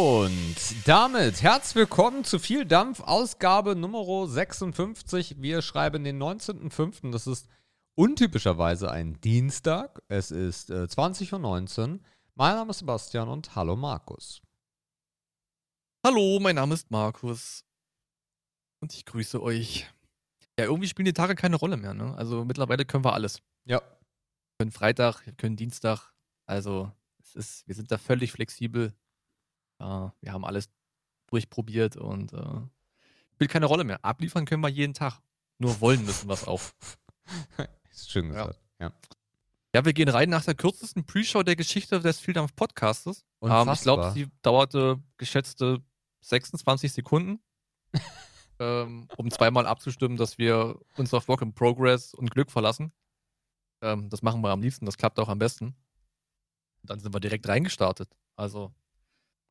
Und damit herzlich willkommen zu viel Dampf, Ausgabe Nummer 56. Wir schreiben den 19.05. Das ist untypischerweise ein Dienstag. Es ist äh, 20.19 Uhr. Mein Name ist Sebastian und hallo Markus. Hallo, mein Name ist Markus. Und ich grüße euch. Ja, irgendwie spielen die Tage keine Rolle mehr, ne? Also mittlerweile können wir alles. Ja. Wir können Freitag, wir können Dienstag. Also es ist, wir sind da völlig flexibel. Ja, wir haben alles durchprobiert und äh, spielt keine Rolle mehr. Abliefern können wir jeden Tag. Nur wollen müssen wir es auch. ist schön gesagt. Ja. ja. wir gehen rein nach der kürzesten Pre-Show der Geschichte des Vieldampf Podcastes. Ähm, ich glaube, sie dauerte geschätzte 26 Sekunden. ähm, um zweimal abzustimmen, dass wir uns auf Work in Progress und Glück verlassen. Ähm, das machen wir am liebsten, das klappt auch am besten. Dann sind wir direkt reingestartet. Also,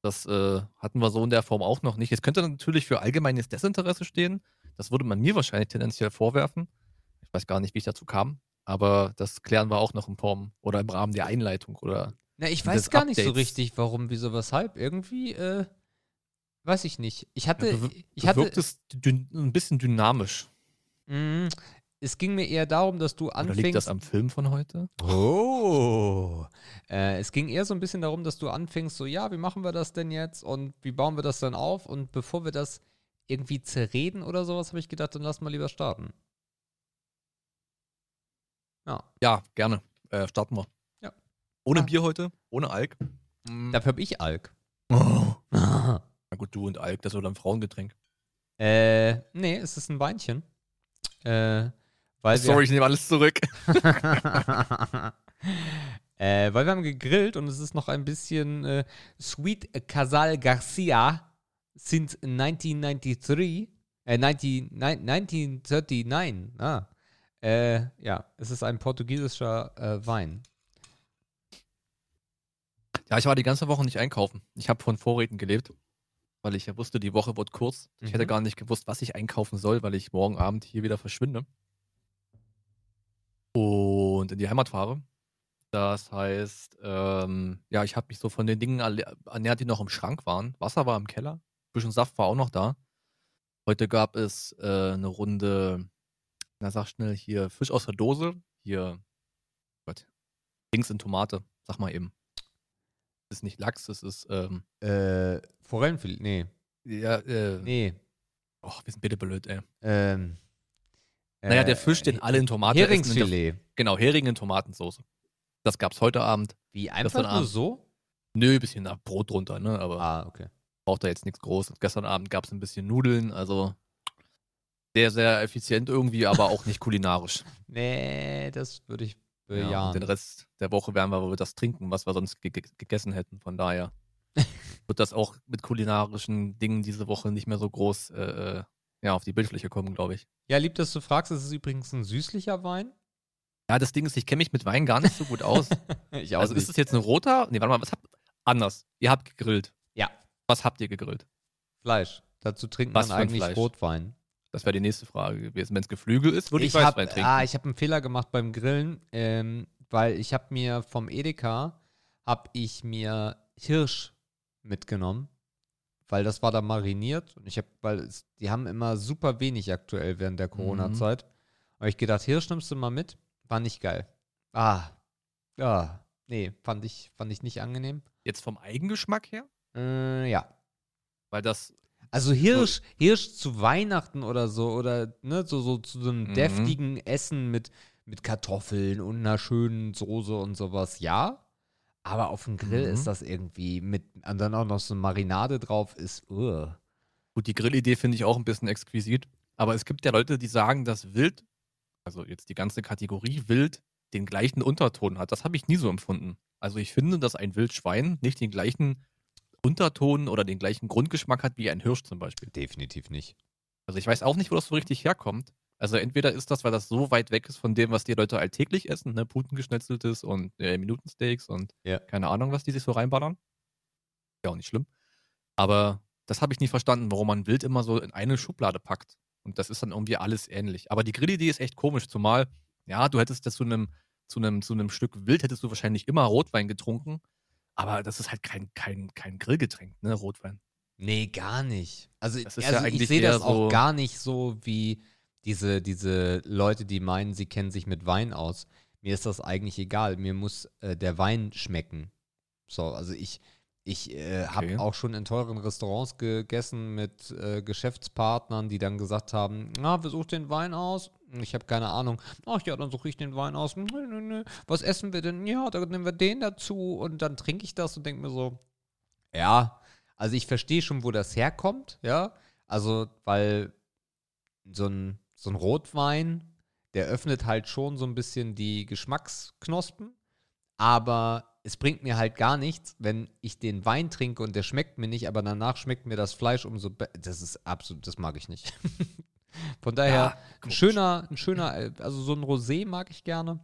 das äh, hatten wir so in der Form auch noch nicht. Es könnte natürlich für allgemeines Desinteresse stehen. Das würde man mir wahrscheinlich tendenziell vorwerfen. Ich weiß gar nicht, wie ich dazu kam. Aber das klären wir auch noch in Form oder im Rahmen der Einleitung oder. Na, ich weiß gar Updates. nicht so richtig, warum, wieso, weshalb. Irgendwie, äh, weiß ich nicht. Ich hatte. Ja, ich hatte es ein bisschen dynamisch. Mh, es ging mir eher darum, dass du anfängst. Oder liegt das am Film von heute? Oh. Äh, es ging eher so ein bisschen darum, dass du anfängst, so, ja, wie machen wir das denn jetzt und wie bauen wir das dann auf? Und bevor wir das irgendwie zerreden oder sowas, habe ich gedacht, dann lass mal lieber starten. Ja. Ja, gerne. Äh, starten wir. Ja. Ohne ah. Bier heute, ohne Alk. Mhm. Dafür habe ich Alk. Oh. Na gut, du und Alk, das ist oder ein Frauengetränk. Äh, nee, es ist ein Weinchen. Äh, weil Sorry, ich nehme alles zurück. äh, weil wir haben gegrillt und es ist noch ein bisschen äh, Sweet Casal Garcia since 1993. Äh, 19, 1939. Ah. Äh, ja, es ist ein portugiesischer äh, Wein. Ja, ich war die ganze Woche nicht einkaufen. Ich habe von Vorräten gelebt, weil ich ja wusste, die Woche wird kurz. Ich hätte mhm. gar nicht gewusst, was ich einkaufen soll, weil ich morgen Abend hier wieder verschwinde und in die Heimat fahre. Das heißt, ähm, ja, ich habe mich so von den Dingen ernährt, die noch im Schrank waren. Wasser war im Keller, ein bisschen Saft war auch noch da. Heute gab es äh, eine Runde, na sag schnell, hier Fisch aus der Dose. Hier, Gott, Dings in Tomate, sag mal eben. Das ist nicht Lachs, das ist, ähm, äh, Forellenfilet, nee. Ja, äh, nee. Och, wir sind bitte blöd, ey. Ähm, naja, der Fisch, den alle in Tomaten Heringsfilet. Essen, genau, Hering in Tomatensauce. Das gab's heute Abend. Wie, einfach nur Abend. so? Nö, bisschen nach Brot drunter, ne? Aber ah, okay. braucht da jetzt nichts Großes. Gestern Abend gab's ein bisschen Nudeln, also sehr, sehr effizient irgendwie, aber auch nicht kulinarisch. nee, das würde ich bejahen. Ja, den Rest der Woche werden wir das trinken, was wir sonst ge gegessen hätten. Von daher wird das auch mit kulinarischen Dingen diese Woche nicht mehr so groß äh, äh ja, auf die Bildfläche kommen, glaube ich. Ja, lieb, dass du fragst, es ist übrigens ein süßlicher Wein. Ja, das Ding ist, ich kenne mich mit Wein gar nicht so gut aus. ich auch also nicht. ist es jetzt ein roter? Nee, warte mal, was habt Anders. Ihr habt gegrillt. Ja. Was habt ihr gegrillt? Fleisch. Dazu trinkt was man eigentlich Fleisch? Rotwein. Das wäre die nächste Frage gewesen. Wenn es Geflügel ist, würde ich, ich Weißwein hab, trinken. Ah, ich habe einen Fehler gemacht beim Grillen, ähm, weil ich habe mir vom Edeka habe ich mir Hirsch mitgenommen weil das war da mariniert und ich habe, weil es, die haben immer super wenig aktuell während der Corona-Zeit. Mhm. Aber ich gedacht, Hirsch nimmst du mal mit. War nicht geil. Ah, ja, nee, fand ich, fand ich nicht angenehm. Jetzt vom Eigengeschmack her? Äh, ja. Weil das. Also Hirsch, Hirsch zu Weihnachten oder so, oder ne, so, so zu so einem mhm. deftigen Essen mit, mit Kartoffeln und einer schönen Soße und sowas, ja. Aber auf dem Grill mhm. ist das irgendwie mit, und dann auch noch so eine Marinade drauf ist, uh. Gut, die Grillidee finde ich auch ein bisschen exquisit. Aber es gibt ja Leute, die sagen, dass Wild, also jetzt die ganze Kategorie Wild, den gleichen Unterton hat. Das habe ich nie so empfunden. Also ich finde, dass ein Wildschwein nicht den gleichen Unterton oder den gleichen Grundgeschmack hat wie ein Hirsch zum Beispiel. Definitiv nicht. Also ich weiß auch nicht, wo das so richtig herkommt. Also entweder ist das, weil das so weit weg ist von dem, was die Leute alltäglich essen, ne, Putengeschnetzeltes und äh, Minutensteaks und ja. keine Ahnung, was die sich so reinballern. Ja, auch nicht schlimm. Aber das habe ich nie verstanden, warum man Wild immer so in eine Schublade packt. Und das ist dann irgendwie alles ähnlich. Aber die Grillidee ist echt komisch, zumal, ja, du hättest das zu einem, zu einem, zu einem Stück Wild hättest du wahrscheinlich immer Rotwein getrunken. Aber das ist halt kein, kein, kein Grillgetränk, ne, Rotwein. Nee, gar nicht. Also, also ja ich sehe das auch so- gar nicht so wie diese, diese Leute, die meinen, sie kennen sich mit Wein aus. Mir ist das eigentlich egal. Mir muss äh, der Wein schmecken. So, also ich, ich äh, habe Okay. auch schon in teuren Restaurants gegessen mit äh, Geschäftspartnern, die dann gesagt haben, na, wer sucht den Wein aus? Ich habe keine Ahnung. Ach ja, dann suche ich den Wein aus. Nö, nö, nö. Was essen wir denn? Ja, dann nehmen wir den dazu und dann trinke ich das und denke mir so, ja, also ich verstehe schon, wo das herkommt, ja. Also, weil so ein, so ein Rotwein, der öffnet halt schon so ein bisschen die Geschmacksknospen, aber es bringt mir halt gar nichts, wenn ich den Wein trinke und der schmeckt mir nicht, aber danach schmeckt mir das Fleisch umso besser. Das ist absolut, das mag ich nicht. Von daher, ein komisch. schöner, ein schöner, äh, also so ein Rosé mag ich gerne.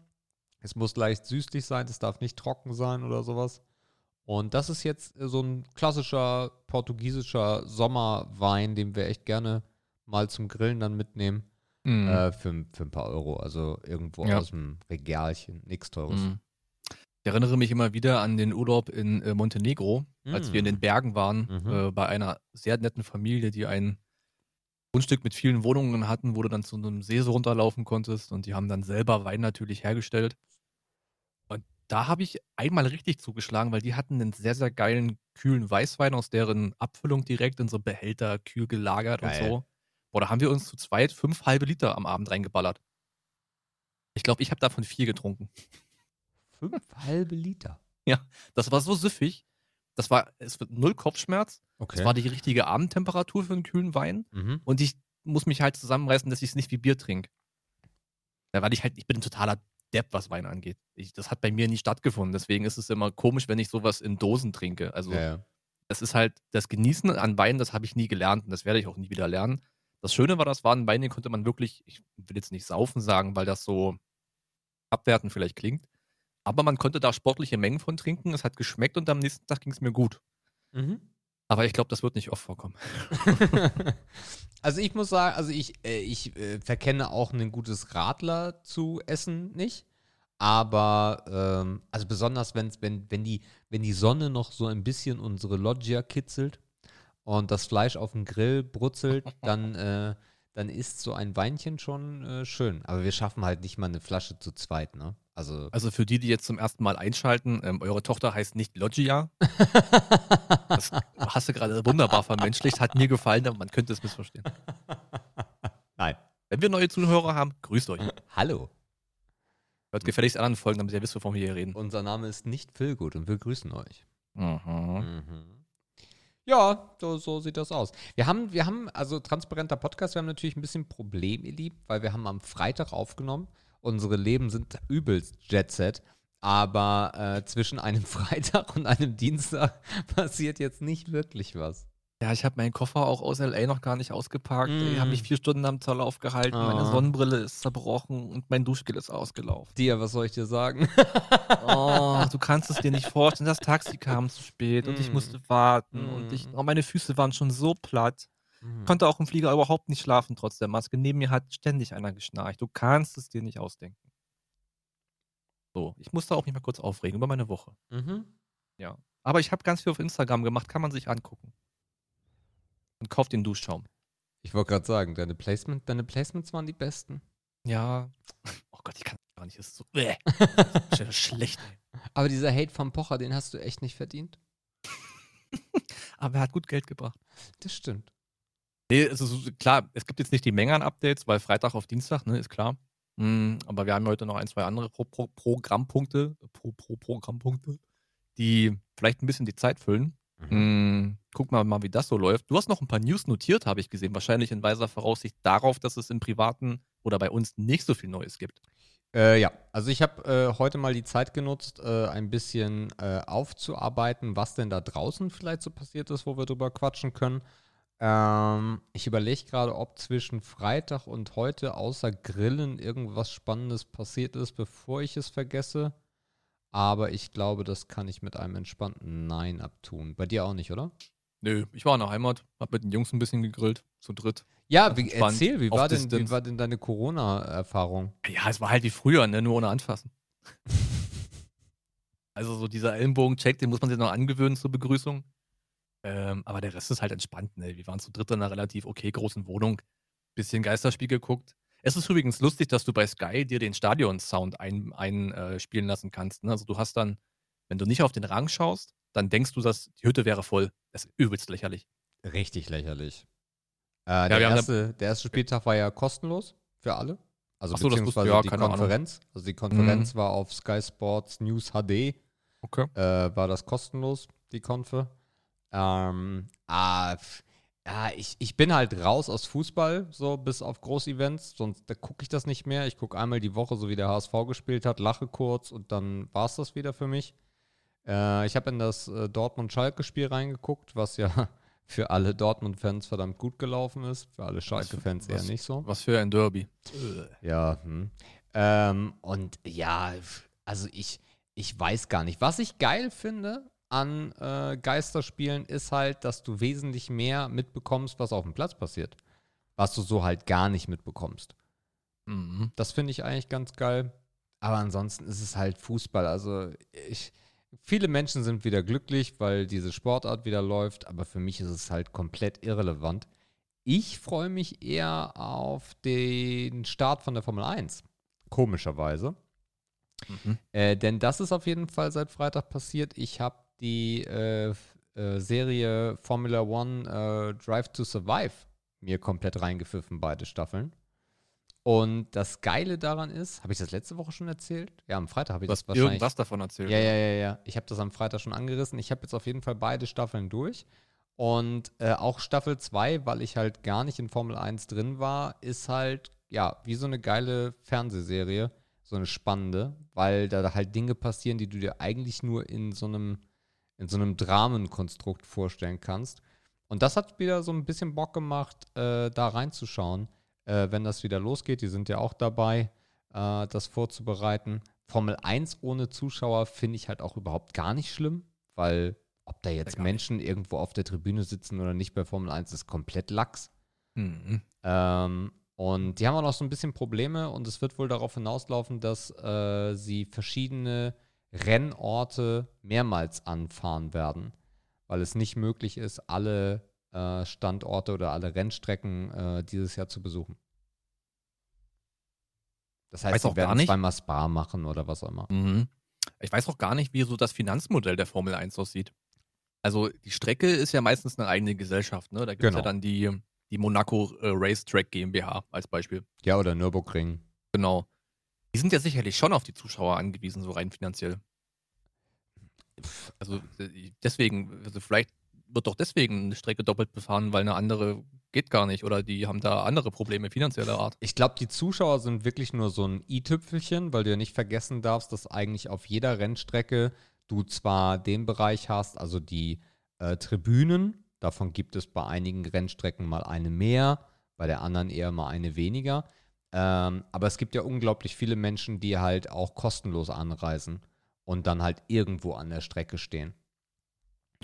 Es muss leicht süßlich sein, es darf nicht trocken sein oder sowas. Und das ist jetzt äh, so ein klassischer portugiesischer Sommerwein, den wir echt gerne mal zum Grillen dann mitnehmen. Mhm. Äh, für, für ein paar Euro. Also irgendwo Ja. aus dem Regalchen. Nichts Teures. Mhm. Ich erinnere mich immer wieder an den Urlaub in äh, Montenegro, als wir in den Bergen waren, Mhm. äh, bei einer sehr netten Familie, die ein Grundstück mit vielen Wohnungen hatten, wo du dann zu einem See so runterlaufen konntest und die haben dann selber Wein natürlich hergestellt. Und da habe ich einmal richtig zugeschlagen, weil die hatten einen sehr, sehr geilen, kühlen Weißwein aus deren Abfüllung direkt in so Behälter kühl gelagert Geil. und so. Boah, da haben wir uns zu zweit fünf halbe Liter am Abend reingeballert. Ich glaube, ich habe davon vier getrunken. Fünf halbe Liter. Das war so süffig. Das war, es wird null Kopfschmerz. Okay. Das war die richtige Abendtemperatur für einen kühlen Wein. mhm. Und ich muss mich halt zusammenreißen, dass ich es nicht wie Bier trinke. Ja, weil ich halt, ich bin ein totaler Depp, was Wein angeht. Ich, das hat bei mir nie stattgefunden. Deswegen ist es immer komisch, wenn ich sowas in Dosen trinke. Also, ja, ja. das ist halt, das Genießen an Wein, das habe ich nie gelernt und das werde ich auch nie wieder lernen. Das Schöne war, das war ein Wein, den konnte man wirklich, ich will jetzt nicht saufen sagen, weil das so abwertend vielleicht klingt. Aber man konnte da sportliche Mengen von trinken. Es hat geschmeckt und am nächsten Tag ging es mir gut. Mhm. Aber ich glaube, das wird nicht oft vorkommen. also ich muss sagen, also ich, äh, ich äh, verkenne auch ein gutes Radler zu essen nicht. Aber ähm, also besonders wenn's, wenn, wenn, die, wenn die Sonne noch so ein bisschen unsere Loggia kitzelt und das Fleisch auf dem Grill brutzelt, dann, äh, dann ist so ein Weinchen schon äh, schön. Aber wir schaffen halt nicht mal eine Flasche zu zweit, ne? Also. Also für die, die jetzt zum ersten Mal einschalten, ähm, eure Tochter heißt nicht Loggia. Das hast du gerade wunderbar vermenschlicht, hat mir gefallen, aber man könnte es missverstehen. Nein. Wenn wir neue Zuhörer haben, grüßt euch. Hallo. Hört gefälligst anderen Folgen, damit ihr wisst, wovon wir hier reden. Unser Name ist nicht Philgut und wir grüßen euch. Mhm. Mhm. Ja, so, so sieht das aus. Wir haben, wir haben, also transparenter Podcast, wir haben natürlich ein bisschen Problem, ihr Lieben, weil wir haben am Freitag aufgenommen. Unsere Leben sind übelst Jet-Set. Aber äh, zwischen einem Freitag und einem Dienstag passiert jetzt nicht wirklich was. Ja, ich habe meinen Koffer auch aus L.A. noch gar nicht ausgepackt. Mm. Ich habe mich vier Stunden am Zoll aufgehalten. Meine Ah. Sonnenbrille ist zerbrochen und mein Duschgel ist ausgelaufen. Dir, was soll ich dir sagen? Oh, du kannst es dir nicht vorstellen. Das Taxi kam zu spät und ich Mm. musste warten Mm. und ich, oh, meine Füße waren schon so platt. Konnte auch im Flieger überhaupt nicht schlafen, trotz der Maske. Neben mir hat ständig einer geschnarcht. Du kannst es dir nicht ausdenken. So, ich musste auch mich mal kurz aufregen über meine Woche. Mhm. Aber ich habe ganz viel auf Instagram gemacht, kann man sich angucken. Und kauft den Duschschaum. Ich wollte gerade sagen, deine, Placement, deine Placements waren die besten. Ja. Oh Gott, ich kann gar nicht. Das ist so äh, sch- schlecht. Ey. Aber dieser Hate vom Pocher, den hast du echt nicht verdient. Aber er hat gut Geld gebracht. Das stimmt. Nee, es ist klar, es gibt jetzt nicht die Menge an Updates, weil Freitag auf Dienstag, ne, ist klar. Mm, aber wir haben heute noch ein, zwei andere Pro Pro Programmpunkte, Pro Pro Programmpunkte, die vielleicht ein bisschen die Zeit füllen. Mm, guck mal, mal, wie das so läuft. Du hast noch ein paar News notiert, habe ich gesehen. Wahrscheinlich in weiser Voraussicht darauf, dass es im Privaten oder bei uns nicht so viel Neues gibt. Äh, ja, also ich habe äh, heute mal die Zeit genutzt, äh, ein bisschen äh, aufzuarbeiten, was denn da draußen vielleicht so passiert ist, wo wir drüber quatschen können. Ähm, ich überlege gerade, ob zwischen Freitag und heute außer Grillen irgendwas Spannendes passiert ist, bevor ich es vergesse. Aber ich glaube, das kann ich mit einem entspannten Nein abtun. Bei dir auch nicht, oder? Nö, ich war in der Heimat, hab mit den Jungs ein bisschen gegrillt, zu dritt. Ja, wie, erzähl, wie war, denn, wie war denn deine Corona-Erfahrung? Ja, es war halt wie früher, ne, nur ohne Anfassen. Also so dieser Ellenbogen-Check, den muss man sich noch angewöhnen zur Begrüßung. Ähm, aber der Rest ist halt entspannt. Ne? Wir waren zu dritt in einer relativ okay großen Wohnung. Bisschen Geisterspiel geguckt. Es ist übrigens lustig, dass du bei Sky dir den Stadion-Sound einspielen ein, äh, lassen kannst. Ne? Also du hast dann, wenn du nicht auf den Rang schaust, dann denkst du, dass die Hütte wäre voll. Das ist übelst lächerlich. Richtig lächerlich. Äh, der, erste, der erste Spieltag war ja kostenlos für alle. Also so, beziehungsweise ja, die Konferenz. Ahnung. Also die Konferenz mhm. war auf Sky Sports News HD. Okay. Äh, war das kostenlos, die Konfe. Ähm, ah, ja, ich, ich bin halt raus aus Fußball, so bis auf Großevents, sonst gucke ich das nicht mehr. Ich gucke einmal die Woche, so wie der HSV gespielt hat, lache kurz und dann war es das wieder für mich. Äh, ich habe in das äh, Dortmund-Schalke-Spiel reingeguckt, was ja für alle Dortmund-Fans verdammt gut gelaufen ist, für alle Schalke-Fans eher nicht so. Was für ein Derby. Ja, hm. ähm, und ja, also ich, ich weiß gar nicht. Was ich geil finde an äh, Geisterspielen ist halt, dass du wesentlich mehr mitbekommst, was auf dem Platz passiert. Was du so halt gar nicht mitbekommst. Mhm. Das finde ich eigentlich ganz geil. Aber ansonsten ist es halt Fußball. Also ich, viele Menschen sind wieder glücklich, weil diese Sportart wieder läuft, aber für mich ist es halt komplett irrelevant. Ich freue mich eher auf den Start von der Formel 1. Komischerweise. Mhm. Äh, denn das ist auf jeden Fall seit Freitag passiert. Ich habe die äh, äh, Serie Formula One äh, Drive to Survive mir komplett reingepfiffen, beide Staffeln. Und das Geile daran ist, habe ich das letzte Woche schon erzählt? Ja, am Freitag habe ich das wahrscheinlich. irgendwas davon erzählt. Ja, ja, ja, ja. Ich habe das am Freitag schon angerissen. Ich habe jetzt auf jeden Fall beide Staffeln durch. Und äh, auch Staffel 2, weil ich halt gar nicht in Formel 1 drin war, ist halt, ja, wie so eine geile Fernsehserie, so eine spannende, weil da halt Dinge passieren, die du dir eigentlich nur in so einem, in so einem Dramenkonstrukt vorstellen kannst. Und das hat wieder so ein bisschen Bock gemacht, äh, da reinzuschauen äh, wenn das wieder losgeht. Die sind ja auch dabei, äh, das vorzubereiten. Formel 1 ohne Zuschauer finde ich halt auch überhaupt gar nicht schlimm, weil ob da jetzt Menschen nicht. irgendwo auf der Tribüne sitzen oder nicht bei Formel 1 ist komplett lax. Mhm. Ähm, und die haben auch noch so ein bisschen Probleme und es wird wohl darauf hinauslaufen, dass äh, sie verschiedene Rennorte mehrmals anfahren werden, weil es nicht möglich ist, alle äh, Standorte oder alle Rennstrecken äh, dieses Jahr zu besuchen. Das heißt, sie werden zweimal Spa machen oder was auch immer. Mhm. Ich weiß auch gar nicht, wie so das Finanzmodell der Formel 1 aussieht. Also die Strecke ist ja meistens eine eigene Gesellschaft, ne? Da gibt es genau. ja dann die, die Monaco äh, Racetrack GmbH als Beispiel. Ja, oder Nürburgring. Genau. Die sind ja sicherlich schon auf die Zuschauer angewiesen, so rein finanziell. Also äh, deswegen, also vielleicht wird doch deswegen eine Strecke doppelt befahren, weil eine andere geht gar nicht oder die haben da andere Probleme finanzieller Art. Ich glaube, die Zuschauer sind wirklich nur so ein i-Tüpfelchen, weil du ja nicht vergessen darfst, dass eigentlich auf jeder Rennstrecke du zwar den Bereich hast, also die äh, Tribünen, davon gibt es bei einigen Rennstrecken mal eine mehr, bei der anderen eher mal eine weniger. Ähm, aber es gibt ja unglaublich viele Menschen, die halt auch kostenlos anreisen und dann halt irgendwo an der Strecke stehen.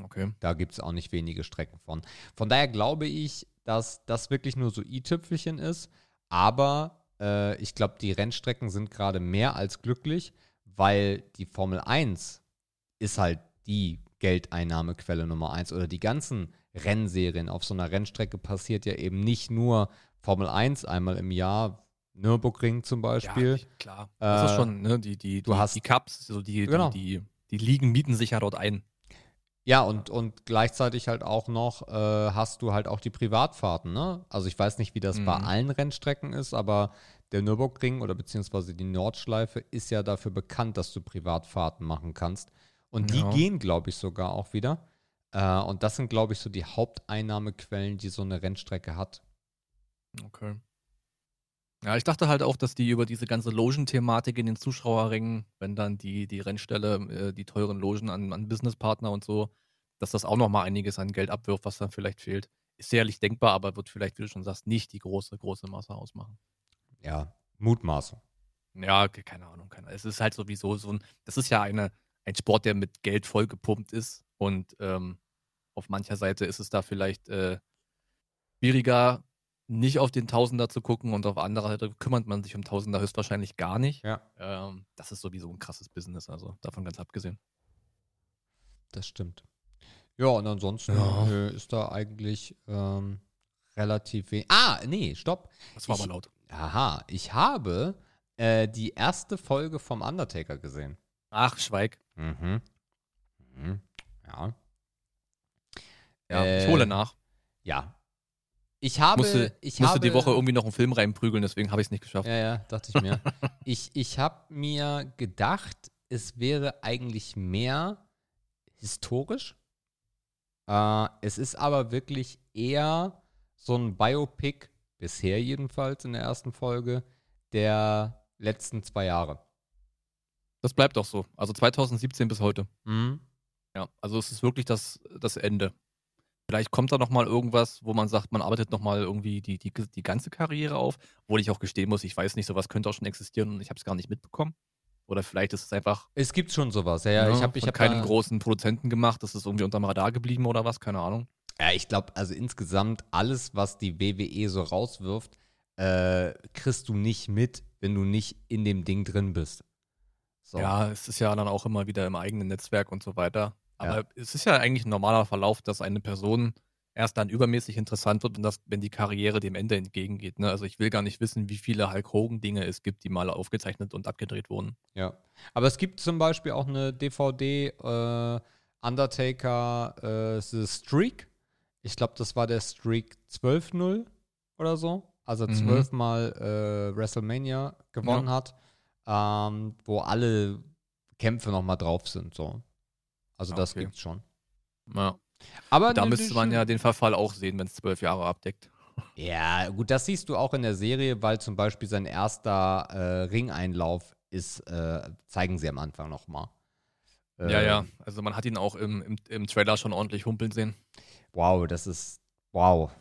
Okay. Da gibt es auch nicht wenige Strecken von. Von daher glaube ich, dass das wirklich nur so i-Tüpfelchen ist. Aber äh, ich glaube, die Rennstrecken sind gerade mehr als glücklich, weil die Formel 1 ist halt die Geldeinnahmequelle Nummer 1 oder die ganzen Rennserien auf so einer Rennstrecke passiert ja eben nicht nur Formel 1 einmal im Jahr, Nürburgring zum Beispiel. Ja, klar. Das äh, ist schon, ne, die, die, du die, hast, die Cups, also die, genau. die, die, die Ligen mieten sich ja dort ein. Ja, und, und gleichzeitig halt auch noch äh, hast du halt auch die Privatfahrten, ne? Also ich weiß nicht, wie das mhm. bei allen Rennstrecken ist, aber der Nürburgring oder beziehungsweise die Nordschleife ist ja dafür bekannt, dass du Privatfahrten machen kannst. Und ja. die gehen, glaube ich, sogar auch wieder. Äh, und das sind, glaube ich, so die Haupteinnahmequellen, die so eine Rennstrecke hat. Okay. Ja, ich dachte halt auch, dass die über diese ganze Logen-Thematik in den Zuschauerringen, wenn dann die, die Rennstelle, äh, die teuren Logen an, an Businesspartner und so, dass das auch nochmal einiges an Geld abwirft, was dann vielleicht fehlt. Ist sicherlich denkbar, aber wird vielleicht, wie du schon sagst, nicht die große, große Masse ausmachen. Ja, Mutmaßung. Ja, keine Ahnung. Keine. Es ist halt sowieso so ein, das ist ja eine, ein Sport, der mit Geld vollgepumpt ist und ähm, auf mancher Seite ist es da vielleicht äh, schwieriger, nicht auf den Tausender zu gucken und auf anderer Seite kümmert man sich um Tausender höchstwahrscheinlich gar nicht. Ja. Ähm, das ist sowieso ein krasses Business, also davon ganz abgesehen. das stimmt. Ja, und ansonsten Ja. äh, ist da eigentlich ähm, relativ wenig. Ah, nee, stopp. Das war Ich- aber laut. Aha, ich habe äh, die erste Folge vom Undertaker gesehen. Ach, Schweig. Mhm. mhm. Ja. Ja, Äh, ich hole nach. Ja. Ich habe, Musste, ich musste habe die Woche irgendwie noch einen Film reinprügeln, deswegen habe ich es nicht geschafft. Ja, ja, dachte ich mir. ich ich habe mir gedacht, es wäre eigentlich mehr historisch. Äh, es ist aber wirklich eher so ein Biopic, bisher jedenfalls in der ersten Folge, der letzten zwei Jahre. Das bleibt auch so. Also 2017 bis heute. Mhm. Ja, also es ist wirklich das, das Ende. Vielleicht kommt da noch mal irgendwas, wo man sagt, man arbeitet noch mal irgendwie die, die, die ganze Karriere auf. Obwohl ich auch gestehen muss, ich weiß nicht, sowas könnte auch schon existieren und ich habe es gar nicht mitbekommen. Oder vielleicht ist es einfach Es gibt schon sowas. Ja, ja, ne, ich habe ich hab keinem da- großen Produzenten gemacht. Das ist irgendwie unterm Radar geblieben oder was, keine Ahnung. Ja, ich glaube, also insgesamt alles, was die WWE so rauswirft, äh, kriegst du nicht mit, wenn du nicht in dem Ding drin bist. So. Ja, es ist ja dann auch immer wieder im eigenen Netzwerk und so weiter. Aber Ja. es ist ja eigentlich ein normaler Verlauf, dass eine Person erst dann übermäßig interessant wird, wenn, das, wenn die Karriere dem Ende entgegengeht. Ne? Also ich will gar nicht wissen, wie viele Hulk Hogan-Dinge es gibt, die mal aufgezeichnet und abgedreht wurden. Ja. Aber es gibt zum Beispiel auch eine DVD, äh, Undertaker äh, The Streak. Ich glaube, das war der Streak 12-0 oder so. Also Mhm. zwölfmal äh, WrestleMania gewonnen hat, ähm, wo alle Kämpfe nochmal drauf sind. So. Also Ah, das okay. gibt's schon. Ja. Aber Da müsste man ja den Verfall auch sehen, wenn es zwölf Jahre abdeckt. Ja, gut, das siehst du auch in der Serie, weil zum Beispiel sein erster äh, Ringeinlauf ist, äh, zeigen sie am Anfang nochmal. ja, ja. Also man hat ihn auch im, im, im Trailer schon ordentlich humpeln sehen. Wow, das ist, wow.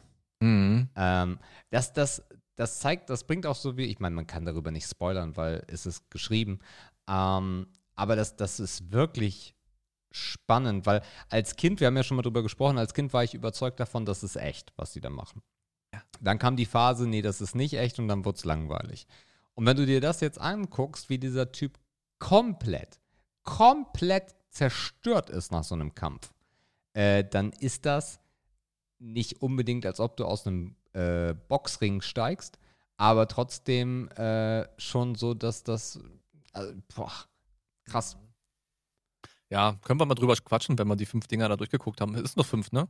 Mhm. Ähm, das, das, das zeigt, das bringt auch so wie, ich meine, man kann darüber nicht spoilern, weil es ist geschrieben. Ähm, aber das, das ist wirklich spannend, weil als Kind, wir haben ja schon mal drüber gesprochen, als Kind war ich überzeugt davon, das ist echt, was die da machen. Ja. Dann kam die Phase, nee, das ist nicht echt und dann wurde es langweilig. Und wenn du dir das jetzt anguckst, wie dieser Typ komplett, komplett zerstört ist nach so einem Kampf, äh, dann ist das nicht unbedingt, als ob du aus einem äh, Boxring steigst, aber trotzdem äh, schon so, dass das, äh, boah, krass. Ja, können wir mal drüber quatschen, wenn wir die fünf Dinger da durchgeguckt haben. Es ist noch fünf, ne?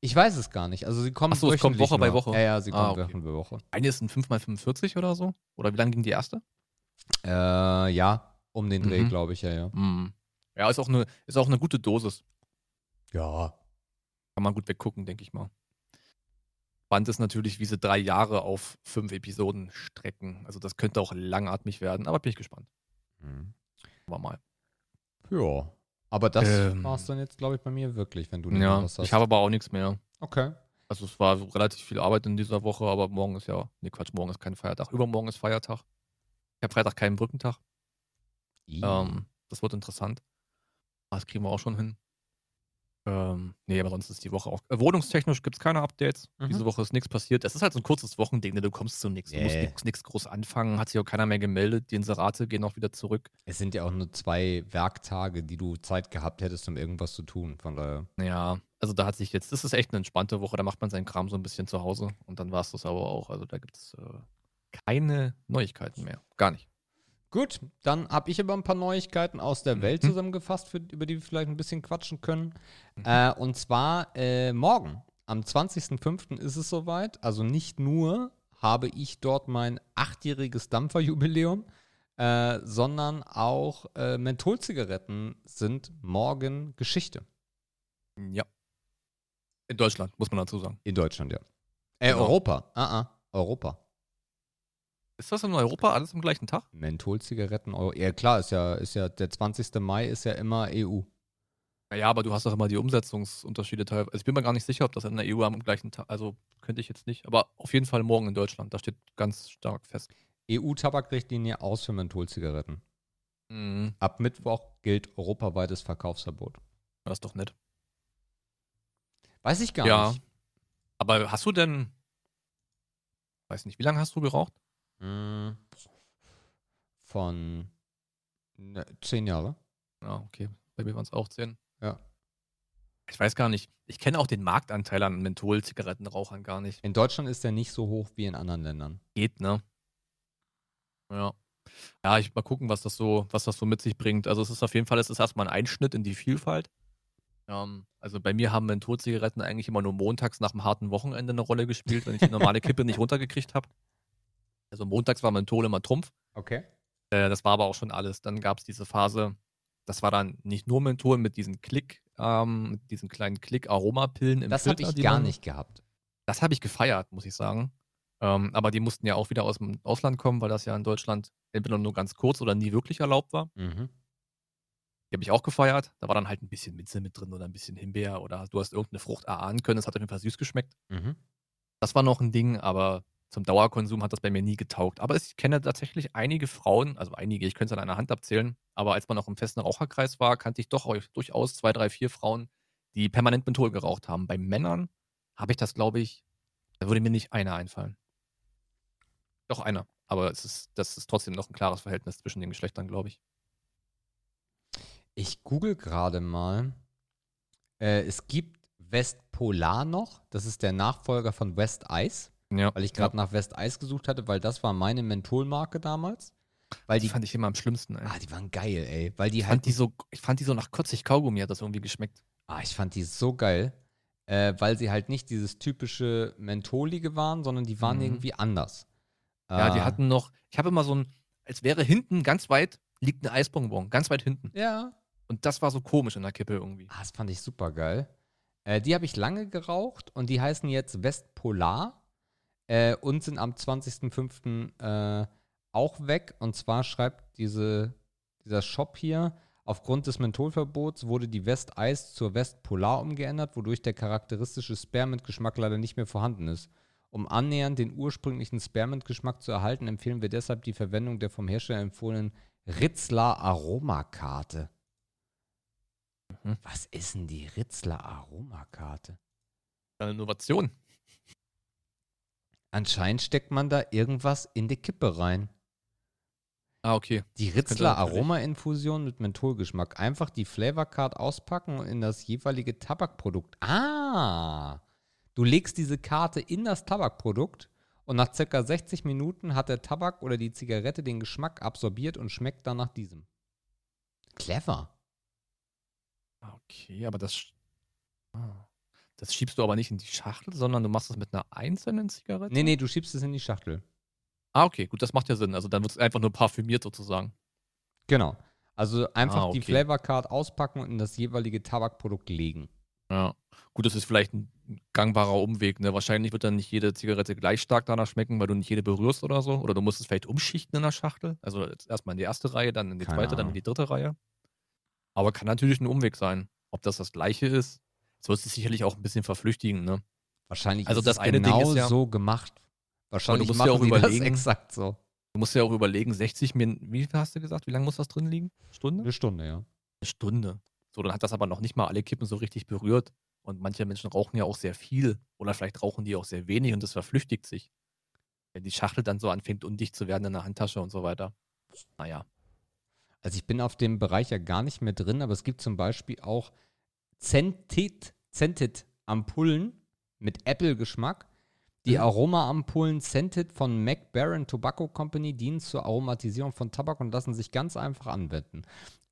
Ich weiß es gar nicht. Also sie kommen Ach so, es kommt Woche bei nur. Woche. Ja, ja, sie Ah, kommen okay. Woche bei Woche. Eine ist ein 5x45 oder so? Oder wie lang ging die erste? Äh, ja, um den Dreh, Mhm. glaube ich, ja, ja. Mhm. Ja, ist auch, eine, ist auch eine gute Dosis. Ja. Kann man gut weggucken, denke ich mal. Spannend ist natürlich, wie sie drei Jahre auf fünf Episoden strecken. Also das könnte auch langatmig werden, aber bin ich gespannt. Mhm. Mal. Ja. Aber das Ähm. war es dann jetzt, glaube ich, bei mir wirklich, wenn du nicht Ja, was hast. ich habe aber auch nichts mehr. okay. Also es war so relativ viel Arbeit in dieser Woche, aber morgen ist ja, nee Quatsch, morgen ist kein Feiertag. Übermorgen ist Feiertag. Ich habe Freitag keinen Brückentag. Ähm, das wird interessant. Ah, Das kriegen wir auch schon hin. Ähm, nee, aber sonst ist die Woche auch. Äh, wohnungstechnisch gibt es keine Updates. Mhm. Diese Woche ist nichts passiert. Es ist halt so ein kurzes Wochending, ne? du kommst zu nichts. Du musst Yeah. nichts groß anfangen. Hat sich auch keiner mehr gemeldet. Die Inserate gehen auch wieder zurück. es sind ja auch nur zwei Werktage, die du Zeit gehabt hättest, um irgendwas zu tun. Von daher. Ja, also da hat sich jetzt, das ist echt eine entspannte Woche. Da macht man seinen Kram so ein bisschen zu Hause und dann war es das aber auch. Also da gibt es äh, keine Neuigkeiten mehr. Gar nicht. Gut, dann habe ich aber ein paar Neuigkeiten aus der Welt Mhm. zusammengefasst, für, über die wir vielleicht ein bisschen quatschen können. Mhm. Äh, und zwar äh, morgen, am 20.05. ist es soweit. Also nicht nur habe ich dort mein achtjähriges Dampferjubiläum, äh, sondern auch äh, Mentholzigaretten sind morgen Geschichte. Ja. In Deutschland, muss man dazu sagen. In Deutschland, ja. Äh, Genau. Europa. Ah, ah, Europa. Ist das in Europa alles am gleichen Tag? Mentholzigaretten. Ja, klar, ist ja, ist ja, der 20. Mai ist ja immer EU. Ja, aber du hast doch immer die Umsetzungsunterschiede teilweise. Also ich bin mir gar nicht sicher, ob das in der EU am gleichen Tag, also könnte ich jetzt nicht. Aber auf jeden Fall morgen in Deutschland, da steht ganz stark fest. EU-Tabakrichtlinie aus für Mentholzigaretten. Mhm. Ab Mittwoch gilt europaweites Verkaufsverbot. Das ist doch nett. Weiß ich gar ja. nicht. Aber hast du denn, weiß nicht, wie lange hast du geraucht? Hm. Von ne, zehn Jahre. Ja, okay. Bei mir waren es auch zehn. Ja. Ich weiß gar nicht. Ich kenne auch den Marktanteil an Menthol-Zigarettenrauchern gar nicht. In Deutschland ist der nicht so hoch wie in anderen Ländern. Geht, ne? Ja. Ja, ich mal gucken, was das so, was das so mit sich bringt. Also es ist auf jeden Fall, es ist erstmal ein Einschnitt in die Vielfalt. Ähm, also bei mir haben Mentholzigaretten eigentlich immer nur montags nach einem harten Wochenende eine Rolle gespielt, wenn ich die normale Kippe nicht runtergekriegt habe. Also montags war Menthol immer Trumpf. Okay. Äh, das war aber auch schon alles. Dann gab es diese Phase, das war dann nicht nur Menthol mit diesen Klick, ähm, mit diesen kleinen Klick-Aromapillen im Das habe ich gar nicht gehabt. Das habe ich gefeiert, muss ich sagen. Ähm, aber die mussten ja auch wieder aus dem Ausland kommen, weil das ja in Deutschland entweder nur ganz kurz oder nie wirklich erlaubt war. Mhm. Die habe ich auch gefeiert. Da war dann halt ein bisschen Minze mit drin oder ein bisschen Himbeer oder du hast irgendeine Frucht erahnen können. Es hat auf jeden Fall süß geschmeckt. Mhm. Das war noch ein Ding, aber zum Dauerkonsum hat das bei mir nie getaugt. Aber ich kenne tatsächlich einige Frauen, also einige, ich könnte es an einer Hand abzählen, aber als man noch im festen Raucherkreis war, kannte ich doch durchaus zwei, drei, vier Frauen, die permanent Menthol geraucht haben. Bei Männern habe ich das, glaube ich, da würde mir nicht einer einfallen. Doch einer. Aber es ist, das ist trotzdem noch ein klares Verhältnis zwischen den Geschlechtern, glaube ich. Ich google gerade mal. Äh, es gibt Westpolar noch. Das ist der Nachfolger von West Ice. Ja, Weil ich gerade nach West Ice gesucht hatte, weil das war meine Mentholmarke damals. Weil die die, fand ich immer am schlimmsten, ey. ah, die waren geil, ey. Weil die ich, halt, fand die so, ich fand die so nach kotzig Kaugummi hat das irgendwie geschmeckt. ah, ich fand die so geil. Äh, weil sie halt nicht dieses typische Mentholige waren, sondern die waren Mhm. irgendwie anders. Ja, die Äh, hatten noch, ich habe immer so ein, als wäre hinten ganz weit, liegt ein Eisbonbon, ganz weit hinten. Ja, Und das war so komisch in der Kippe irgendwie. Ah, das fand ich super geil. Äh, die habe ich lange geraucht und die heißen jetzt Westpolar äh, und sind am 20.05. Äh, auch weg. Und zwar schreibt diese, dieser Shop hier, aufgrund des Mentholverbots wurde die West Ice zur West Polar umgeändert, wodurch der charakteristische Spearmint-Geschmack leider nicht mehr vorhanden ist. Um annähernd den ursprünglichen Spearmint-Geschmack zu erhalten, empfehlen wir deshalb die Verwendung der vom Hersteller empfohlenen Ritzler Aromakarte. Mhm. Was ist denn die Ritzler Aromakarte? Eine Innovation. Anscheinend steckt man da irgendwas in die Kippe rein. Ah, okay. Die Ritzler Aroma-Infusion mit Mentholgeschmack. Einfach die Flavor Card auspacken und in das jeweilige Tabakprodukt. Ah! Du legst diese Karte in das Tabakprodukt und nach circa 60 Minuten hat der Tabak oder die Zigarette den Geschmack absorbiert und schmeckt dann nach diesem. Clever. Ah, Okay, aber das, ah. Das schiebst du aber nicht in die Schachtel, sondern du machst das mit einer einzelnen Zigarette? Nee, nee, du schiebst es in die Schachtel. Ah, okay, gut, das macht ja Sinn. Also dann wird es einfach nur parfümiert sozusagen. Genau. Also einfach Ah, die okay. Flavor Card auspacken und in das jeweilige Tabakprodukt legen. Ja. Gut, das ist vielleicht ein gangbarer Umweg. Ne? Wahrscheinlich wird dann nicht jede Zigarette gleich stark danach schmecken, weil du nicht jede berührst oder so. Oder du musst es vielleicht umschichten in der Schachtel. Also erstmal in die erste Reihe, dann in die Keine zweite, dann in Ahnung. die dritte Reihe. Aber kann natürlich ein Umweg sein. Ob das das gleiche ist, so ist es sicherlich auch ein bisschen verflüchtigen. Ne? Wahrscheinlich Also ist das es eine Ding genau ist ja- so gemacht. Wahrscheinlich musst ja auch überlegen- exakt so. Du musst ja auch überlegen, 60 Minuten, wie viel hast du gesagt? Wie lange muss das drin liegen? Stunde? Eine Stunde, ja. Eine Stunde. So, dann hat das aber noch nicht mal alle Kippen so richtig berührt. Und manche Menschen rauchen ja auch sehr viel. Oder vielleicht rauchen die auch sehr wenig und das verflüchtigt sich. Wenn die Schachtel dann so anfängt, undicht zu werden in der Handtasche und so weiter. Naja. Also ich bin auf dem Bereich ja gar nicht mehr drin, aber es gibt zum Beispiel auch Zentit, Zentit Ampullen mit Apple-Geschmack. Die Mhm. Aroma-Ampullen Scented von Mac Baron Tobacco Company dienen zur Aromatisierung von Tabak und lassen sich ganz einfach anwenden.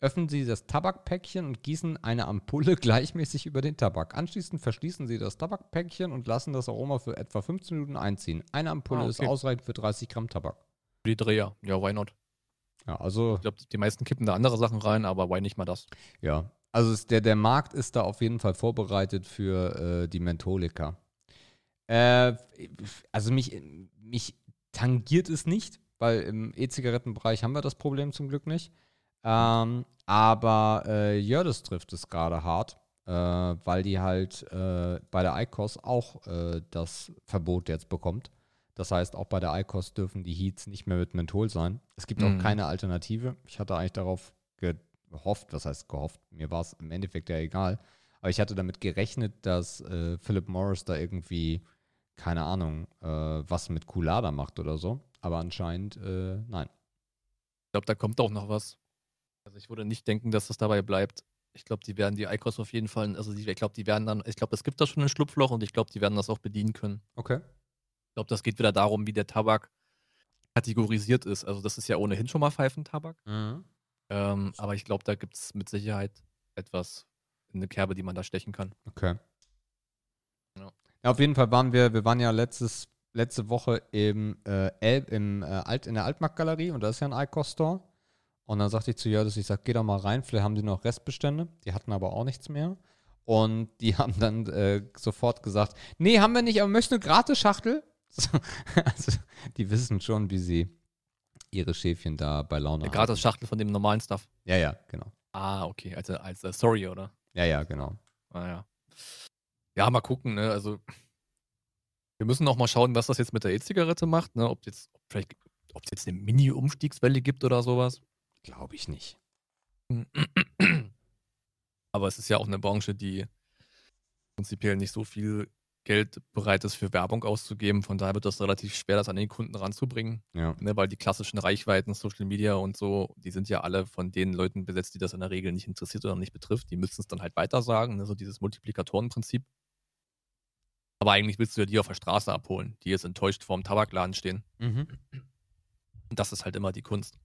Öffnen Sie das Tabakpäckchen und gießen eine Ampulle gleichmäßig über den Tabak. Anschließend verschließen Sie das Tabakpäckchen und lassen das Aroma für etwa 15 Minuten einziehen. Eine Ampulle Ah, ist okay. ausreichend für 30 Gramm Tabak. Die Dreher. Ja, why not? Ja, also Ich glaube, die meisten kippen da andere Sachen rein, aber why nicht mal das? Ja, also der, der Markt ist da auf jeden Fall vorbereitet für äh, die Mentholika. Äh, also mich, mich tangiert es nicht, weil im E-Zigarettenbereich haben wir das Problem zum Glück nicht. Ähm, aber äh, Jördis trifft es gerade hart, äh, weil die halt äh, bei der ICOS auch äh, das Verbot jetzt bekommt. Das heißt, auch bei der ICOS dürfen die Heats nicht mehr mit Menthol sein. Es gibt auch Mhm. keine Alternative. Ich hatte eigentlich darauf gehofft, was heißt gehofft, mir war es im Endeffekt ja egal. Aber ich hatte damit gerechnet, dass äh, Philip Morris da irgendwie, keine Ahnung, äh, was mit Culada macht oder so. Aber anscheinend, äh, nein. Ich glaube, da kommt auch noch was. Also ich würde nicht denken, dass das dabei bleibt. Ich glaube, die werden die ICOS auf jeden Fall, also die, ich glaube, die werden dann, ich glaube, es gibt da schon ein Schlupfloch und ich glaube, die werden das auch bedienen können. Okay. Ich glaube, das geht wieder darum, wie der Tabak kategorisiert ist. Also das ist ja ohnehin schon mal Pfeifentabak. Mhm. Ähm, aber ich glaube, da gibt es mit Sicherheit etwas in eine Kerbe, die man da stechen kann. Okay. Ja. Ja, auf jeden Fall waren wir, wir waren ja letztes, letzte Woche im, äh, Elb, im, äh, Alt, in der Altmarktgalerie und da ist ja ein ICOS-Store. Und dann sagte ich zu Jördis, ich sag, geh doch mal rein, vielleicht haben die noch Restbestände. Die hatten aber auch nichts mehr. Und die haben dann äh, sofort gesagt, nee, haben wir nicht, aber möchtest eine Gratis-Schachtel? also, die wissen schon, wie sie ihre Schäfchen da bei Laune Eine Gratis-Schachtel von dem normalen Stuff. Ja, ja, genau. Ah, okay. Also als äh, Sorry, oder? Ja, ja, genau. Ah, ja. Ja, mal gucken, ne? Also, wir müssen noch mal schauen, was das jetzt mit der E-Zigarette macht, ne? Ob jetzt, ob vielleicht, ob es jetzt eine Mini-Umstiegswelle gibt oder sowas. Glaube ich nicht. Aber es ist ja auch eine Branche, die prinzipiell nicht so viel Geld bereit ist, für Werbung auszugeben. Von daher wird das relativ schwer, das an den Kunden ranzubringen. Ja. Ne, weil die klassischen Reichweiten, Social Media und so, die sind ja alle von den Leuten besetzt, die das in der Regel nicht interessiert oder nicht betrifft. Die müssen es dann halt weitersagen, ne, so dieses Multiplikatorenprinzip. Aber eigentlich willst du ja die auf der Straße abholen, die jetzt enttäuscht vorm Tabakladen stehen. Mhm. Und das ist halt immer die Kunst.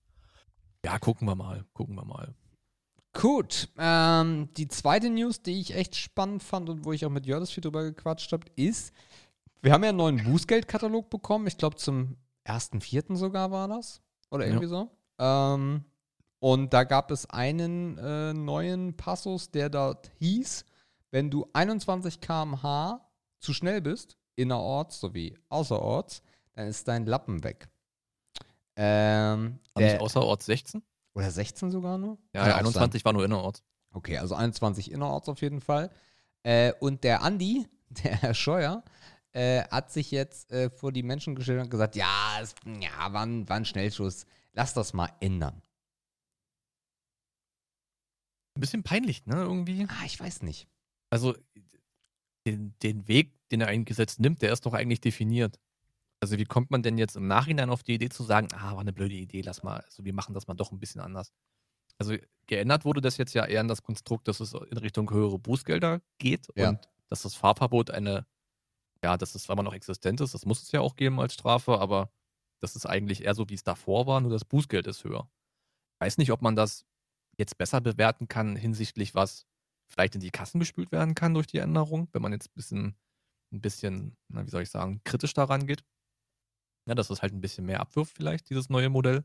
Ja, gucken wir mal, gucken wir mal. Gut, ähm, die zweite News, die ich echt spannend fand und wo ich auch mit Jördis viel drüber gequatscht habe, ist, wir haben ja einen neuen Bußgeldkatalog bekommen. Ich glaube, zum 1.4. sogar war das. Oder Ja. irgendwie so. Ähm, und da gab es einen äh, neuen Passus, der dort hieß, wenn du 21 km/h zu schnell bist, innerorts sowie außerorts, dann ist dein Lappen weg. Ähm, War nicht außerorts 16? Oder 16 sogar nur? Ja, ja auch 21 war nur innerorts. Okay, also 21 innerorts auf jeden Fall. Äh, und der Andi, der Herr Scheuer, äh, hat sich jetzt äh, vor die Menschen gestellt und gesagt, ja, es, ja war, ein, war ein Schnellschuss. Lass das mal ändern. Ein bisschen peinlich, ne, irgendwie. Ah, ich weiß nicht. Also, den, den Weg, den er eingesetzt nimmt, der ist doch eigentlich definiert. Also, wie kommt man denn jetzt im Nachhinein auf die Idee zu sagen, ah, war eine blöde Idee, lass mal, also wir machen das mal doch ein bisschen anders. Also, geändert wurde das jetzt ja eher in das Konstrukt, dass es in Richtung höhere Bußgelder geht Ja. und dass das Fahrverbot eine, ja, dass es zwar immer noch existent ist, das muss es ja auch geben als Strafe, aber das ist eigentlich eher so, wie es davor war, nur das Bußgeld ist höher. Ich weiß nicht, ob man das jetzt besser bewerten kann hinsichtlich was vielleicht in die Kassen gespült werden kann durch die Änderung, wenn man jetzt ein bisschen, ein bisschen, na, wie soll ich sagen, kritisch daran geht. Ja, dass es halt ein bisschen mehr abwirft, vielleicht, dieses neue Modell.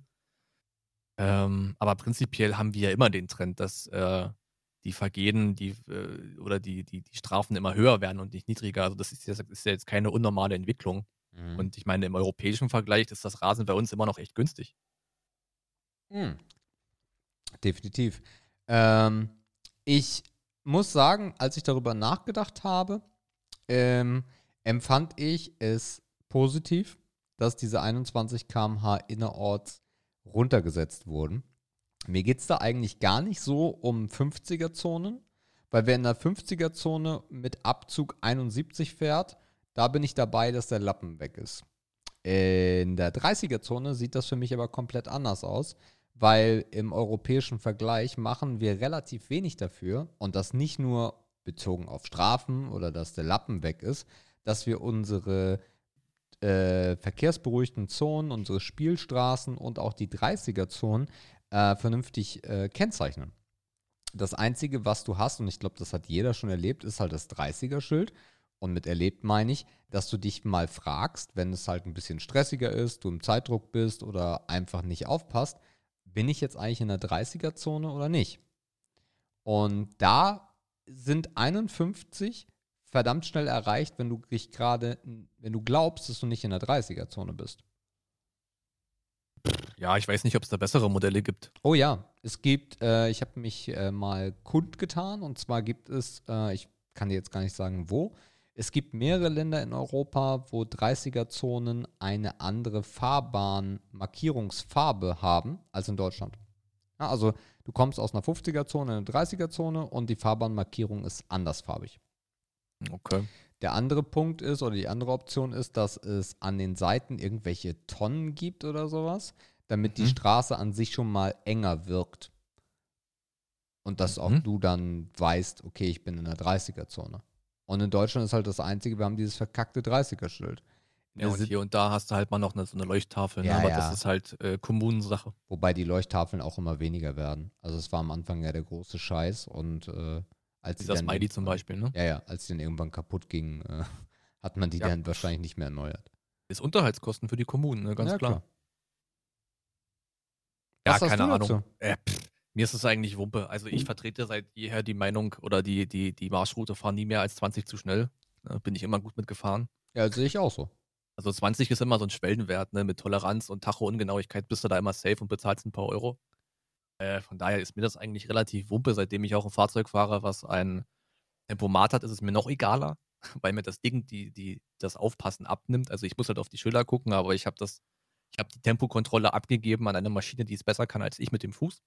Ähm, aber prinzipiell haben wir ja immer den Trend, dass äh, die Vergehen die, äh, oder die, die, die Strafen immer höher werden und nicht niedriger. Also das ist, jetzt- ist ja jetzt keine unnormale Entwicklung. Mhm. Und ich meine, im europäischen Vergleich ist das Rasen bei uns immer noch echt günstig. Hm. Definitiv. Ähm, ich muss sagen, als ich darüber nachgedacht habe, ähm, empfand ich es positiv, dass diese 21 km/h innerorts runtergesetzt wurden. Mir geht es da eigentlich gar nicht so um 50er-Zonen, weil wer in der 50er-Zone mit Abzug 71 fährt, da bin ich dabei, dass der Lappen weg ist. In der 30er-Zone sieht das für mich aber komplett anders aus, weil im europäischen Vergleich machen wir relativ wenig dafür und das nicht nur bezogen auf Strafen oder dass der Lappen weg ist, dass wir unsere äh, verkehrsberuhigten Zonen, unsere Spielstraßen und auch die 30er-Zonen äh, vernünftig äh, kennzeichnen. Das Einzige, was du hast, und ich glaube, das hat jeder schon erlebt, ist halt das 30er-Schild. Und mit erlebt meine ich, dass du dich mal fragst, wenn es halt ein bisschen stressiger ist, du im Zeitdruck bist oder einfach nicht aufpasst, bin ich jetzt eigentlich in der 30er-Zone oder nicht? Und da sind 51 verdammt schnell erreicht, wenn du dich gerade, wenn du glaubst, dass du nicht in der 30er-Zone bist. Ja, ich weiß nicht, ob es da bessere Modelle gibt. Oh ja, es gibt, äh, ich habe mich äh, mal kundgetan und zwar gibt es, äh, ich kann dir jetzt gar nicht sagen wo, es gibt mehrere Länder in Europa, wo 30er-Zonen eine andere Fahrbahnmarkierungsfarbe haben als in Deutschland. Ja, also du kommst aus einer 50er-Zone in eine 30er-Zone und die Fahrbahnmarkierung ist andersfarbig. Okay. Der andere Punkt ist, oder die andere Option ist, dass es an den Seiten irgendwelche Tonnen gibt oder sowas, damit die Mhm. Straße an sich schon mal enger wirkt. Und dass auch Mhm. du dann weißt, okay, ich bin in der 30er-Zone. Und in Deutschland ist halt das Einzige, wir haben dieses verkackte 30er-Schild. Ja, und hier und da hast du halt mal noch eine, so eine Leuchttafel, Ja, ne? aber ja. das ist halt äh, Kommunensache. Wobei die Leuchttafeln auch immer weniger werden. Also es war am Anfang ja der große Scheiß und äh, als die Dieser Smiley zum Beispiel, ne? Ja, ja, als die dann irgendwann kaputt ging, äh, hat man die Ja. dann wahrscheinlich nicht mehr erneuert. Ist Unterhaltskosten für die Kommunen, ne? ganz Ja, klar. Was Ja, sagst keine Ahnung. Äh, pff, mir ist es eigentlich Wumpe. Also ich vertrete seit jeher die Meinung oder die, die, die Marschroute fahren nie mehr als 20 zu schnell. Ne? Bin ich immer gut mitgefahren. Ja, sehe ich auch so. Also 20 ist immer so ein Schwellenwert, ne? Mit Toleranz und Tacho-Ungenauigkeit bist du da immer safe und bezahlst ein paar Euro. Äh, von daher ist mir das eigentlich relativ Wumpe, seitdem ich auch ein Fahrzeug fahre, was ein Tempomat hat, ist es mir noch egaler, weil mir das Ding die, die, das Aufpassen abnimmt. Also ich muss halt auf die Schilder gucken, aber ich habe das, ich habe die Tempokontrolle abgegeben an eine Maschine, die es besser kann als ich mit dem Fuß.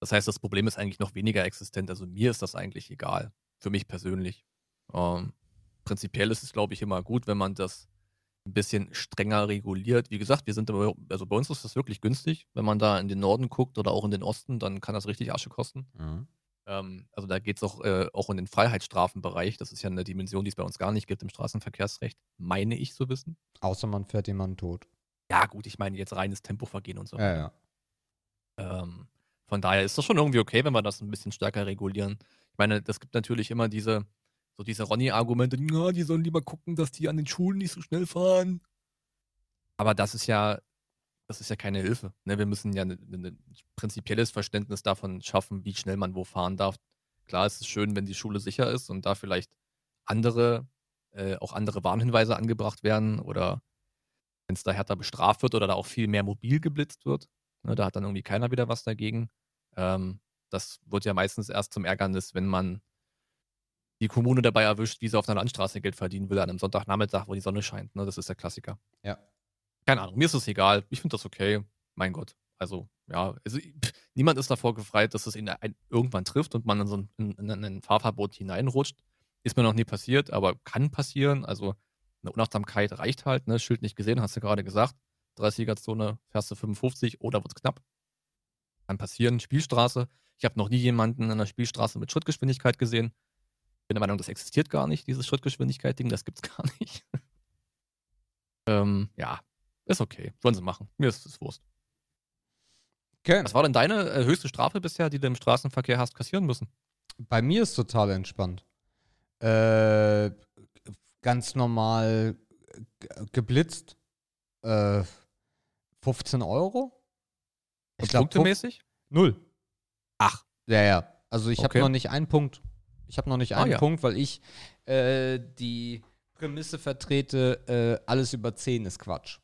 Das heißt, das Problem ist eigentlich noch weniger existent. Also mir ist das eigentlich egal. Für mich persönlich. Ähm, prinzipiell ist es, glaube ich, immer gut, wenn man das ein bisschen strenger reguliert. Wie gesagt, wir sind aber, also bei uns ist das wirklich günstig. Wenn man da in den Norden guckt oder auch in den Osten, dann kann das richtig Asche kosten. Mhm. Ähm, also da geht es auch, äh, auch in den Freiheitsstrafenbereich. Das ist ja eine Dimension, die es bei uns gar nicht gibt im Straßenverkehrsrecht, meine ich zu wissen. Außer man fährt jemanden tot. Ja, gut, ich meine jetzt reines Tempovergehen und so. Ja, ja. Ähm, von daher ist das schon irgendwie okay, wenn wir das ein bisschen stärker regulieren. Ich meine, es gibt natürlich immer diese, so diese Ronny-Argumente, ja, die sollen lieber gucken, dass die an den Schulen nicht so schnell fahren. Aber das ist ja, das ist ja keine Hilfe. Ne? Wir müssen ja ein ne, ne prinzipielles Verständnis davon schaffen, wie schnell man wo fahren darf. Klar, es ist schön, wenn die Schule sicher ist und da vielleicht andere, äh, auch andere Warnhinweise angebracht werden oder wenn es da härter bestraft wird oder da auch viel mehr mobil geblitzt wird. Ne, da hat dann irgendwie keiner wieder was dagegen. Ähm, das wird ja meistens erst zum Ärgernis, wenn man die Kommune dabei erwischt, wie sie auf einer Landstraße Geld verdienen will an einem Sonntagnachmittag, wo die Sonne scheint. Ne? Das ist der Klassiker. Ja. Keine Ahnung, mir ist es egal. Ich finde das okay. Mein Gott. Also, ja, also, pff, niemand ist davor gefreit, dass es ihn ein, irgendwann trifft und man in so ein, in, in ein Fahrverbot hineinrutscht. Ist mir noch nie passiert, aber kann passieren. Also, eine Unachtsamkeit reicht halt. Ne? Schild nicht gesehen, hast du gerade gesagt. 30er-Zone, fährst du 55 oder wird's knapp. Kann passieren. Spielstraße. Ich habe noch nie jemanden in der Spielstraße mit Schrittgeschwindigkeit gesehen. Bin der Meinung, das existiert gar nicht, dieses Schrittgeschwindigkeit-Ding. Das gibt's gar nicht. ähm, ja, ist okay. Sollen sie machen. Mir ist es Wurst. Okay. Was war denn deine äh, höchste Strafe bisher, die du im Straßenverkehr hast kassieren müssen? Bei mir ist total entspannt. Äh, ganz normal geblitzt. Äh, 15 Euro? Und glaub, punktemäßig? Null. Ach. Ja, ja. Also ich habe Okay. noch nicht einen Punkt. Ich habe noch nicht Ah, einen ja. Punkt, weil ich äh, die Prämisse vertrete, äh, alles über 10 ist Quatsch.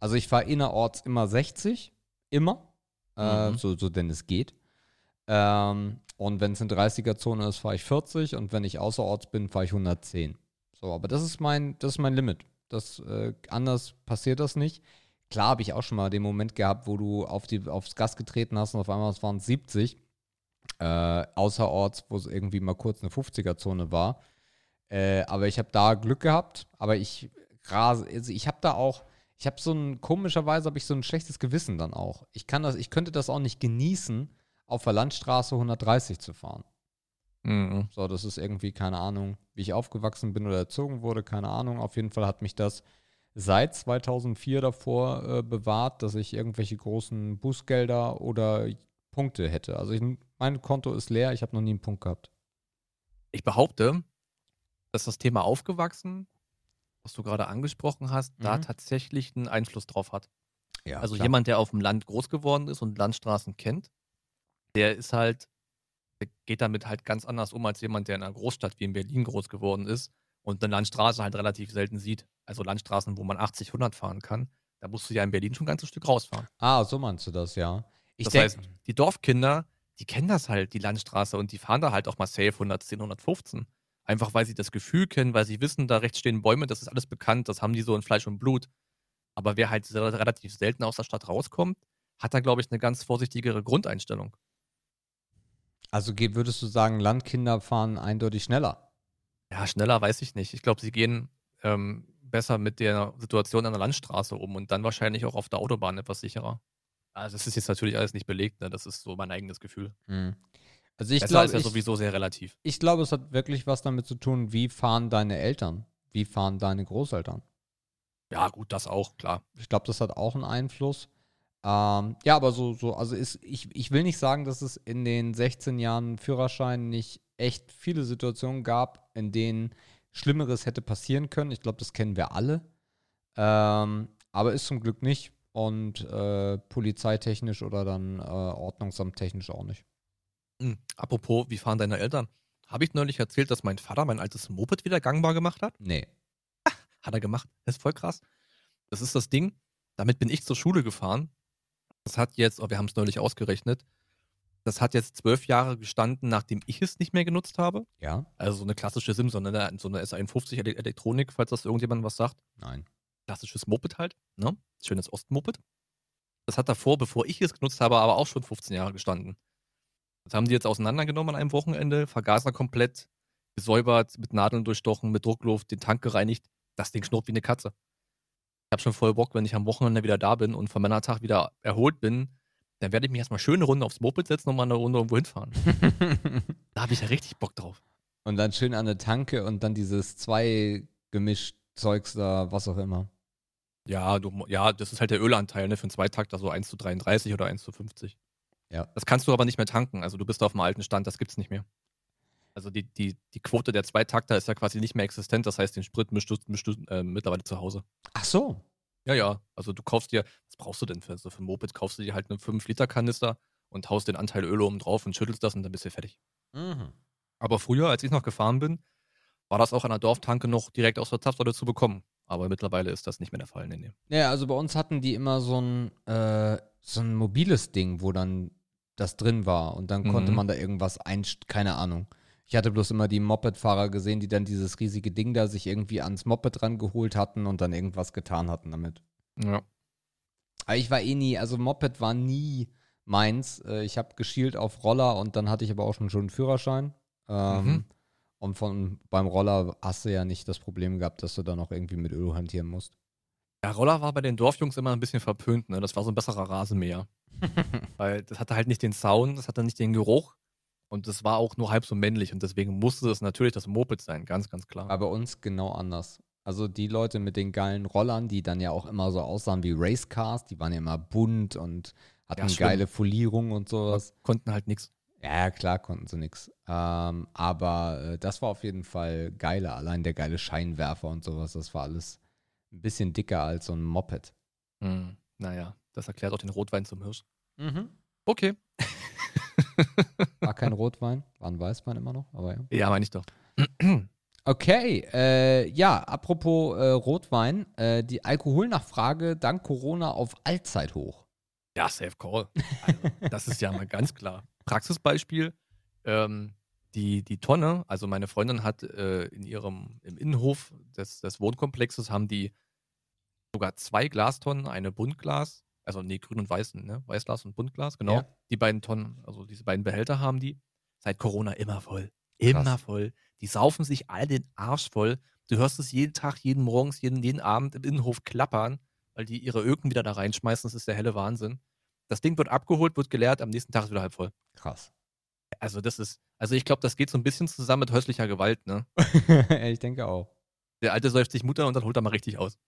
Also ich fahre innerorts immer 60. Immer. Äh, Mhm. so, so denn es geht. Ähm, und wenn es in 30er-Zone ist, fahre ich 40 und wenn ich außerorts bin, fahre ich 110. So, aber das ist mein, das ist mein Limit. Das, äh, anders passiert das nicht. Klar habe ich auch schon mal den Moment gehabt, wo du auf die, aufs Gas getreten hast und auf einmal waren es 70. Äh, außerorts, wo es irgendwie mal kurz eine 50er-Zone war. Äh, aber ich habe da Glück gehabt. Aber ich rase, also ich habe da auch, ich habe so ein, komischerweise habe ich so ein schlechtes Gewissen dann auch. Ich kann das, ich könnte das auch nicht genießen, auf der Landstraße 130 zu fahren. Mhm. So, das ist irgendwie, keine Ahnung, wie ich aufgewachsen bin oder erzogen wurde, keine Ahnung. Auf jeden Fall hat mich das seit 2004 davor äh, bewahrt, dass ich irgendwelche großen Bußgelder oder Punkte hätte. Also ich, mein Konto ist leer, ich habe noch nie einen Punkt gehabt. Ich behaupte, dass das Thema aufgewachsen, was du gerade angesprochen hast, da Mhm. tatsächlich einen Einfluss drauf hat. Ja, Also jemand, der auf dem Land groß geworden ist und Landstraßen kennt, der ist halt, der geht damit halt ganz anders um als jemand, der in einer Großstadt wie in Berlin groß geworden ist und eine Landstraße halt relativ selten sieht. Also Landstraßen, wo man 80, 100 fahren kann, da musst du ja in Berlin schon ein ganzes Stück rausfahren. Ah, so meinst du das, ja. Ich Das denk- heißt, die Dorfkinder, die kennen das halt, die Landstraße, und die fahren da halt auch mal safe 110, 115. Einfach weil sie das Gefühl kennen, weil sie wissen, da rechts stehen Bäume, das ist alles bekannt, das haben die so in Fleisch und Blut. Aber wer halt relativ selten aus der Stadt rauskommt, hat da, glaube ich, eine ganz vorsichtigere Grundeinstellung. also würdest du sagen, Landkinder fahren eindeutig schneller? Ja, schneller weiß ich nicht. Ich glaube, sie gehen ähm, besser mit der Situation an der Landstraße um und dann wahrscheinlich auch auf der Autobahn etwas sicherer. Also das ist jetzt natürlich alles nicht belegt, ne? das ist so mein eigenes Gefühl. Mhm. Also ich glaube, ist ja ich, sowieso sehr relativ. ich glaube, es hat wirklich was damit zu tun, wie fahren deine Eltern, wie fahren deine Großeltern. Ja, gut, das auch, klar. Ich glaube, das hat auch einen Einfluss. Ähm, ja, aber so, so, also ist, ich, ich will nicht sagen, dass es in den 16 Jahren Führerschein nicht echt viele Situationen gab, in denen Schlimmeres hätte passieren können. Ich glaube, das kennen wir alle. Ähm, aber ist zum Glück nicht. Und äh, polizeitechnisch oder dann äh, ordnungsamttechnisch auch nicht. Hm. Apropos, wie fahren deine Eltern? Habe ich neulich erzählt, dass mein Vater mein altes Moped wieder gangbar gemacht hat? Nee. Hat er gemacht. Das ist voll krass. Das ist das Ding. Damit bin ich zur Schule gefahren. Das hat jetzt, oh, wir haben es neulich ausgerechnet, das hat jetzt zwölf Jahre gestanden, nachdem ich es nicht mehr genutzt habe. Ja? Also so eine klassische Simson, ne? so eine S51 Ele- Elektronik, falls das irgendjemand was sagt. Nein. Klassisches Moped halt, ne? Schönes Ostmoped. Das hat davor, bevor ich es genutzt habe, aber auch schon 15 Jahre gestanden. Das haben die jetzt auseinandergenommen an einem Wochenende, Vergaser komplett, gesäubert, mit Nadeln durchstochen, mit Druckluft, den Tank gereinigt. Das Ding schnurrt wie eine Katze. Ich habe schon voll Bock, wenn ich am Wochenende wieder da bin und vom Männertag wieder erholt bin, dann werde ich mich erstmal schöne Runde aufs Moped setzen und mal eine Runde irgendwo hinfahren. Da habe ich ja richtig Bock drauf. und dann schön an der Tanke und dann dieses zwei gemischt Zeugs da, was auch immer. Ja, du, ja, das ist halt der Ölanteil, ne? Für einen Zweitakter so 1 zu 33 oder 1 zu 50. Ja. Das kannst du aber nicht mehr tanken. Also du bist auf dem alten Stand, das gibt's nicht mehr. Also die, die, die Quote der Zweitakter ist ja quasi nicht mehr existent. Das heißt, den Sprit mischst du, mischst du äh, mittlerweile zu Hause. Ach so. Ja, ja. Also du kaufst dir, was brauchst du denn für so für ein Moped? Kaufst du dir halt einen 5-Liter-Kanister und haust den Anteil Öl oben drauf und schüttelst das und dann bist du fertig. Mhm. Aber früher, als ich noch gefahren bin, war das auch an der Dorftanke noch direkt aus der Zapfsäule zu bekommen. Aber mittlerweile ist das nicht mehr der Fall. Nee, nee. Ja, also bei uns hatten die immer so ein, äh, so ein mobiles Ding, wo dann das drin war und dann konnte Mhm. man da irgendwas einst, keine Ahnung. Ich hatte bloß immer die Moped-Fahrer gesehen, die dann dieses riesige Ding da sich irgendwie ans Moped rangeholt hatten und dann irgendwas getan hatten damit. Ja. Aber ich war eh nie, also Moped war nie meins. Äh, ich habe geschielt auf Roller und dann hatte ich aber auch schon schon einen Führerschein. Ähm, Mhm. Und von, beim Roller hast du ja nicht das Problem gehabt, dass du da noch irgendwie mit Öl hantieren musst. Ja, Roller war bei den Dorfjungs immer ein bisschen verpönt, ne? Das war so ein besserer Rasenmäher. Weil das hatte halt nicht den Sound, das hatte nicht den Geruch. Und das war auch nur halb so männlich. Und deswegen musste das natürlich das Moped sein, ganz, ganz klar. Aber bei uns genau anders. Also die Leute mit den geilen Rollern, die dann ja auch immer so aussahen wie Racecars, die waren ja immer bunt und hatten Ja, geile Folierung und sowas. Konnten halt nichts. Ja, klar konnten sie nix. Ähm, aber äh, das war auf jeden Fall geiler. Allein der geile Scheinwerfer und sowas, das war alles ein bisschen dicker als so ein Moped. Hm, naja, das erklärt auch den Rotwein zum Hirsch. Mhm. Okay. War kein Rotwein, war ein Weißwein immer noch, aber ja. Ja, meine ich doch. Okay, äh, ja, apropos äh, Rotwein, äh, die Alkoholnachfrage dank Corona auf Allzeithoch. Ja, Safe Call. Also, das ist ja mal ganz klar. Praxisbeispiel: ähm, die, die Tonne, also meine Freundin hat äh, in ihrem im Innenhof des, des Wohnkomplexes haben die sogar zwei Glastonnen, eine Buntglas, also nee, grün und weiß, ne? Weißglas und Buntglas, genau. Ja. Die beiden Tonnen, also diese beiden Behälter haben die seit Corona immer voll. Immer Krass. voll. Die saufen sich alle den Arsch voll. Du hörst es jeden Tag, jeden Morgens, jeden, jeden Abend im Innenhof klappern, weil die ihre Öken wieder da reinschmeißen. Das ist der helle Wahnsinn. Das Ding wird abgeholt, wird geleert, am nächsten Tag ist wieder halb voll. Krass. Also das ist, also ich glaube, das geht so ein bisschen zusammen mit häuslicher Gewalt, ne? ich denke auch. Der Alte säuft sich Mutter und dann holt er mal richtig aus.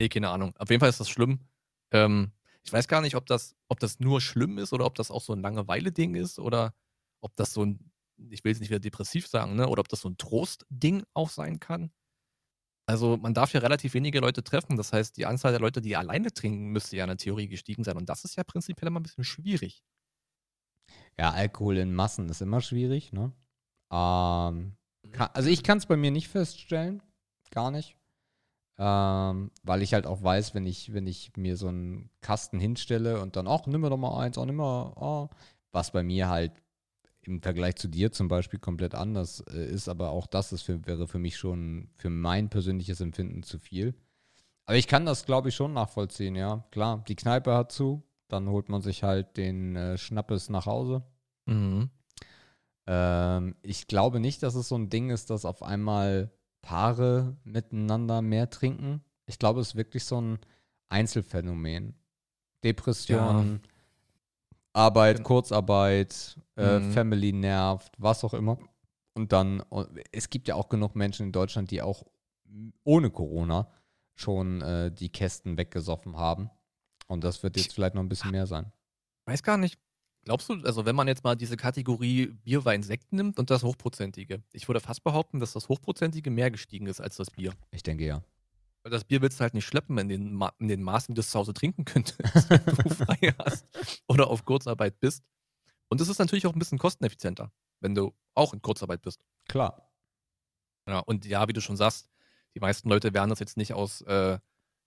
Nee, keine Ahnung. Auf jeden Fall ist das schlimm. Ähm, ich weiß gar nicht, ob das, ob das nur schlimm ist oder ob das auch so ein Langeweile-Ding ist oder ob das so ein, ich will jetzt nicht wieder depressiv sagen, ne? Oder ob das so ein Trost-Ding auch sein kann. Also man darf ja relativ wenige Leute treffen. Das heißt, die Anzahl der Leute, die alleine trinken, müsste ja in der Theorie gestiegen sein. Und das ist ja prinzipiell immer ein bisschen schwierig. Ja, Alkohol in Massen ist immer schwierig, ne? Ähm, kann, also ich kann es bei mir nicht feststellen, gar nicht. Ähm, weil ich halt auch weiß, wenn ich, wenn ich mir so einen Kasten hinstelle und dann, ach, nimm mir doch mal eins, auch nimm mal, oh, was bei mir halt im Vergleich zu dir zum Beispiel komplett anders äh, ist, aber auch das ist für, wäre für mich schon, für mein persönliches Empfinden zu viel. Aber ich kann das, glaube ich, schon nachvollziehen, ja. Klar, die Kneipe hat zu, dann holt man sich halt den äh, Schnappes nach Hause. Mhm. Ähm, ich glaube nicht, dass es so ein Ding ist, dass auf einmal Paare miteinander mehr trinken. Ich glaube, es ist wirklich so ein Einzelfenomen. Depression, Arbeit, Genau. Kurzarbeit, äh, Mhm. Family nervt, was auch immer. Und dann, und es gibt ja auch genug Menschen in Deutschland, die auch ohne Corona schon äh, die Kästen weggesoffen haben. Und das wird jetzt vielleicht noch ein bisschen mehr sein. Weiß gar nicht. Glaubst du, also wenn man jetzt mal diese Kategorie Bier, Wein, Sekt nimmt und das Hochprozentige, ich würde fast behaupten, dass das Hochprozentige mehr gestiegen ist als das Bier. Ich denke ja. Weil das Bier willst du halt nicht schleppen in den, Ma in den Maßen, wie du es zu Hause trinken könntest, wenn du frei hast oder auf Kurzarbeit bist. Und es ist natürlich auch ein bisschen kosteneffizienter, wenn du auch in Kurzarbeit bist. Klar. Ja, und ja, wie du schon sagst, die meisten Leute werden das jetzt nicht aus äh,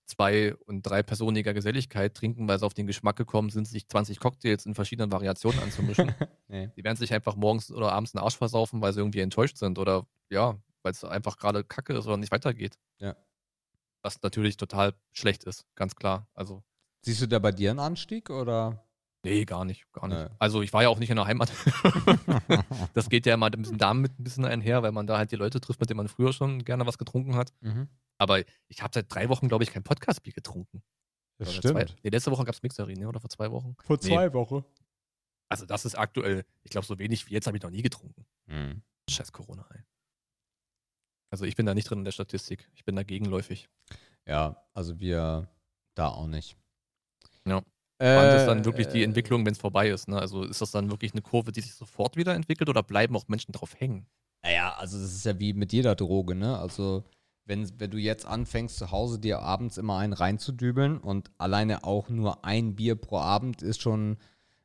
zwei- und dreipersoniger Geselligkeit trinken, weil sie auf den Geschmack gekommen sind, sich 20 Cocktails in verschiedenen Variationen anzumischen. Nee. Die werden sich einfach morgens oder abends den Arsch versaufen, weil sie irgendwie enttäuscht sind oder ja, weil es einfach gerade kacke ist oder nicht weitergeht. Ja. Was natürlich total schlecht ist, ganz klar. Also, Siehst du da bei dir einen Anstieg oder? nee, gar nicht, gar nicht. Nee. Also, ich war ja auch nicht in der Heimat. das geht ja immer ein bisschen damit ein bisschen einher, weil man da halt die Leute trifft, mit denen man früher schon gerne was getrunken hat. mhm. Aber ich habe seit drei Wochen, glaube ich, kein Podcast-Bier getrunken. Das Oder stimmt. Zwei, nee, letzte Woche gab es Mixery, ne? oder vor zwei Wochen? Vor Nee. zwei Wochen. Also, das ist aktuell, ich glaube, so wenig wie jetzt habe ich noch nie getrunken. Mhm. Scheiß Corona, ey. Also, ich bin da nicht drin in der Statistik. Ich bin da gegenläufig. Ja, also wir da auch nicht. Ja. Äh, Wann ist dann wirklich die äh, Entwicklung, wenn es vorbei ist? Ne? Also, ist das dann wirklich eine Kurve, die sich sofort wieder entwickelt oder bleiben auch Menschen drauf hängen? Naja, also das ist ja wie mit jeder Droge, ne? Also wenn, wenn du jetzt anfängst, zu Hause dir abends immer einen reinzudübeln und alleine auch nur ein Bier pro Abend ist schon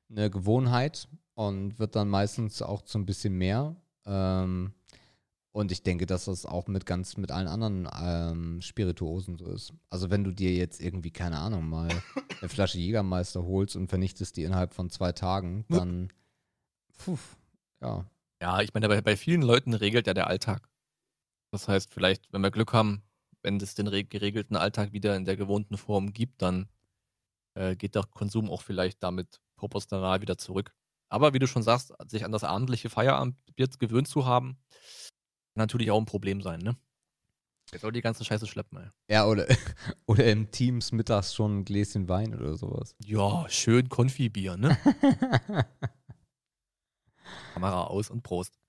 eine Gewohnheit und wird dann meistens auch zu ein bisschen mehr. Ähm, und ich denke, dass das auch mit ganz, mit allen anderen ähm, Spirituosen so ist. Also wenn du dir jetzt irgendwie, keine Ahnung, mal eine Flasche Jägermeister holst und vernichtest die innerhalb von zwei Tagen, dann, puh, ja, Ja, ich meine, bei, bei vielen Leuten regelt ja der Alltag. Das heißt, vielleicht, wenn wir Glück haben, wenn es den re- geregelten Alltag wieder in der gewohnten Form gibt, dann äh, geht der Konsum auch vielleicht damit proportional wieder zurück. Aber wie du schon sagst, sich an das abendliche Feierabendbier gewöhnt zu haben, natürlich auch ein Problem sein, ne? Wer soll die ganze Scheiße schleppen, ey? Ja, oder, oder im Teams mittags schon ein Gläschen Wein oder sowas. Ja, schön Konfibier, ne? Kamera aus und Prost.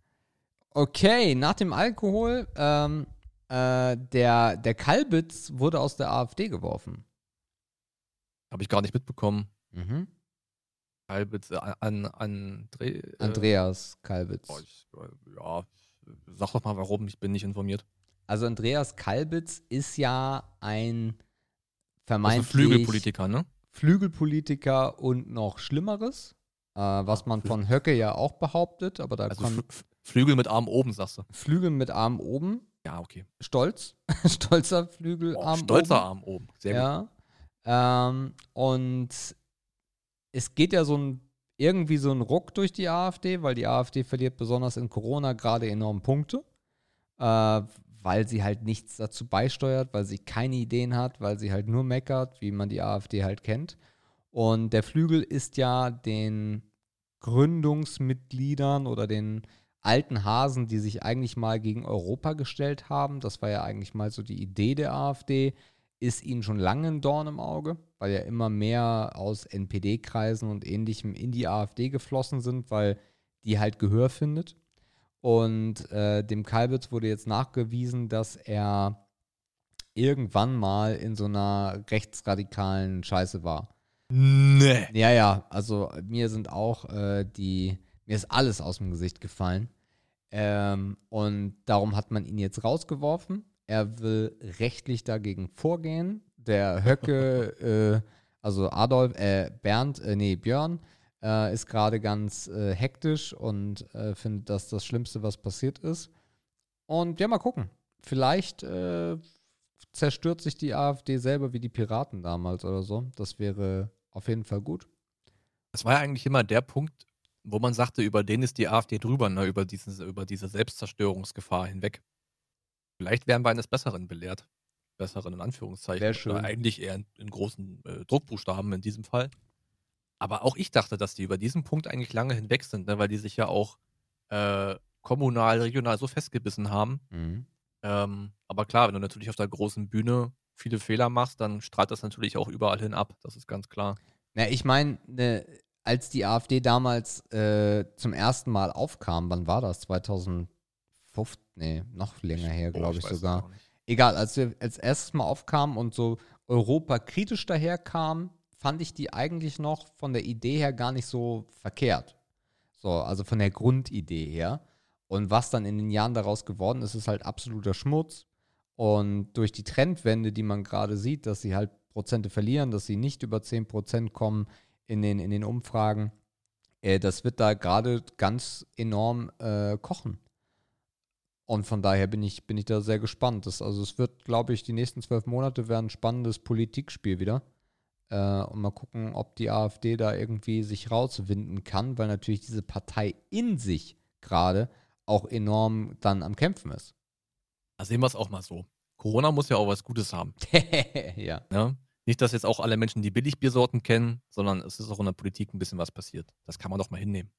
okay, nach dem Alkohol, ähm, äh, der, der Kalbitz wurde aus der AfD geworfen. Habe ich gar nicht mitbekommen. Mhm. Kalbitz, äh, an, an Andre, äh, Andreas Kalbitz. boah, ich, äh, ja, sag doch mal warum, ich bin nicht informiert. Also Andreas Kalbitz ist ja ein Also vermeintlich Flügelpolitiker, ne? Flügelpolitiker und noch Schlimmeres, äh, was man von Höcke ja auch behauptet, aber da Also Flügel mit Arm oben, sagst du. Flügel mit Arm oben, Ja, okay. stolz, stolzer Flügel, Boah, Arm stolzer oben. Arm oben. Sehr gut. Ja. Ähm, und es geht ja so ein irgendwie so ein Ruck durch die AfD, weil die AfD verliert besonders in Corona gerade enorm Punkte, äh, weil sie halt nichts dazu beisteuert, weil sie keine Ideen hat, weil sie halt nur meckert, wie man die AfD halt kennt. Und der Flügel ist ja den Gründungsmitgliedern oder den alten Hasen, die sich eigentlich mal gegen Europa gestellt haben, das war ja eigentlich mal so die Idee der AfD, ist ihnen schon lange ein Dorn im Auge, weil ja immer mehr aus NPD-Kreisen und ähnlichem in die AfD geflossen sind, weil die halt Gehör findet. Und äh, dem Kalbitz wurde jetzt nachgewiesen, dass er irgendwann mal in so einer rechtsradikalen Scheiße war. Nee. Ja, ja, also mir sind auch äh, die, mir ist alles aus dem Gesicht gefallen. Ähm, und darum hat man ihn jetzt rausgeworfen. Er will rechtlich dagegen vorgehen. Der Höcke, äh, also Adolf, äh, Bernd, äh, nee, Björn, äh, ist gerade ganz äh, hektisch und äh, findet das das Schlimmste, was passiert ist. Und ja, mal gucken. Vielleicht äh, zerstört sich die AfD selber wie die Piraten damals oder so. Das wäre auf jeden Fall gut. Das war ja eigentlich immer der Punkt, wo man sagte, über den ist die AfD drüber, ne? über, dieses, über diese Selbstzerstörungsgefahr hinweg. Vielleicht werden wir eines Besseren belehrt. Besseren in Anführungszeichen. Wär schön. Oder eigentlich eher in, in großen äh, Druckbuchstaben in diesem Fall. Aber auch ich dachte, dass die über diesen Punkt eigentlich lange hinweg sind, ne? weil die sich ja auch äh, kommunal, regional so festgebissen haben. Mhm. Ähm, aber klar, wenn du natürlich auf der großen Bühne viele Fehler machst, dann strahlt das natürlich auch überall hin ab. Das ist ganz klar. Na, ich meine, ne, als die AfD damals äh, zum ersten Mal aufkam, wann war das? 2015? Nee, noch länger her, glaube ich, es sogar. Egal, als wir als erstes Mal aufkamen und so Europa kritisch daherkam, fand ich die eigentlich noch von der Idee her gar nicht so verkehrt. So, also von der Grundidee her. Und was dann in den Jahren daraus geworden ist, ist halt absoluter Schmutz. Und durch die Trendwende, die man gerade sieht, dass sie halt Prozente verlieren, dass sie nicht über 10% kommen in den, in den Umfragen, äh, das wird da gerade ganz enorm äh, kochen. Und von daher bin ich, bin ich da sehr gespannt. Das, also es wird, glaube ich, die nächsten zwölf Monate werden ein spannendes Politikspiel wieder. Äh, und mal gucken, ob die AfD da irgendwie sich rauswinden kann, weil natürlich diese Partei in sich gerade auch enorm dann am Kämpfen ist. Da sehen wir es auch mal so. Corona muss ja auch was Gutes haben. ja. Ne? Nicht, dass jetzt auch alle Menschen die Billigbiersorten kennen, sondern es ist auch in der Politik ein bisschen was passiert. Das kann man doch mal hinnehmen.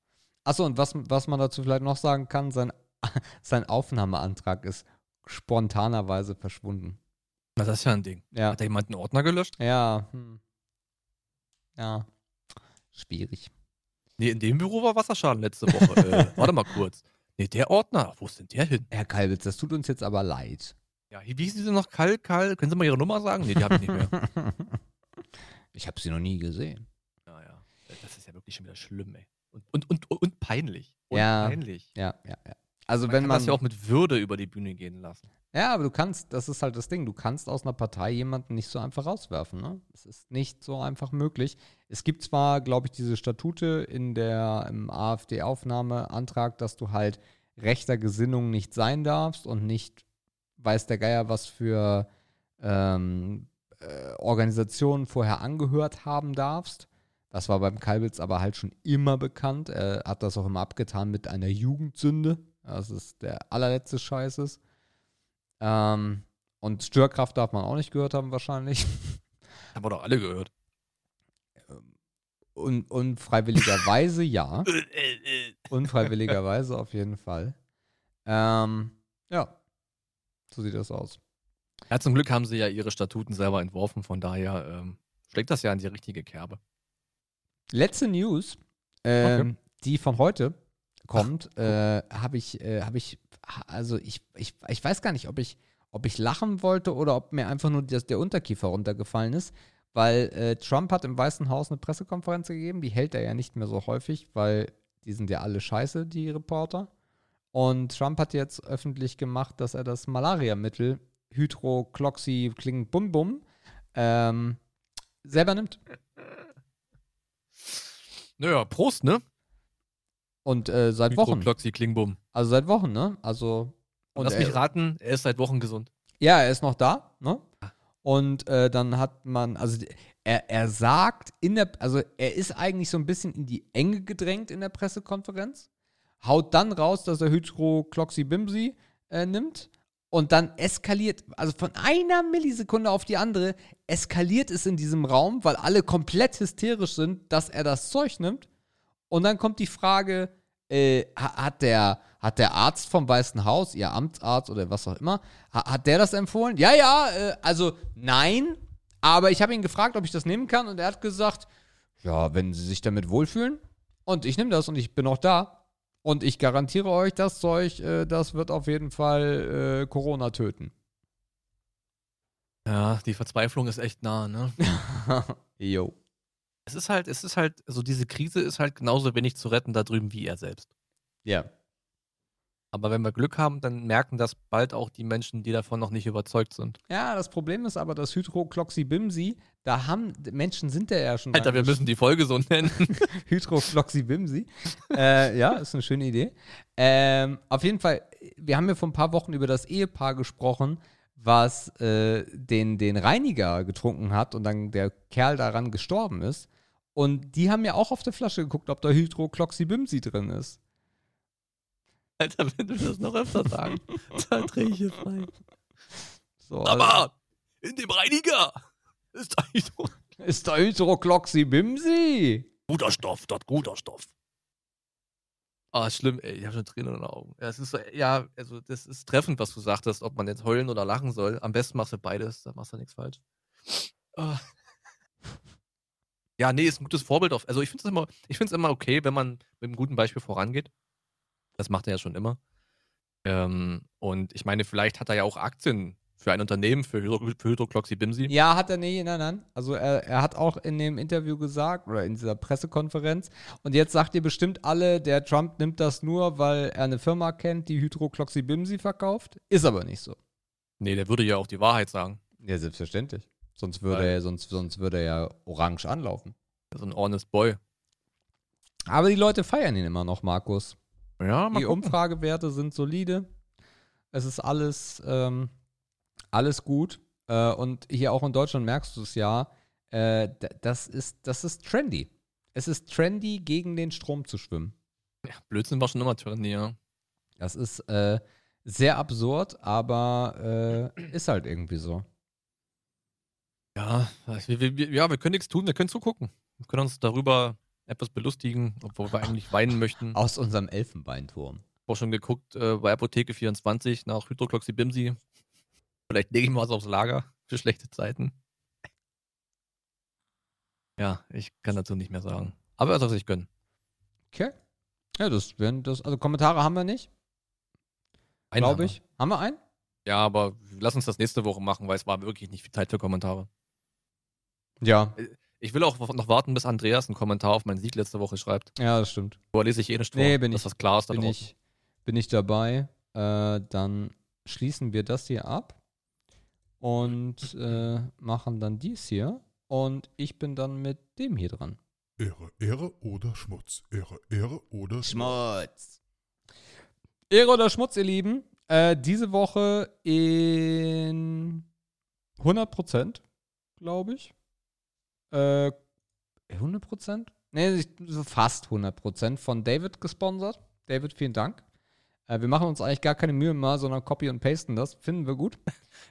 Achso, und was, was man dazu vielleicht noch sagen kann, sein, sein Aufnahmeantrag ist spontanerweise verschwunden. Na, das ist ja ein Ding. Ja. Hat da jemand einen Ordner gelöscht? Ja. Hm. Ja. Schwierig. Nee, in dem Büro war Wasserschaden letzte Woche. äh, warte mal kurz. Nee, der Ordner, wo ist denn der hin? Herr Kalbitz, das tut uns jetzt aber leid. Ja, wie hießen Sie noch? Kal, Kal, können Sie mal Ihre Nummer sagen? Nee, die habe ich nicht mehr. Ich habe sie noch nie gesehen. Ja, ja. Das ist ja wirklich schon wieder schlimm, ey. Und, und, und, und peinlich. Und Ja. peinlich. Ja, ja, ja. Also Man wenn kann man das ja auch mit Würde über die Bühne gehen lassen. Ja, aber du kannst, das ist halt das Ding, du kannst aus einer Partei jemanden nicht so einfach rauswerfen. Ne? Es ist nicht so einfach möglich. Es gibt zwar, glaube ich, diese Statute in der im AfD-Aufnahmeantrag, dass du halt rechter Gesinnung nicht sein darfst und nicht weiß der Geier, was für ähm, äh, Organisationen vorher angehört haben darfst. Das war beim Kalbitz aber halt schon immer bekannt. Er hat das auch immer abgetan mit einer Jugendsünde. Das ist der allerletzte Scheiß ist. Ähm, und Störkraft darf man auch nicht gehört haben, wahrscheinlich. Haben wir doch alle gehört. Und unfreiwilligerweise ja. Unfreiwilligerweise auf jeden Fall. Ähm, ja, so sieht das aus. Ja, zum Glück haben sie ja ihre Statuten selber entworfen, von daher ähm, schlägt das ja in die richtige Kerbe. Letzte News, ähm, die von heute kommt, äh, habe ich, äh, habe ich, also ich, ich, ich weiß gar nicht, ob ich, ob ich lachen wollte oder ob mir einfach nur das, der Unterkiefer runtergefallen ist, weil äh, Trump hat im Weißen Haus eine Pressekonferenz gegeben, die hält er ja nicht mehr so häufig, weil die sind ja alle scheiße, die Reporter. Und Trump hat jetzt öffentlich gemacht, dass er das Malariamittel Hydrocloxy klingt bum bum ähm, selber nimmt. Naja, Prost, ne? Und äh, seit Wochen. Hydroxy Klingbum. Also seit Wochen, ne? Also. Und lass er, mich raten, er ist seit Wochen gesund. Ja, er ist noch da, ne? Und äh, dann hat man, also er, er sagt in der, also er ist eigentlich so ein bisschen in die Enge gedrängt in der Pressekonferenz, haut dann raus, dass er Hydrocloxybimsi äh, nimmt und dann eskaliert, also von einer Millisekunde auf die andere eskaliert es in diesem Raum, weil alle komplett hysterisch sind, dass er das Zeug nimmt. Und dann kommt die Frage, äh, ha- hat, der, hat der Arzt vom Weißen Haus, ihr Amtsarzt oder was auch immer, ha, hat der das empfohlen? Ja, ja, äh, also nein, aber ich habe ihn gefragt, ob ich das nehmen kann und er hat gesagt, ja, wenn Sie sich damit wohlfühlen und ich nehme das und ich bin auch da und ich garantiere euch, das Zeug, äh, das wird auf jeden Fall äh, Corona töten. Ja, die Verzweiflung ist echt nah, ne? Jo. Es ist halt, es ist halt, also diese Krise ist halt genauso wenig zu retten da drüben wie er selbst. Ja. Aber wenn wir Glück haben, dann merken das bald auch die Menschen, die davon noch nicht überzeugt sind. Ja, das Problem ist aber, das Hydrocloxybimsi, da haben, Menschen sind da ja schon Alter, wir müssen die Folge so nennen. Hydrofloxibimsi. äh, ja, ist eine schöne Idee. Ähm, auf jeden Fall, wir haben ja vor ein paar Wochen über das Ehepaar gesprochen, was äh, den, den Reiniger getrunken hat und dann der Kerl daran gestorben ist. Und die haben ja auch auf der Flasche geguckt, ob da Hydrocloxibimsi drin ist. Alter, wenn du das noch öfter sagst, da drehe ich hier frei. So, also, Aber in dem Reiniger ist ein ist da Hydrocloxibimsi? guter Stoff, dort guter Stoff. Ah, schlimm, ey, ich habe schon Tränen in den Augen. Ja, es ist so, ja, also das ist treffend, was du sagtest, ob man jetzt heulen oder lachen soll. Am besten machst du beides, da machst du nichts falsch. Ah. Ja, nee, ist ein gutes Vorbild. Auf, also ich finde es immer, ich find's immer okay, wenn man mit einem guten Beispiel vorangeht. Das macht er ja schon immer. Ähm, und ich meine, vielleicht hat er ja auch Aktien für ein Unternehmen, für, Hydro, für Hydroxybimsi. Ja, hat er nicht, nein, nein. Also er, er hat auch in dem Interview gesagt, oder in dieser Pressekonferenz, und jetzt sagt ihr bestimmt alle, der Trump nimmt das nur, weil er eine Firma kennt, die Hydroxybimsi verkauft. Ist aber nicht so. Nee, der würde ja auch die Wahrheit sagen. Ja, selbstverständlich. Sonst würde, er, sonst, sonst würde er ja orange anlaufen. Ist ein honest Boy. Aber die Leute feiern ihn immer noch, Markus. Ja, Die gucken. Umfragewerte sind solide. Es ist alles, ähm, alles gut. Äh, und hier auch in Deutschland merkst du es ja. Äh, das, ist, das ist trendy. Es ist trendy, gegen den Strom zu schwimmen. Ja, Blödsinn war schon immer trendy, ja. Das ist äh, sehr absurd, aber äh, ist halt irgendwie so. Ja, wir, wir, wir- ja, wir können nichts tun, wir können zugucken. Wir können uns darüber etwas belustigen, obwohl wir eigentlich weinen möchten. Aus unserem Elfenbeinturm. Ich habe auch schon geguckt äh, bei Apotheke 24 nach Hydroxybimsi. Vielleicht lege ich mal was aufs Lager für schlechte Zeiten. Ja, ich kann dazu nicht mehr sagen. Aber er soll sich gönnen. Okay. Ja, das werden das. Also Kommentare haben wir nicht, glaube ich. Haben wir einen? Ja, aber lass uns das nächste Woche machen, weil es war wirklich nicht viel Zeit für Kommentare. Ja. Ich will auch noch warten, bis Andreas einen Kommentar auf meinen Sieg letzte Woche schreibt. Ja, das stimmt. Vorher lese ich eh nicht vor, Nee, bin dass ich- das klar ist da bin draußen. ich, bin ich dabei. Äh, dann schließen wir das hier ab und äh, machen dann dies hier. Und ich bin dann mit dem hier dran. Ehre, Ehre oder Schmutz. Ehre, Ehre oder Schmutz. Ehre oder Schmutz, ihr Lieben. Äh, diese Woche in 100%, glaube ich. Äh, 100%? Nee, ich- so fast 100% von David gesponsert. David, vielen Dank. Äh, wir machen uns eigentlich gar keine Mühe mehr, sondern copy und pasten das. Finden wir gut.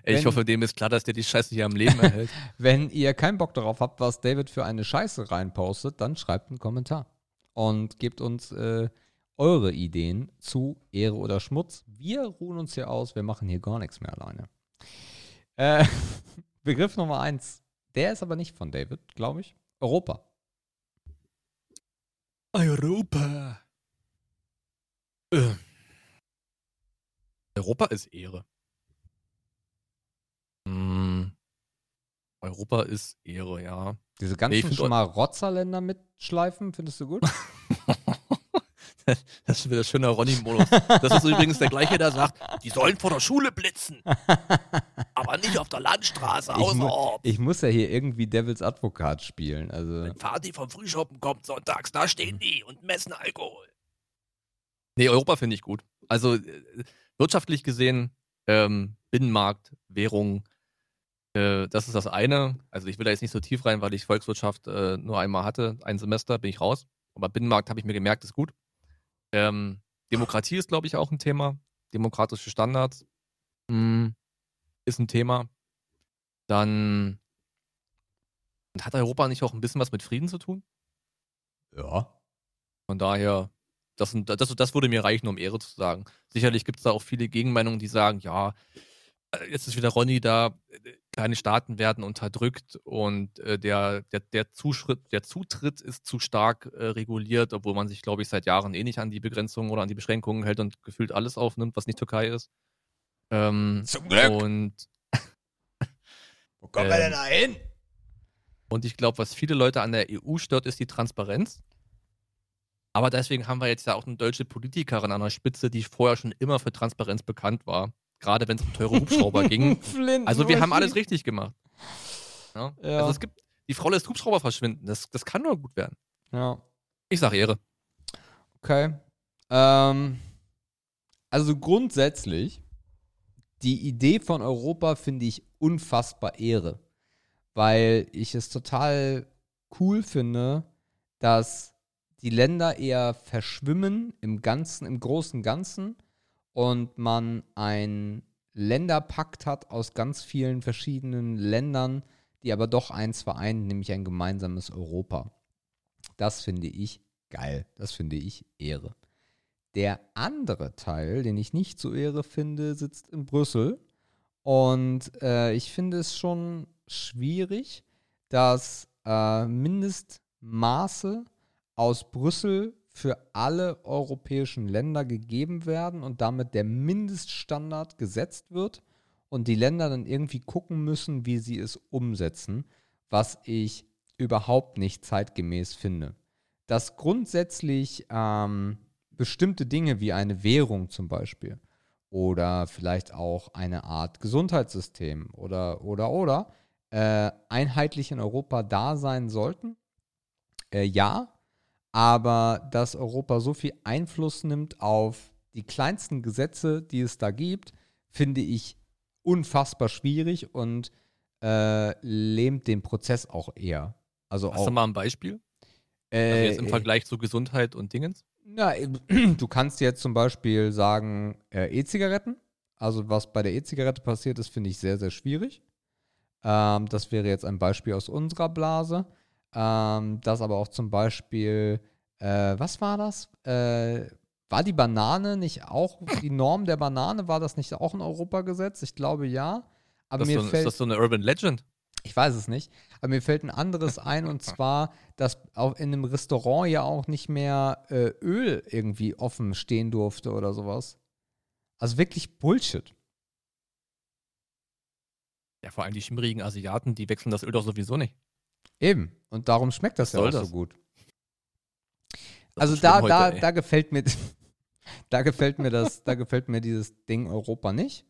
Ey, ich wenn- hoffe, dem ist klar, dass der die Scheiße hier am Leben erhält. Wenn ihr keinen Bock darauf habt, was David für eine Scheiße reinpostet, dann schreibt einen Kommentar und gebt uns äh, eure Ideen zu Ehre oder Schmutz. Wir ruhen uns hier aus, wir machen hier gar nichts mehr alleine. Äh, Begriff Nummer eins. Der ist aber nicht von David, glaube ich. Europa. Europa. Äh. Europa ist Ehre. Hm. Europa ist Ehre, ja. Diese ganzen Nee, ich find schon mal Rotzerländer mitschleifen, findest du gut? Das ist wieder der schöne Ronny-Modus. Das ist übrigens der gleiche, der sagt, die sollen vor der Schule blitzen. Aber nicht auf der Landstraße, Ich, mu ich muss ja hier irgendwie Devils Advokat spielen. Also, Wenn Fadi vom Frühschoppen kommt sonntags, da stehen die und messen Alkohol. Nee, Europa finde ich gut. Also äh, wirtschaftlich gesehen, ähm, Binnenmarkt, Währung, äh, das ist das eine. Also ich will da jetzt nicht so tief rein, weil ich Volkswirtschaft äh, nur einmal hatte, ein Semester, bin ich raus. Aber Binnenmarkt habe ich mir gemerkt, ist gut. Ähm, Demokratie ist, glaube ich, auch ein Thema. Demokratische Standards mm, ist ein Thema. Dann hat Europa nicht auch ein bisschen was mit Frieden zu tun? ja. Von daher, das, das, das würde mir reichen, um Ehre zu sagen. Sicherlich gibt es da auch viele Gegenmeinungen, die sagen, ja, äh, jetzt ist wieder Ronny da, äh, kleine Staaten werden unterdrückt und äh, der, der, der, Zuschritt, der Zutritt ist zu stark äh, reguliert, obwohl man sich, glaube ich, seit Jahren eh nicht an die Begrenzungen oder an die Beschränkungen hält und gefühlt alles aufnimmt, was nicht Türkei ist. Ähm, Zum und Wo kommen wir denn da hin? Und ich glaube, was viele Leute an der EU stört, ist die Transparenz. Aber deswegen haben wir jetzt ja auch eine deutsche Politikerin an der Spitze, die vorher schon immer für Transparenz bekannt war. Gerade wenn es um teure Hubschrauber ging. Also wir haben alles richtig gemacht. Ja? Ja. Also es gibt, die Frau lässt Hubschrauber verschwinden. Das, das kann nur gut werden. Ja. Ich sage Ehre. Okay. Ähm, also grundsätzlich, die Idee von Europa finde ich unfassbar Ehre, weil ich es total cool finde, dass die Länder eher verschwimmen im Ganzen, im großen Ganzen und man einen Länderpakt hat aus ganz vielen verschiedenen Ländern, die aber doch eins vereinen, nämlich ein gemeinsames Europa. Das finde ich geil. Das finde ich Ehre. Der andere Teil, den ich nicht so Ehre finde, sitzt in Brüssel. Und äh, ich finde es schon schwierig, dass äh, Mindestmaße aus Brüssel für alle europäischen Länder gegeben werden und damit der Mindeststandard gesetzt wird und die Länder dann irgendwie gucken müssen, wie sie es umsetzen, was ich überhaupt nicht zeitgemäß finde. Dass grundsätzlich ähm, bestimmte Dinge wie eine Währung zum Beispiel oder vielleicht auch eine Art Gesundheitssystem oder oder oder äh, einheitlich in Europa da sein sollten. Äh, ja, aber dass Europa so viel Einfluss nimmt auf die kleinsten Gesetze, die es da gibt, finde ich unfassbar schwierig und äh, lähmt den Prozess auch eher. Also Hast auch, du mal ein Beispiel? äh, Also jetzt im Vergleich zu Gesundheit und Dingens? Na, du kannst jetzt zum Beispiel sagen, äh, E-Zigaretten. Also was bei der E-Zigarette passiert ist, finde ich sehr, sehr schwierig. Ähm, das wäre jetzt ein Beispiel aus unserer Blase. Ähm, das aber auch zum Beispiel, äh, was war das? Äh, war die Banane nicht auch, die Norm der Banane, war das nicht auch ein Europagesetz? Ich glaube ja. Aber Das mir so, ein- ist fällt, das so eine Urban Legend? ich weiß es nicht, aber mir fällt ein anderes ein und zwar, dass auch in einem Restaurant ja auch nicht mehr äh, Öl irgendwie offen stehen durfte oder sowas. Also wirklich Bullshit. Ja, vor allem die schimmerigen Asiaten, die wechseln das Öl doch sowieso nicht. Eben. Und darum schmeckt das Was ja soll auch so das? gut. Das Also da, da, heute, ey. da gefällt mir, da gefällt mir das, da gefällt mir dieses Ding Europa nicht.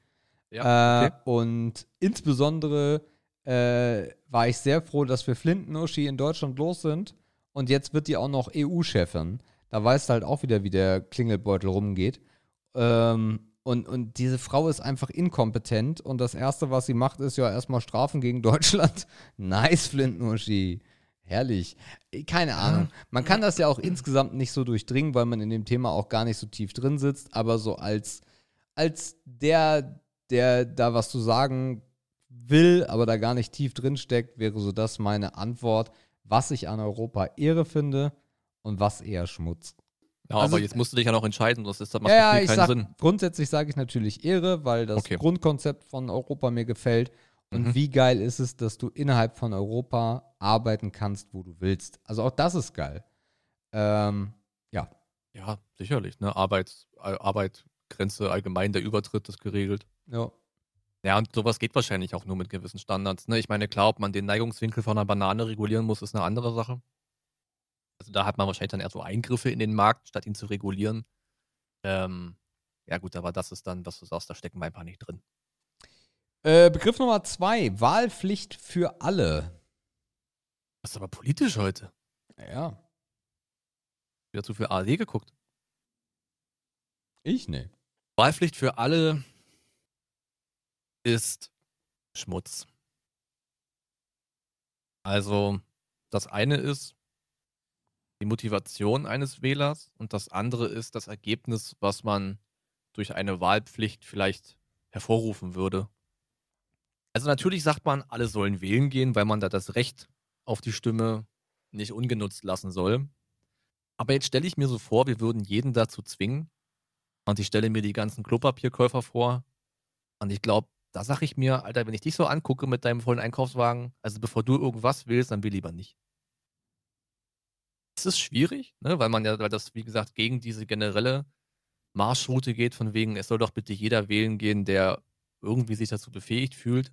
Ja, äh, okay. Und insbesondere äh, war ich sehr froh, dass wir Flinten-Uschi in Deutschland los sind. Und jetzt wird die auch noch EU-Chefin. Da weißt du halt auch wieder, wie der Klingelbeutel rumgeht. Ähm, und, und diese Frau ist einfach inkompetent. Und das Erste, was sie macht, ist ja erstmal Strafen gegen Deutschland. nice, Flinten-Uschi. Herrlich. Keine Ahnung. Man kann das ja auch insgesamt nicht so durchdringen, weil man in dem Thema auch gar nicht so tief drin sitzt. Aber so als, als der, der da was zu sagen will, aber da gar nicht tief drin steckt, wäre so das meine Antwort, was ich an Europa Ehre finde und was eher Schmutz. Ja, also- aber jetzt musst du dich ja noch entscheiden, das, ist, das macht Ja, ja, keinen sag, Sinn. grundsätzlich sage ich natürlich Ehre, weil das Okay. Grundkonzept von Europa mir gefällt. Und Mhm. wie geil ist es, dass du innerhalb von Europa arbeiten kannst, wo du willst. Also auch das ist geil. Ähm, ja. Ja, sicherlich. Ne? Arbeits, Ar- Arbeit, Grenze allgemein, der Übertritt ist geregelt. ja. Ja, und sowas geht wahrscheinlich auch nur mit gewissen Standards. Ne? Ich meine, klar, ob man den Neigungswinkel von einer Banane regulieren muss, ist eine andere Sache. Also da hat man wahrscheinlich dann eher so Eingriffe in den Markt, statt ihn zu regulieren. Ähm, ja gut, aber das ist dann, was du sagst, da stecken wir einfach nicht drin. Äh, Begriff Nummer zwei, Wahlpflicht für alle. Das ist aber politisch heute. Ja, Wieder zu viel ARD geguckt. ich ne. Wahlpflicht für alle ist Schmutz. Also, das eine ist die Motivation eines Wählers und das andere ist das Ergebnis, was man durch eine Wahlpflicht vielleicht hervorrufen würde. Also natürlich sagt man, alle sollen wählen gehen, weil man da das Recht auf die Stimme nicht ungenutzt lassen soll. Aber jetzt stelle ich mir so vor, wir würden jeden dazu zwingen, und ich stelle mir die ganzen Klopapierkäufer vor. Und ich glaube, da sage ich mir, Alter, wenn ich dich so angucke mit deinem vollen Einkaufswagen, also bevor du irgendwas willst, dann will lieber nicht. Es ist schwierig, ne? weil man ja, weil das, wie gesagt, gegen diese generelle Marschroute geht, von wegen, es soll doch bitte jeder wählen gehen, der irgendwie sich dazu befähigt fühlt.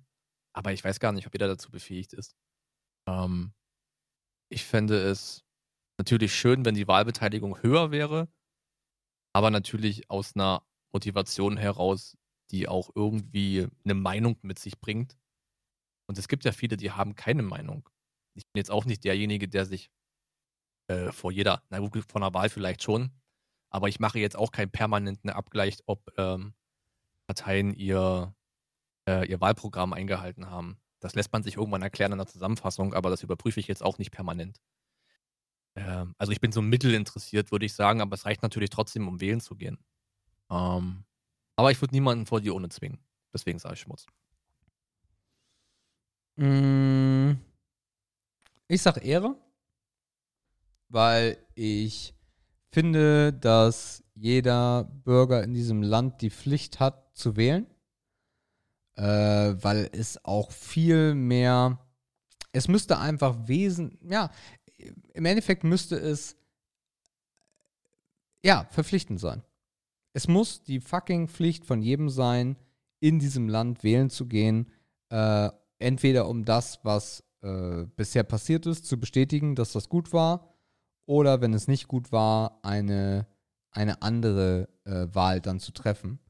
Aber ich weiß gar nicht, ob jeder dazu befähigt ist. Ähm, ich fände es natürlich schön, wenn die Wahlbeteiligung höher wäre, aber natürlich aus einer Motivation heraus, die auch irgendwie eine Meinung mit sich bringt. Und es gibt ja viele, die haben keine Meinung. Ich bin jetzt auch nicht derjenige, der sich äh, vor jeder, na gut, vor einer Wahl vielleicht schon, aber ich mache jetzt auch keinen permanenten Abgleich, ob ähm, Parteien ihr, äh, ihr Wahlprogramm eingehalten haben. Das lässt man sich irgendwann erklären in der Zusammenfassung, aber das überprüfe ich jetzt auch nicht permanent. Ähm, also ich bin so mittel interessiert, würde ich sagen, aber es reicht natürlich trotzdem, um wählen zu gehen. Ähm, aber ich würde niemanden vor die Urne zwingen. Deswegen sage ich Schmutz. Mm, Ich sag Ehre, weil ich finde, dass jeder Bürger in diesem Land die Pflicht hat zu wählen, äh, weil es auch viel mehr Es müsste einfach wesen, ja, im Endeffekt müsste es, ja, verpflichtend sein. Es muss die fucking Pflicht von jedem sein, in diesem Land wählen zu gehen, äh, entweder um das, was äh, bisher passiert ist, zu bestätigen, dass das gut war, oder wenn es nicht gut war, eine, eine andere äh, Wahl dann zu treffen.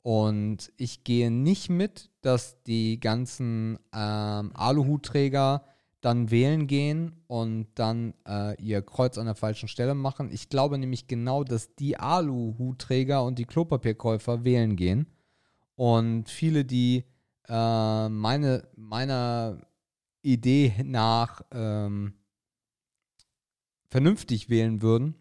Und ich gehe nicht mit, dass die ganzen ähm, Aluhutträger dann wählen gehen und dann äh, ihr Kreuz an der falschen Stelle machen. Ich glaube nämlich genau, dass die Aluhutträger und die Klopapierkäufer wählen gehen. Und viele, die äh, meine, meiner Idee nach ähm, vernünftig wählen würden,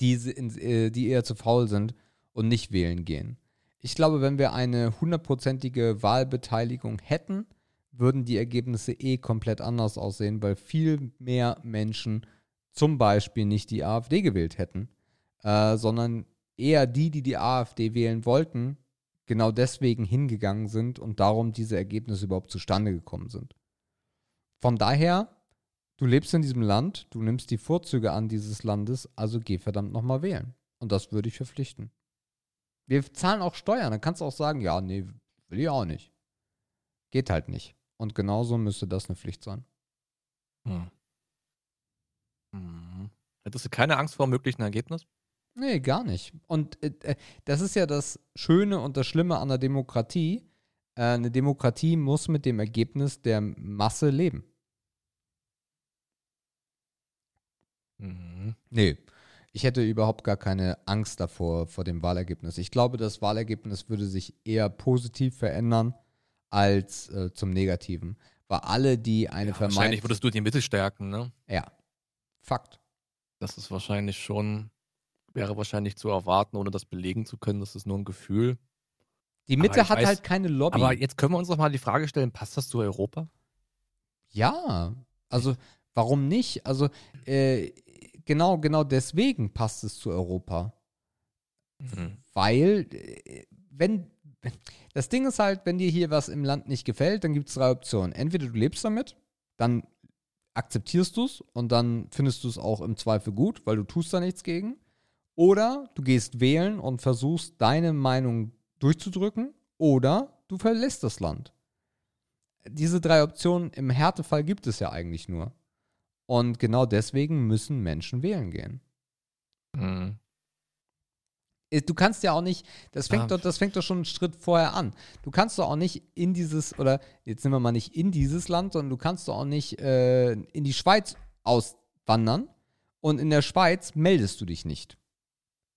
die, äh, die eher zu faul sind und nicht wählen gehen. Ich glaube, wenn wir eine hundertprozentige Wahlbeteiligung hätten, würden die Ergebnisse eh komplett anders aussehen, weil viel mehr Menschen zum Beispiel nicht die AfD gewählt hätten, äh, sondern eher die, die die AfD wählen wollten, genau deswegen hingegangen sind und darum diese Ergebnisse überhaupt zustande gekommen sind. Von daher, du lebst in diesem Land, du nimmst die Vorzüge an dieses Landes, also geh verdammt nochmal wählen. Und das würde ich verpflichten. Wir zahlen auch Steuern. Dann kannst du auch sagen, ja, nee, will ich auch nicht. Geht halt nicht. Und genauso müsste das eine Pflicht sein. Hm. Hm. Hättest du keine Angst vor einem möglichen Ergebnis? Nee, gar nicht. Und äh, äh, das ist ja das Schöne und das Schlimme an der Demokratie. Äh, eine Demokratie muss mit dem Ergebnis der Masse leben. Mhm. Nee, ich hätte überhaupt gar keine Angst davor, vor dem Wahlergebnis. Ich glaube, das Wahlergebnis würde sich eher positiv verändern als äh, zum Negativen. Weil alle, die eine ja, Vermeidung. Wahrscheinlich würdest du die Mitte stärken, ne? Ja. Fakt. Das ist wahrscheinlich schon, wäre wahrscheinlich zu erwarten, ohne das belegen zu können. Das ist nur ein Gefühl. Die Mitte hat weiß, halt keine Lobby. Aber jetzt können wir uns doch mal die Frage stellen: Passt das zu Europa? Ja. Also, warum nicht? Also, äh, genau, genau deswegen passt es zu Europa. Mhm. Weil, äh, wenn, das Ding ist halt, wenn dir hier was im Land nicht gefällt, dann gibt es drei Optionen. Entweder du lebst damit, dann akzeptierst du es und dann findest du es auch im Zweifel gut, weil du tust da nichts gegen. Oder du gehst wählen und versuchst deine Meinung durchzudrücken. Oder du verlässt das Land. Diese drei Optionen im Härtefall gibt es ja eigentlich nur. Und genau deswegen müssen Menschen wählen gehen. Mhm. Du kannst ja auch nicht, das fängt, doch, das fängt doch schon einen Schritt vorher an. Du kannst doch auch nicht in dieses, oder jetzt nehmen wir mal nicht in dieses Land, sondern du kannst doch auch nicht äh, in die Schweiz auswandern und in der Schweiz meldest du dich nicht.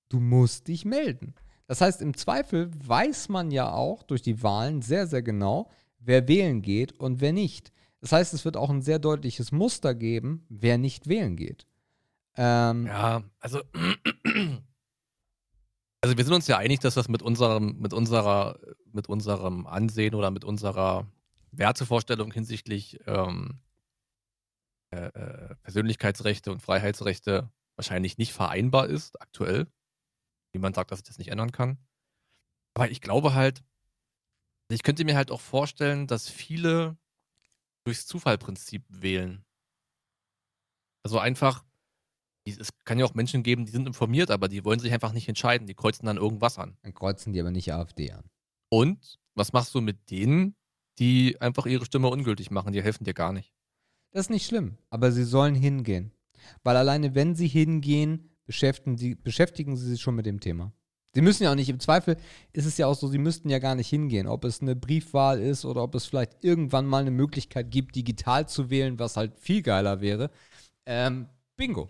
Du musst dich melden. Das heißt, im Zweifel weiß man ja auch durch die Wahlen sehr, sehr genau, wer wählen geht und wer nicht. Das heißt, es wird auch ein sehr deutliches Muster geben, wer nicht wählen geht. Ähm, ja, also, also wir sind uns ja einig, dass das mit unserem, mit unserer, mit unserem Ansehen oder mit unserer Wertevorstellung hinsichtlich ähm, äh, äh, Persönlichkeitsrechte und Freiheitsrechte wahrscheinlich nicht vereinbar ist, aktuell. Niemand sagt, dass ich das nicht ändern kann. Aber ich glaube halt, ich könnte mir halt auch vorstellen, dass viele durchs Zufallprinzip wählen. Also einfach, es kann ja auch Menschen geben, die sind informiert, aber die wollen sich einfach nicht entscheiden. Die kreuzen dann irgendwas an. Dann kreuzen die aber nicht AfD an. Und was machst du mit denen, die einfach ihre Stimme ungültig machen? Die helfen dir gar nicht. Das ist nicht schlimm, aber sie sollen hingehen. Weil alleine, wenn sie hingehen, beschäftigen sie, beschäftigen sie sich schon mit dem Thema. Sie müssen ja auch nicht, im Zweifel ist es ja auch so, sie müssten ja gar nicht hingehen, ob es eine Briefwahl ist oder ob es vielleicht irgendwann mal eine Möglichkeit gibt, digital zu wählen, was halt viel geiler wäre. Ähm, bingo.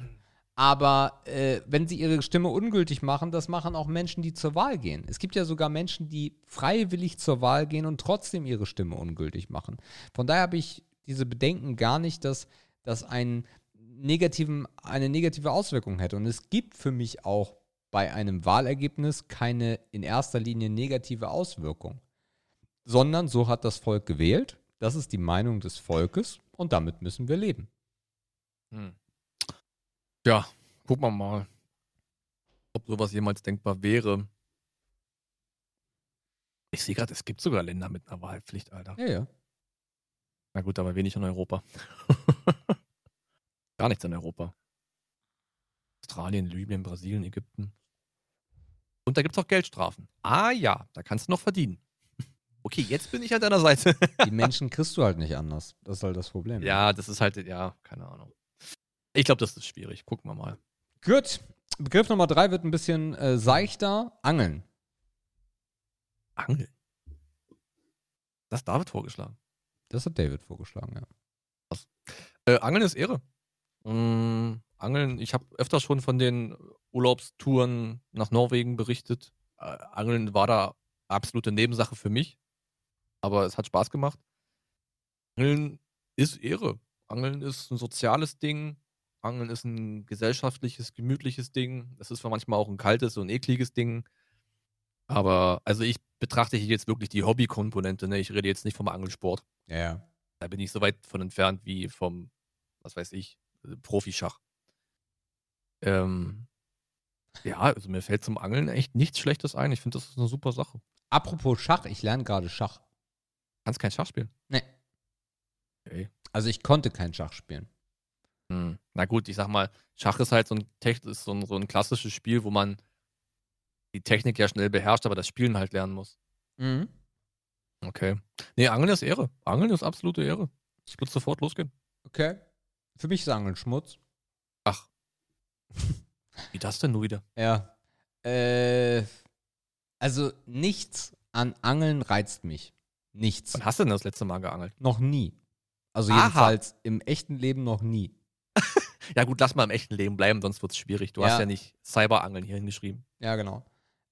Aber äh, wenn sie ihre Stimme ungültig machen, das machen auch Menschen, die zur Wahl gehen. Es gibt ja sogar Menschen, die freiwillig zur Wahl gehen und trotzdem ihre Stimme ungültig machen. Von daher habe ich diese Bedenken gar nicht, dass das einen negativen, eine negative Auswirkung hätte. Und es gibt für mich auch bei einem Wahlergebnis keine in erster Linie negative Auswirkung, sondern so hat das Volk gewählt, das ist die Meinung des Volkes und damit müssen wir leben. Hm. Ja, gucken wir mal, ob sowas jemals denkbar wäre. Ich sehe gerade, es gibt sogar Länder mit einer Wahlpflicht, Alter. Ja, ja. Na gut, aber wenig in Europa. Gar nichts in Europa. Australien, Libyen, Brasilien, Ägypten. Und da gibt es auch Geldstrafen. Ah ja, da kannst du noch verdienen. Okay, jetzt bin ich an deiner Seite. Die Menschen kriegst du halt nicht anders. Das ist halt das Problem. ja, das ist halt, ja, keine Ahnung. Ich glaube, das ist schwierig. Gucken wir mal. Gut. Begriff Nummer drei wird ein bisschen äh, seichter. Angeln. Angeln. Das hat David vorgeschlagen. Das hat David vorgeschlagen, ja. Äh, Angeln ist Ehre. Mm, Angeln, ich habe öfter schon von den Urlaubstouren nach Norwegen berichtet. Äh, Angeln war da absolute Nebensache für mich. Aber es hat Spaß gemacht. Angeln ist Ehre. Angeln ist ein soziales Ding. Angeln ist ein gesellschaftliches, gemütliches Ding. Es ist manchmal auch ein kaltes und ekliges Ding. Aber also ich betrachte hier jetzt wirklich die Hobbykomponente. Ne? Ich rede jetzt nicht vom Angelsport. Ja, ja. Da bin ich so weit von entfernt wie vom, was weiß ich, Profischach. Ähm, ja, also mir fällt zum Angeln echt nichts Schlechtes ein. Ich finde, das ist eine super Sache. Apropos Schach, ich lerne gerade Schach. Kannst kein Schach spielen. Nee. Okay. Also ich konnte kein Schach spielen. Hm. Na gut, ich sag mal, Schach ist halt so ein, ist so ein, so ein klassisches Spiel, wo man die Technik ja schnell beherrscht, aber das Spielen halt lernen muss. Mhm. Okay. Nee, Angeln ist Ehre. Angeln ist absolute Ehre. Ich würde sofort losgehen. Okay. Für mich ist Angeln Schmutz. Ach. Wie das denn nur wieder? Ja. Äh, also nichts an Angeln reizt mich. Nichts. Wann hast du denn das letzte Mal geangelt? Noch nie. Also Aha. jedenfalls im echten Leben noch nie. Ja gut, lass mal im echten Leben bleiben, sonst wird es schwierig. Du Ja. hast ja nicht Cyberangeln hier hingeschrieben. Ja, genau.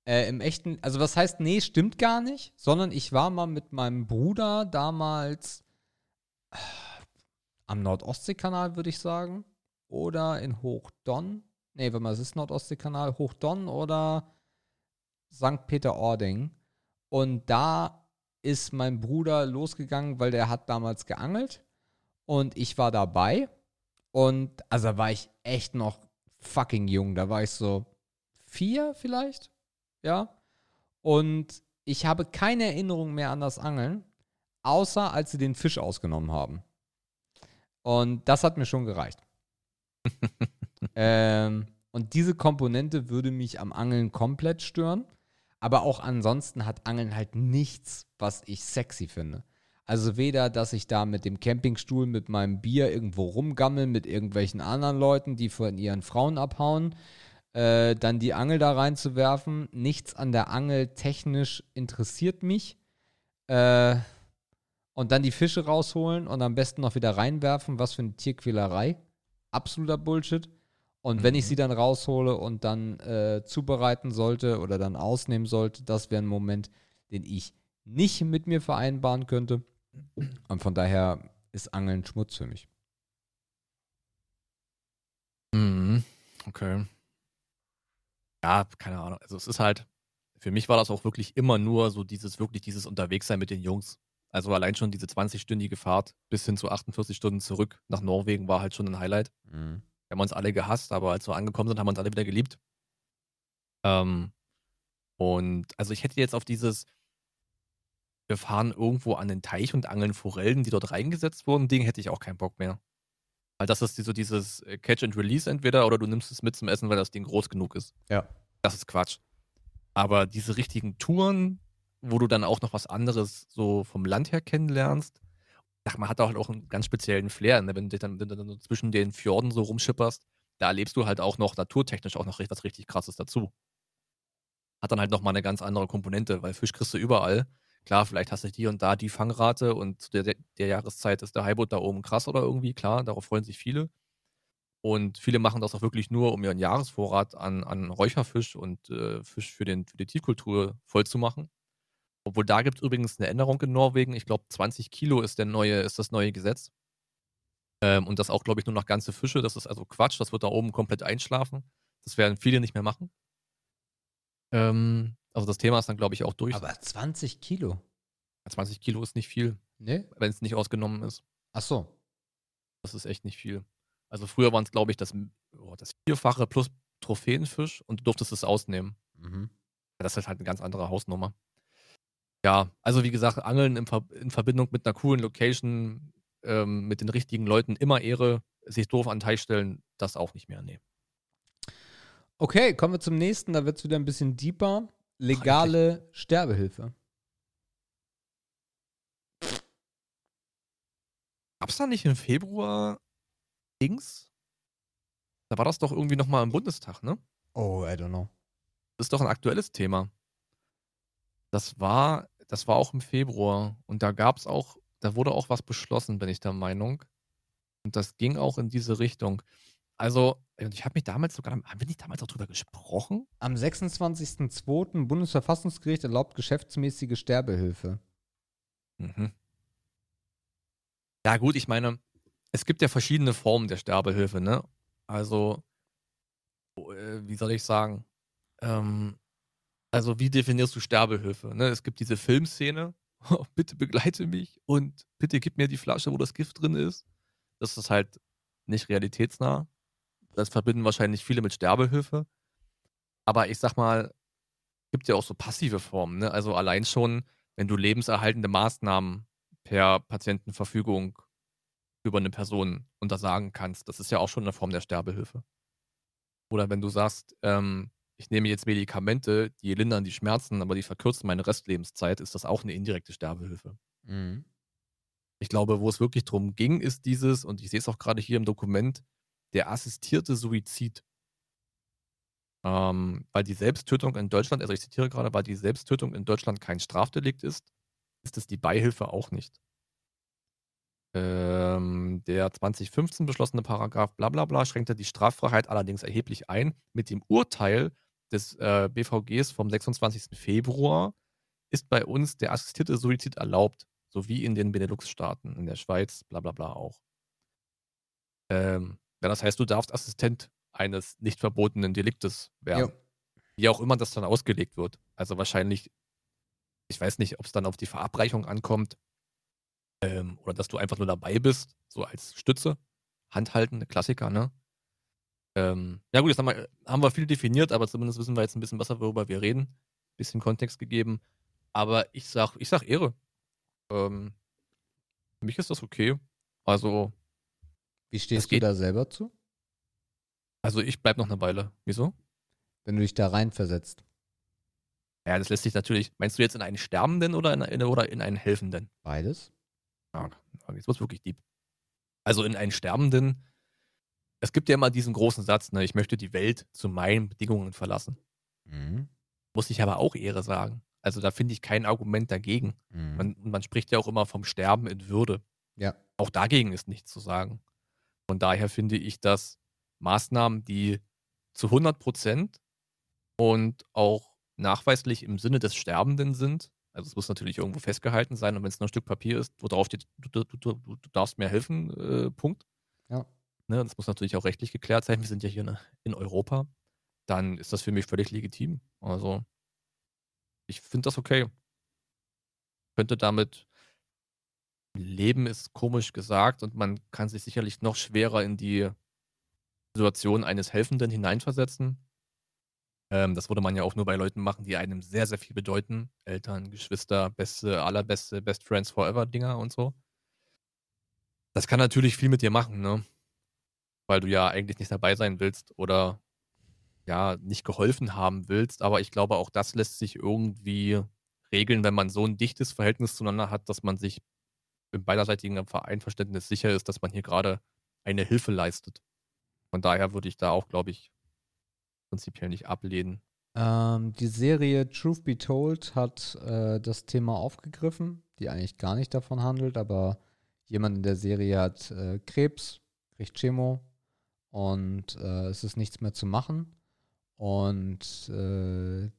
Äh, Im echten, also was heißt, nee, stimmt gar nicht, sondern ich war mal mit meinem Bruder damals äh, am Nordostseekanal, würde ich sagen. Oder in Hochdonn. Nee, warte mal, es ist Nordostseekanal, Hochdonn oder St. Peter-Ording. Und da ist mein Bruder losgegangen, weil der hat damals geangelt. Und ich war dabei. Und also da war ich echt noch fucking jung. Da war ich so vier vielleicht. Ja. Und ich habe keine Erinnerung mehr an das Angeln, außer als sie den Fisch ausgenommen haben. Und das hat mir schon gereicht. ähm, und diese Komponente würde mich am Angeln komplett stören. Aber auch ansonsten hat Angeln halt nichts, was ich sexy finde. Also weder, dass ich da mit dem Campingstuhl mit meinem Bier irgendwo rumgammel mit irgendwelchen anderen Leuten, die von ihren Frauen abhauen, äh, dann die Angel da reinzuwerfen. Nichts an der Angel technisch interessiert mich. Äh, und dann die Fische rausholen und am besten noch wieder reinwerfen. Was für eine Tierquälerei. Absoluter Bullshit. Und wenn ich sie dann raushole und dann äh, zubereiten sollte oder dann ausnehmen sollte, das wäre ein Moment, den ich nicht mit mir vereinbaren könnte. Und von daher ist Angeln Schmutz für mich. Mhm. Okay. Ja, keine Ahnung. Also es ist halt, für mich war das auch wirklich immer nur so dieses, wirklich dieses Unterwegssein mit den Jungs. Also allein schon diese 20-stündige Fahrt bis hin zu 48 Stunden zurück nach Norwegen war halt schon ein Highlight. Mhm. Wir haben uns alle gehasst, aber als wir angekommen sind, haben wir uns alle wieder geliebt. Ähm, und also ich hätte jetzt auf dieses, wir fahren irgendwo an den Teich und angeln Forellen, die dort reingesetzt wurden, Ding hätte ich auch keinen Bock mehr. Weil das ist so dieses äh, Catch and Release entweder oder du nimmst es mit zum Essen, weil das Ding groß genug ist. Ja. Das ist Quatsch. Aber diese richtigen Touren, wo du dann auch noch was anderes so vom Land her kennenlernst, sag mal, hat auch, auch einen ganz speziellen Flair, ne? wenn du dann, wenn du dann zwischen den Fjorden so rumschipperst, da erlebst du halt auch noch naturtechnisch auch noch was richtig krasses dazu. Hat dann halt nochmal eine ganz andere Komponente, weil Fisch kriegst du überall. Klar, vielleicht hast du hier und da die Fangrate und zu der, der Jahreszeit ist der Highboot da oben krass oder irgendwie, klar, darauf freuen sich viele. Und viele machen das auch wirklich nur, um ihren Jahresvorrat an, an Räucherfisch und äh, Fisch für, den, für die Tiefkultur voll zu machen. Obwohl da gibt es übrigens eine Änderung in Norwegen. Ich glaube, 20 Kilo ist, der neue, ist das neue Gesetz. Ähm, und das auch, glaube ich, nur noch ganze Fische. Das ist also Quatsch. Das wird da oben komplett einschlafen. Das werden viele nicht mehr machen. Ähm, also das Thema ist dann, glaube ich, auch durch. Aber 20 Kilo? 20 Kilo ist nicht viel, Ne? wenn es nicht ausgenommen ist. Ach so. Das ist echt nicht viel. Also früher waren es, glaube ich, das, oh, das Vierfache plus Trophäenfisch und du durftest es ausnehmen. Mhm. Das ist halt eine ganz andere Hausnummer. Ja, also wie gesagt, Angeln in, Ver in Verbindung mit einer coolen Location ähm, mit den richtigen Leuten immer Ehre, sich doof an Teich stellen, das auch nicht mehr. Nee. Okay, kommen wir zum nächsten. Da wird es wieder ein bisschen deeper. Legale Sterbehilfe. Gab es da nicht im Februar Dings? Da war das doch irgendwie nochmal im Bundestag, ne? Oh, I don't know. Das ist doch ein aktuelles Thema. Das war, das war auch im Februar und da gab es auch, da wurde auch was beschlossen, bin ich der Meinung. Und das ging auch in diese Richtung. Also, ich habe mich damals sogar, haben wir nicht damals auch drüber gesprochen? Am 26.02. Bundesverfassungsgericht erlaubt geschäftsmäßige Sterbehilfe. Mhm. Ja, gut, ich meine, es gibt ja verschiedene Formen der Sterbehilfe, ne? Also, äh, wie soll ich sagen? Ähm, also, wie definierst du Sterbehilfe? Ne? Es gibt diese Filmszene, bitte begleite mich und bitte gib mir die Flasche, wo das Gift drin ist. Das ist halt nicht realitätsnah. Das verbinden wahrscheinlich viele mit Sterbehilfe. Aber ich sag mal, gibt ja auch so passive Formen. Ne? Also allein schon, wenn du lebenserhaltende Maßnahmen per Patientenverfügung über eine Person untersagen kannst, das ist ja auch schon eine Form der Sterbehilfe. Oder wenn du sagst, ähm, ich nehme jetzt Medikamente, die lindern die Schmerzen, aber die verkürzen meine Restlebenszeit, ist das auch eine indirekte Sterbehilfe. Mhm. Ich glaube, wo es wirklich drum ging, ist dieses, und ich sehe es auch gerade hier im Dokument, der assistierte Suizid. Ähm, weil die Selbsttötung in Deutschland, also ich zitiere gerade, weil die Selbsttötung in Deutschland kein Strafdelikt ist, ist es die Beihilfe auch nicht. Ähm, der 2015 beschlossene Paragraph bla bla bla schränkte die Straffreiheit allerdings erheblich ein. Mit dem Urteil des äh, BVGs vom 26. Februar ist bei uns der assistierte Suizid erlaubt, sowie in den Benelux-Staaten, in der Schweiz, bla bla bla auch. Ähm, ja, das heißt, du darfst Assistent eines nicht verbotenen Deliktes werden. Jo. Wie auch immer das dann ausgelegt wird. Also wahrscheinlich, ich weiß nicht, ob es dann auf die Verabreichung ankommt ähm, oder dass du einfach nur dabei bist, so als Stütze. Handhalten, Klassiker, ne? Ähm, ja gut, jetzt haben wir, haben wir viel definiert, aber zumindest wissen wir jetzt ein bisschen besser, worüber wir reden. Bisschen Kontext gegeben. Aber ich sag, ich sag Ehre. Ähm, für mich ist das okay. Also. Wie stehst du da selber zu? Also ich bleib noch eine Weile. Wieso? Wenn du dich da reinversetzt. Ja, das lässt sich natürlich. Meinst du jetzt in einen Sterbenden oder in, in, oder in einen Helfenden? Beides. Ja, jetzt wird wirklich deep. Also in einen Sterbenden. Es gibt ja immer diesen großen Satz, ne, ich möchte die Welt zu meinen Bedingungen verlassen. Mhm. Muss ich aber auch Ehre sagen. Also da finde ich kein Argument dagegen. Mhm. Man, man, spricht ja auch immer vom Sterben in Würde. Ja. Auch dagegen ist nichts zu sagen. Von daher finde ich, dass Maßnahmen, die zu 100 Prozent und auch nachweislich im Sinne des Sterbenden sind, also es muss natürlich irgendwo festgehalten sein und wenn es nur ein Stück Papier ist, wo drauf steht, du, du, du, du darfst mir helfen, äh, Punkt. Ne, das muss natürlich auch rechtlich geklärt sein. Wir sind ja hier ne, in Europa. Dann ist das für mich völlig legitim. Also ich finde das okay. Könnte damit leben, ist komisch gesagt und man kann sich sicherlich noch schwerer in die Situation eines Helfenden hineinversetzen. Ähm, das würde man ja auch nur bei Leuten machen, die einem sehr, sehr viel bedeuten. Eltern, Geschwister, beste, allerbeste, Best Friends Forever Dinger und so. Das kann natürlich viel mit dir machen, ne? Weil du ja eigentlich nicht dabei sein willst oder ja, nicht geholfen haben willst. Aber ich glaube, auch das lässt sich irgendwie regeln, wenn man so ein dichtes Verhältnis zueinander hat, dass man sich im beiderseitigen Einverständnis sicher ist, dass man hier gerade eine Hilfe leistet. Von daher würde ich da auch, glaube ich, prinzipiell nicht ablehnen. Ähm, die Serie Truth Be Told hat äh, das Thema aufgegriffen, die eigentlich gar nicht davon handelt, aber jemand in der Serie hat äh, Krebs, kriegt Chemo und äh, es ist nichts mehr zu machen. Und äh,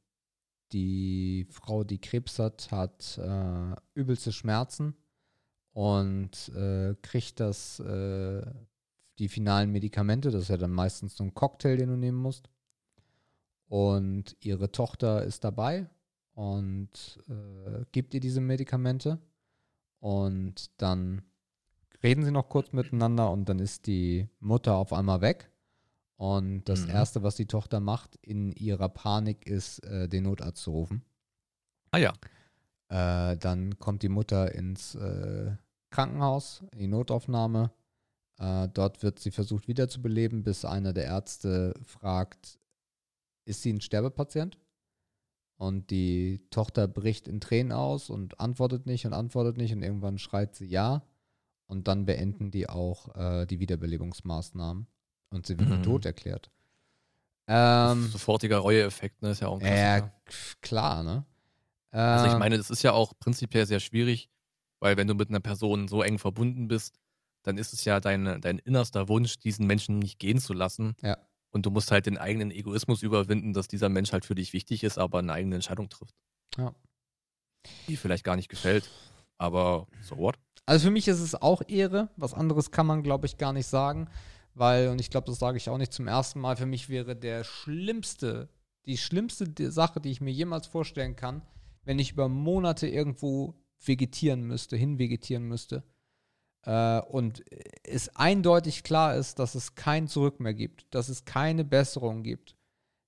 die Frau, die Krebs hat, hat äh, übelste Schmerzen und äh, kriegt das, äh, die finalen Medikamente, das ist ja dann meistens so ein Cocktail, den du nehmen musst. Und ihre Tochter ist dabei und äh, gibt ihr diese Medikamente. Und dann reden sie noch kurz miteinander und dann ist die Mutter auf einmal weg. Und das mhm. Erste, was die Tochter macht in ihrer Panik, ist, äh, den Notarzt zu rufen. Ah ja. Äh, dann kommt die Mutter ins äh, Krankenhaus, in die Notaufnahme. Äh, dort wird sie versucht wiederzubeleben, bis einer der Ärzte fragt, ist sie ein Sterbepatient? Und die Tochter bricht in Tränen aus und antwortet nicht und antwortet nicht und irgendwann schreit sie ja. Und dann beenden die auch äh, die Wiederbelebungsmaßnahmen und sie wird Mhm. tot erklärt. Ähm, Sofortiger Reueeffekt, ne? Ist ja auch ein ja, Klassiker. k- klar, ne? Also ich Ähm, meine, das ist ja auch prinzipiell sehr schwierig, weil wenn du mit einer Person so eng verbunden bist, dann ist es ja dein, dein innerster Wunsch, diesen Menschen nicht gehen zu lassen. Ja. Und du musst halt den eigenen Egoismus überwinden, dass dieser Mensch halt für dich wichtig ist, aber eine eigene Entscheidung trifft. Ja. Die vielleicht gar nicht gefällt. Aber so what? Also für mich ist es auch Ehre. Was anderes kann man, glaube ich, gar nicht sagen. Weil, und ich glaube, das sage ich auch nicht zum ersten Mal, für mich wäre der schlimmste, die schlimmste Sache, die ich mir jemals vorstellen kann, wenn ich über Monate irgendwo vegetieren müsste, hinvegetieren müsste. Äh, und es eindeutig klar ist, dass es kein Zurück mehr gibt, dass es keine Besserung gibt,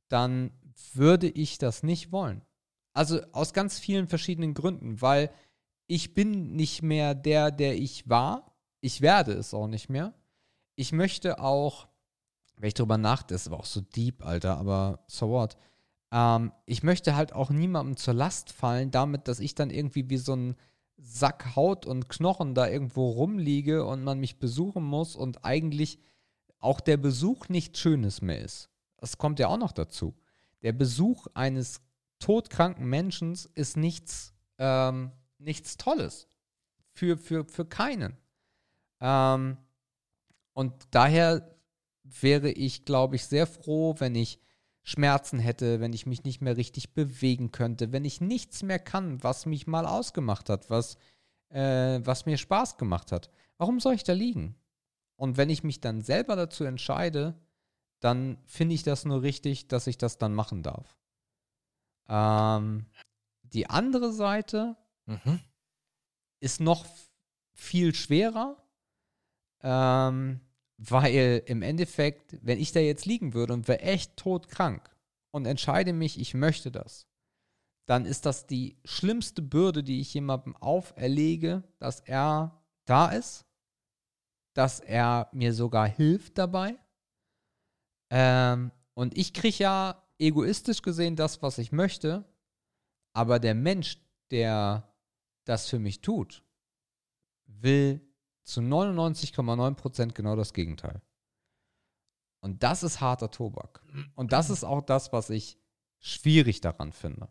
dann würde ich das nicht wollen. Also aus ganz vielen verschiedenen Gründen, weil ich bin nicht mehr der, der ich war. Ich werde es auch nicht mehr. Ich möchte auch, wenn ich drüber nachdenke, das war auch so deep, Alter, aber so what? Ähm, ich möchte halt auch niemandem zur Last fallen, damit, dass ich dann irgendwie wie so ein Sack Haut und Knochen da irgendwo rumliege und man mich besuchen muss und eigentlich auch der Besuch nichts Schönes mehr ist. Das kommt ja auch noch dazu. Der Besuch eines todkranken Menschen ist nichts, ähm, nichts Tolles. Für, für, für keinen. Ähm, und daher wäre ich, glaube ich, sehr froh, wenn ich Schmerzen hätte, wenn ich mich nicht mehr richtig bewegen könnte, wenn ich nichts mehr kann, was mich mal ausgemacht hat, was, äh, was mir Spaß gemacht hat. Warum soll ich da liegen? Und wenn ich mich dann selber dazu entscheide, dann finde ich das nur richtig, dass ich das dann machen darf. Ähm, die andere Seite Mhm. ist noch viel schwerer, ähm, weil im Endeffekt, wenn ich da jetzt liegen würde und wäre echt todkrank und entscheide mich, ich möchte das, dann ist das die schlimmste Bürde, die ich jemandem auferlege, dass er da ist, dass er mir sogar hilft dabei. Ähm, und ich kriege ja egoistisch gesehen das, was ich möchte, aber der Mensch, der das für mich tut, will zu 99,9% genau das Gegenteil. Und das ist harter Tobak. Und das ist auch das, was ich schwierig daran finde.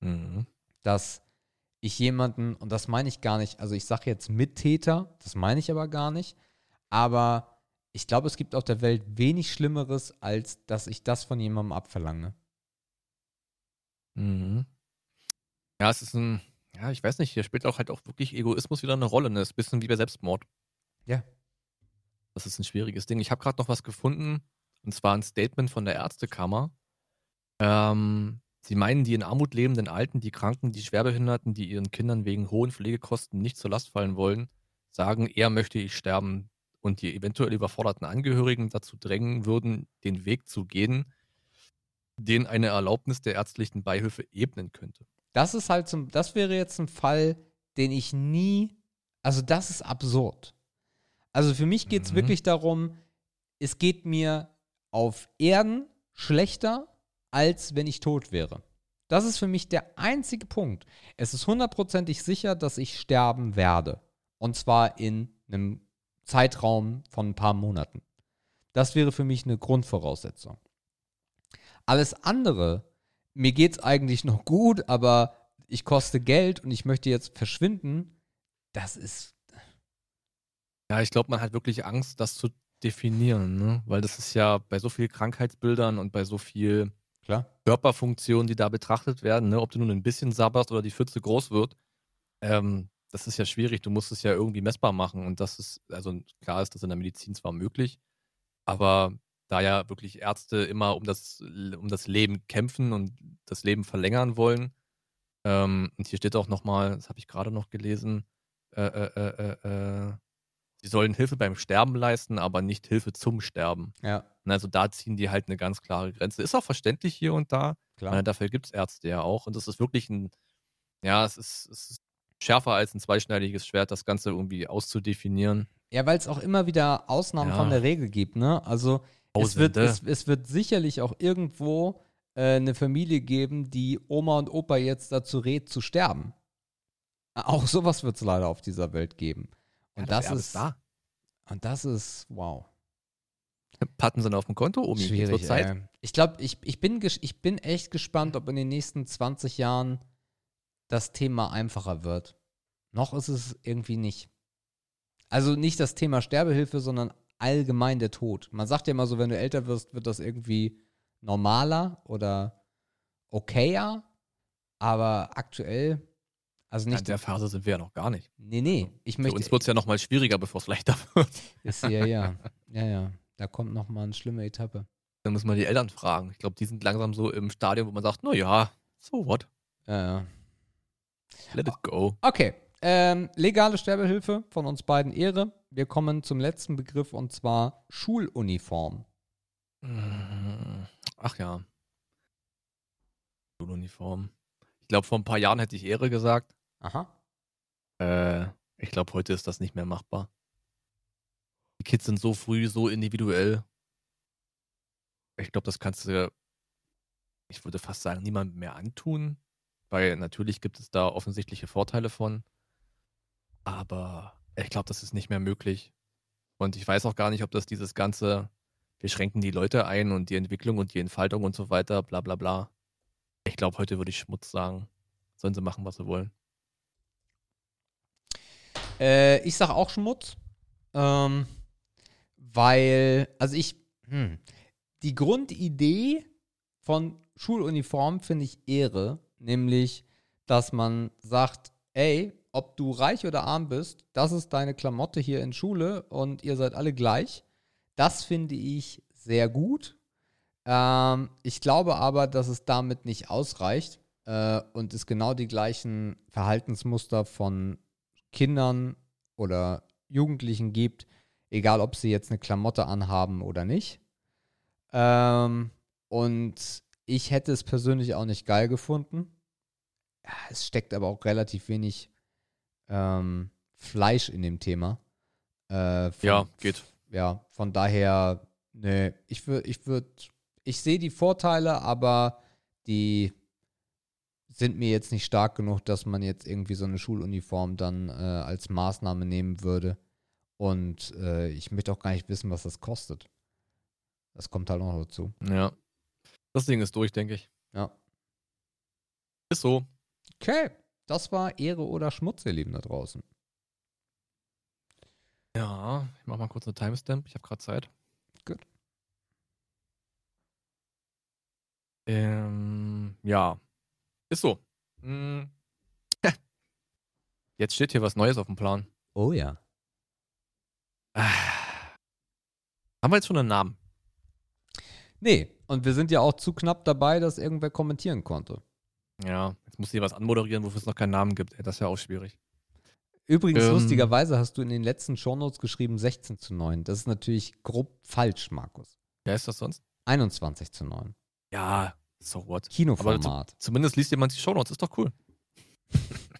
Mhm. Dass ich jemanden, und das meine ich gar nicht, also ich sage jetzt Mittäter, das meine ich aber gar nicht, aber ich glaube, es gibt auf der Welt wenig Schlimmeres, als dass ich das von jemandem abverlange. Mhm. Ja, es ist ein, ja, ich weiß nicht, hier spielt auch halt auch wirklich Egoismus wieder eine Rolle. Ne? Das ist ein bisschen wie bei Selbstmord. Ja. Das ist ein schwieriges Ding. Ich habe gerade noch was gefunden, und zwar ein Statement von der Ärztekammer. Ähm, sie meinen, die in Armut lebenden Alten, die Kranken, die Schwerbehinderten, die ihren Kindern wegen hohen Pflegekosten nicht zur Last fallen wollen, sagen, eher möchte ich sterben und die eventuell überforderten Angehörigen dazu drängen würden, den Weg zu gehen, den eine Erlaubnis der ärztlichen Beihilfe ebnen könnte. Das ist halt zum, das wäre jetzt ein Fall, den ich nie, also das ist absurd. Also für mich geht es Mhm. wirklich darum, es geht mir auf Erden schlechter, als wenn ich tot wäre. Das ist für mich der einzige Punkt. Es ist hundertprozentig sicher, dass ich sterben werde. Und zwar in einem Zeitraum von ein paar Monaten. Das wäre für mich eine Grundvoraussetzung. Alles andere, mir geht es eigentlich noch gut, aber ich koste Geld und ich möchte jetzt verschwinden, das ist. Ja, ich glaube, man hat wirklich Angst, das zu definieren, ne? weil das ist ja bei so vielen Krankheitsbildern und bei so viel Klar. Körperfunktionen, die da betrachtet werden, ne? ob du nun ein bisschen sabberst oder die Pfütze groß wird, ähm, das ist ja schwierig. Du musst es ja irgendwie messbar machen und das ist, also klar ist das in der Medizin zwar möglich, aber da ja wirklich Ärzte immer um das, um das Leben kämpfen und das Leben verlängern wollen, ähm, und hier steht auch nochmal, das habe ich gerade noch gelesen, äh, äh, äh, äh, äh, sie sollen Hilfe beim Sterben leisten, aber nicht Hilfe zum Sterben. Ja, Und also da ziehen die halt eine ganz klare Grenze. Ist auch verständlich hier und da. Klar. meine, dafür gibt es Ärzte ja auch. Und das ist wirklich ein, ja, es ist, es ist schärfer als ein zweischneidiges Schwert, das Ganze irgendwie auszudefinieren. Ja, weil es auch immer wieder Ausnahmen Ja. von der Regel gibt, ne? Also es wird, es, es wird sicherlich auch irgendwo äh, eine Familie geben, die Oma und Opa jetzt dazu rät, zu sterben. Auch sowas wird es leider auf dieser Welt geben. Und Ja, das, ist, da. und das ist, wow. Patten sind auf dem Konto, Omi. Schwierig. Zeit. ey. Ich glaube, ich, ich, bin ich bin echt gespannt, ob in den nächsten 20 Jahren das Thema einfacher wird. Noch ist es irgendwie nicht. Also nicht das Thema Sterbehilfe, sondern allgemein der Tod. Man sagt ja immer so, wenn du älter wirst, wird das irgendwie normaler oder okayer. Aber aktuell, also Ja, in nicht. der Phase sind wir ja noch gar nicht. nee, nee. Ich Für möchte. uns wird es ja noch mal schwieriger, bevor es leichter wird. ist, ja, ja. Ja, ja. Da kommt noch mal eine schlimme Etappe. Dann müssen wir die Eltern fragen. Ich glaube, die sind langsam so im Stadium, wo man sagt, na ja, so what? Ja, ja. Let it go. Okay. Ähm, legale Sterbehilfe von uns beiden Ehre. Wir kommen zum letzten Begriff und zwar Schuluniform. Mm, Ach ja. Schuluniform. Ich glaube, vor ein paar Jahren hätte ich Ehre gesagt. Aha. Äh, ich glaube, heute ist das nicht mehr machbar. Die Kids sind so früh, so individuell. Ich glaube, das kannst du, ich würde fast sagen, niemandem mehr antun, weil natürlich gibt es da offensichtliche Vorteile von. Aber ich glaube, das ist nicht mehr möglich. Und ich weiß auch gar nicht, ob das dieses ganze, wir schränken die Leute ein und die Entwicklung und die Entfaltung und so weiter, bla bla bla. Ich glaube, heute würde ich Schmutz sagen. Sollen sie machen, was sie wollen. Äh, ich sag auch Schmutz. Ähm, weil, also ich, hm, die Grundidee von Schuluniform finde ich Ehre, nämlich, dass man sagt, ey, ob du reich oder arm bist, das ist deine Klamotte hier in Schule und ihr seid alle gleich. Das finde ich sehr gut. Ähm, ich glaube aber, dass es damit nicht ausreicht äh, und es genau die gleichen Verhaltensmuster von Kindern oder Jugendlichen gibt, egal ob sie jetzt eine Klamotte anhaben oder nicht. Ähm, und ich hätte es persönlich auch nicht geil gefunden. Es steckt aber auch relativ wenig ähm, Fleisch in dem Thema. Äh, von- Ja, geht. Ja, von daher, ne, ich würde, ich würde, ich sehe die Vorteile, aber die sind mir jetzt nicht stark genug, dass man jetzt irgendwie so eine Schuluniform dann äh, als Maßnahme nehmen würde. Und äh, ich möchte auch gar nicht wissen, was das kostet. Das kommt halt noch dazu. Ja. Das Ding ist durch, denke ich. Ja. Ist so. Okay, das war Ehre oder Schmutz, ihr Lieben da draußen. Ja, ich mach mal kurz eine Timestamp. Ich habe gerade Zeit. Gut. Ähm, ja. Ist so. Hm. Jetzt steht hier was Neues auf dem Plan. Oh ja. Ah. Haben wir jetzt schon einen Namen? Nee, und wir sind ja auch zu knapp dabei, dass irgendwer kommentieren konnte. Ja, jetzt muss hier was anmoderieren, wofür es noch keinen Namen gibt. Ey, das ist ja auch schwierig. Übrigens, Ähm. lustigerweise hast du in den letzten Shownotes geschrieben 16 zu 9. Das ist natürlich grob falsch, Markus. Wer ist das sonst? 21 zu 9. Ja, so what. Kinoformat. Zumindest liest jemand die Shownotes, ist doch cool.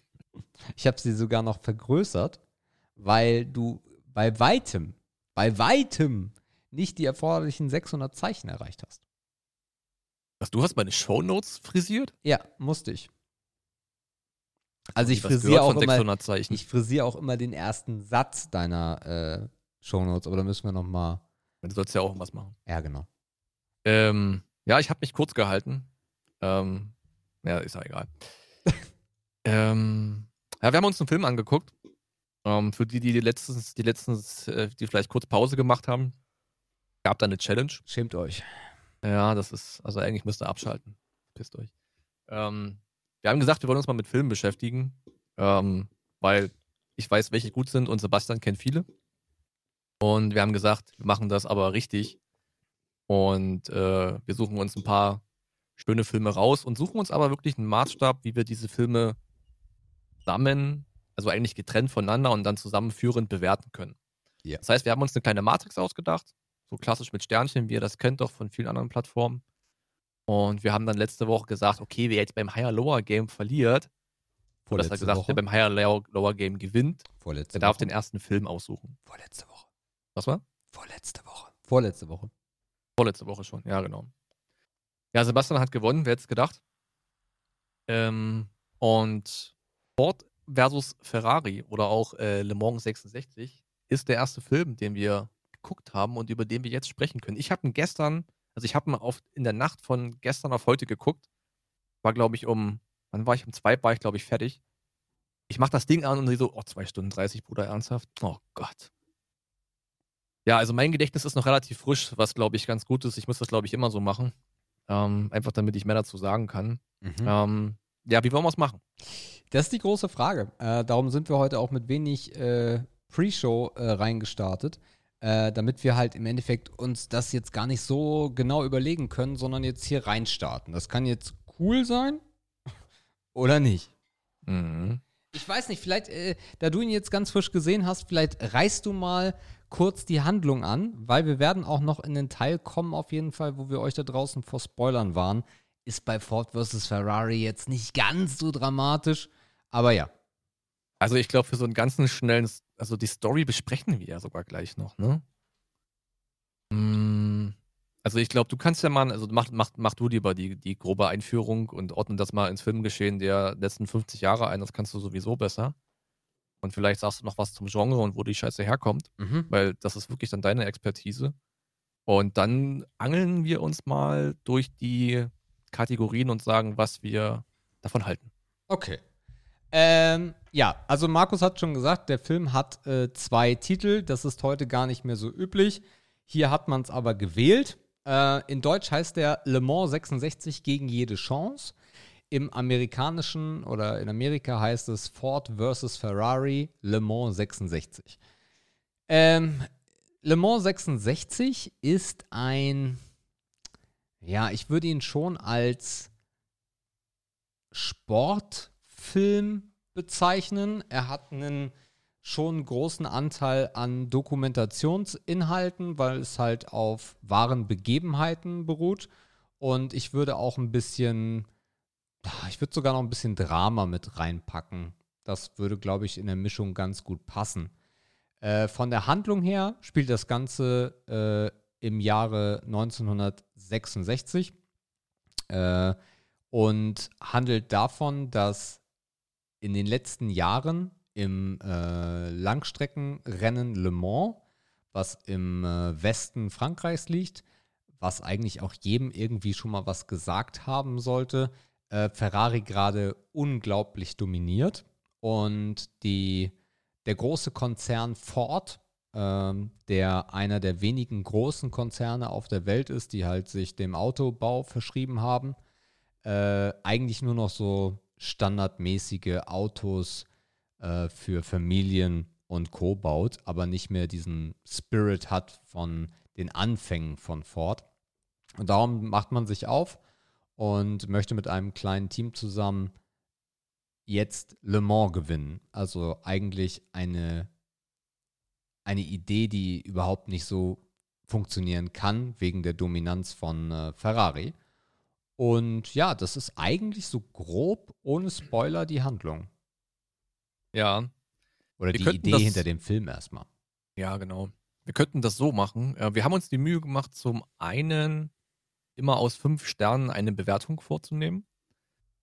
Ich habe sie sogar noch vergrößert, weil du bei weitem, bei weitem nicht die erforderlichen 600 Zeichen erreicht hast. Was, du hast meine Shownotes frisiert? Ja, musste ich. Also ich frisiere auch immer, 600 Zeichen. ich frisiere auch immer den ersten Satz deiner äh, Shownotes, aber da müssen wir noch mal. Du sollst ja auch was machen. Ja, genau. Ähm, ja, ich habe mich kurz gehalten. Ähm, ja, ist ja egal. ähm, ja, wir haben uns einen Film angeguckt. Ähm, für die, die letztens, die letztens, äh, die vielleicht kurz Pause gemacht haben, gab da eine Challenge. Schämt euch. Ja, das ist, also eigentlich müsst ihr abschalten. Pisst euch. Ähm, wir haben gesagt, wir wollen uns mal mit Filmen beschäftigen, ähm, weil ich weiß, welche gut sind und Sebastian kennt viele. Und wir haben gesagt, wir machen das aber richtig. Und äh, wir suchen uns ein paar schöne Filme raus und suchen uns aber wirklich einen Maßstab, wie wir diese Filme zusammen, also eigentlich getrennt voneinander und dann zusammenführend bewerten können. Ja. Das heißt, wir haben uns eine kleine Matrix ausgedacht, so klassisch mit Sternchen, wie ihr das kennt, doch von vielen anderen Plattformen. Und wir haben dann letzte Woche gesagt, okay, wer jetzt beim Higher-Lower-Game verliert, Oder besser gesagt, Woche. der beim Higher Lower, Lower Game gewinnt, Vorletzte der darf Woche. den ersten Film aussuchen. Vorletzte Woche. Was war? Vorletzte Woche. Vorletzte Woche. Vorletzte Woche schon, ja, genau. Ja, Sebastian hat gewonnen, wer hätte es gedacht? Ähm, und Ford versus Ferrari oder auch äh, Le Mans 66 ist der erste Film, den wir geguckt haben und über den wir jetzt sprechen können. Ich habe ihn gestern, also ich habe ihn auf, in der Nacht von gestern auf heute geguckt. War, glaube ich, um, wann war ich? Um zwei war ich, glaube ich, fertig. Ich mache das Ding an und sehe so, oh, zwei Stunden 30, Bruder, ernsthaft? Oh Gott. Ja, also mein Gedächtnis ist noch relativ frisch, was, glaube ich, ganz gut ist. Ich muss das, glaube ich, immer so machen. Ähm, einfach damit ich mehr dazu sagen kann. Mhm. Ähm, ja, wie wollen wir es machen? Das ist die große Frage. Äh, darum sind wir heute auch mit wenig äh, Pre-Show äh, reingestartet, äh, damit wir halt im Endeffekt uns das jetzt gar nicht so genau überlegen können, sondern jetzt hier reinstarten. Das kann jetzt cool sein oder nicht. Mhm. Ich weiß nicht, vielleicht, äh, da du ihn jetzt ganz frisch gesehen hast, vielleicht reißt du mal kurz die Handlung an, weil wir werden auch noch in den Teil kommen, auf jeden Fall, wo wir euch da draußen vor Spoilern waren. Ist bei Ford vs. Ferrari jetzt nicht ganz so dramatisch, aber ja. Also ich glaube, für so einen ganzen schnellen, also die Story besprechen wir ja sogar gleich noch, ne? Mm, also ich glaube, du kannst ja mal, also mach, mach, mach du lieber die, die grobe Einführung und ordne das mal ins Filmgeschehen der letzten 50 Jahre ein, das kannst du sowieso besser. Und vielleicht sagst du noch was zum Genre und wo die Scheiße herkommt, mhm. weil das ist wirklich dann deine Expertise. Und dann angeln wir uns mal durch die Kategorien und sagen, was wir davon halten. Okay. Ähm, ja, also Markus hat schon gesagt, der Film hat äh, zwei Titel. Das ist heute gar nicht mehr so üblich. Hier hat man es aber gewählt. Äh, in Deutsch heißt der Le Mans 66 gegen jede Chance. Im amerikanischen oder in Amerika heißt es Ford versus Ferrari Le Mans 66. Ähm, Le Mans 66 ist ein, ja, ich würde ihn schon als Sportfilm bezeichnen. Er hat einen schon großen Anteil an Dokumentationsinhalten, weil es halt auf wahren Begebenheiten beruht. Und ich würde auch ein bisschen ich würde sogar noch ein bisschen Drama mit reinpacken. Das würde, glaube ich, in der Mischung ganz gut passen. Äh, von der Handlung her spielt das Ganze äh, im Jahre 1966 äh, und handelt davon, dass in den letzten Jahren im äh, Langstreckenrennen Le Mans, was im äh, Westen Frankreichs liegt, was eigentlich auch jedem irgendwie schon mal was gesagt haben sollte, äh, Ferrari gerade unglaublich dominiert und die, der große Konzern Ford, ähm, der einer der wenigen großen Konzerne auf der Welt ist, die halt sich dem Autobau verschrieben haben, äh, eigentlich nur noch so standardmäßige Autos äh, für Familien und Co. baut, aber nicht mehr diesen Spirit hat von den Anfängen von Ford. Und darum macht man sich auf und möchte mit einem kleinen Team zusammen jetzt Le Mans gewinnen. Also eigentlich eine, eine Idee, die überhaupt nicht so funktionieren kann, wegen der Dominanz von äh, Ferrari. Und ja, das ist eigentlich so grob, ohne Spoiler, die Handlung. Ja. Oder Wir die Idee hinter dem Film erstmal. Ja, genau. Wir könnten das so machen. Äh, wir haben uns die Mühe gemacht, zum einen immer aus fünf Sternen eine Bewertung vorzunehmen.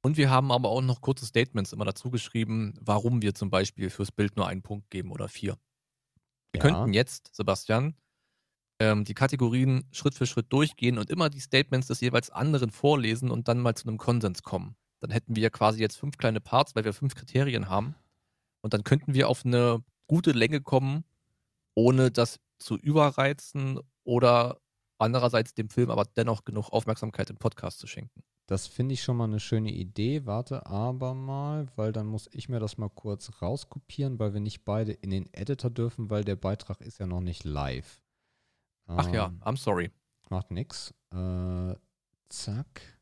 Und wir haben aber auch noch kurze Statements immer dazu geschrieben, warum wir zum Beispiel fürs Bild nur einen Punkt geben oder vier. Wir ja. könnten jetzt, Sebastian, ähm, die Kategorien Schritt für Schritt durchgehen und immer die Statements des jeweils anderen vorlesen und dann mal zu einem Konsens kommen. Dann hätten wir quasi jetzt fünf kleine Parts, weil wir fünf Kriterien haben. Und dann könnten wir auf eine gute Länge kommen, ohne das zu überreizen oder andererseits dem Film aber dennoch genug Aufmerksamkeit im Podcast zu schenken. Das finde ich schon mal eine schöne Idee. Warte aber mal, weil dann muss ich mir das mal kurz rauskopieren, weil wir nicht beide in den Editor dürfen, weil der Beitrag ist ja noch nicht live. Ach ähm, ja, I'm sorry. Macht nix. Äh, zack.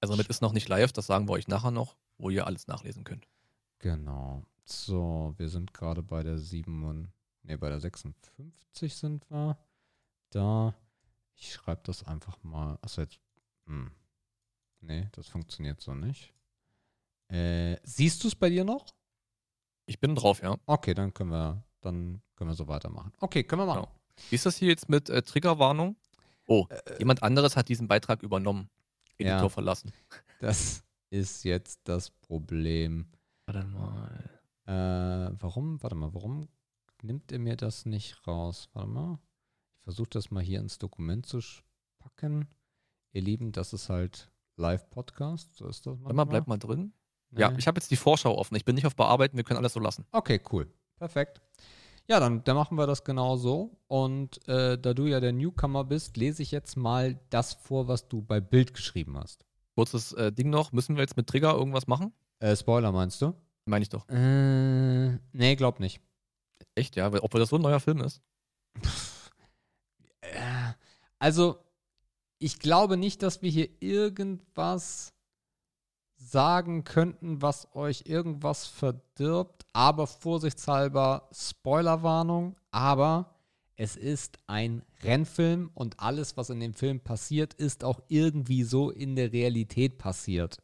Also damit ist noch nicht live, das sagen wir euch nachher noch, wo ihr alles nachlesen könnt. Genau. So, wir sind gerade bei der 7, ne, bei der 56 sind wir. Da. Ich schreibe das einfach mal. Achso, jetzt. Hm. Nee, das funktioniert so nicht. Äh, siehst du es bei dir noch? Ich bin drauf, ja. Okay, dann können wir, dann können wir so weitermachen. Okay, können wir machen. Genau. Wie ist das hier jetzt mit äh, Triggerwarnung? Oh, jemand anderes hat diesen Beitrag übernommen. Editor Ja. verlassen. Das ist jetzt das Problem. Warte mal. Äh, warum? Warte mal, warum nimmt er mir das nicht raus? Warte mal. Ich versuche das mal hier ins Dokument zu packen. Ihr Lieben, das ist halt Live-Podcast. So ist das Warte mal, bleib mal drin. Ja, Nee. ich habe jetzt die Vorschau offen. Ich bin nicht auf Bearbeiten, wir können alles so lassen. Okay, cool. Perfekt. Ja, dann, dann machen wir das genau so. Und äh, da du ja der Newcomer bist, lese ich jetzt mal das vor, was du bei Bild geschrieben hast. Kurzes äh, Ding noch. Müssen wir jetzt mit Trigger irgendwas machen? Äh, Spoiler meinst du? Meine ich doch. Äh, nee, glaub nicht. Echt, ja? Obwohl das so ein neuer Film ist. Äh, Also, ich glaube nicht, dass wir hier irgendwas sagen könnten, was euch irgendwas verdirbt, aber vorsichtshalber Spoilerwarnung, aber es ist ein Rennfilm und alles, was in dem Film passiert, ist auch irgendwie so in der Realität passiert.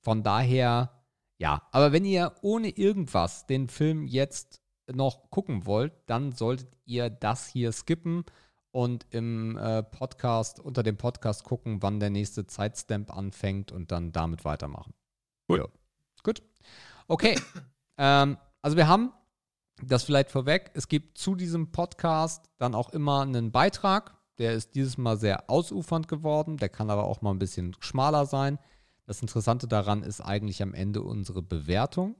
Von daher, ja, aber wenn ihr ohne irgendwas den Film jetzt noch gucken wollt, dann solltet ihr das hier skippen und im äh, Podcast, unter dem Podcast gucken, wann der nächste Zeitstamp anfängt und dann damit weitermachen. Cool. Ja. Gut. Okay. ähm, also wir haben das vielleicht vorweg. Es gibt zu diesem Podcast dann auch immer einen Beitrag. Der ist dieses Mal sehr ausufernd geworden. Der kann aber auch mal ein bisschen schmaler sein. Das Interessante daran ist eigentlich am Ende unsere Bewertung.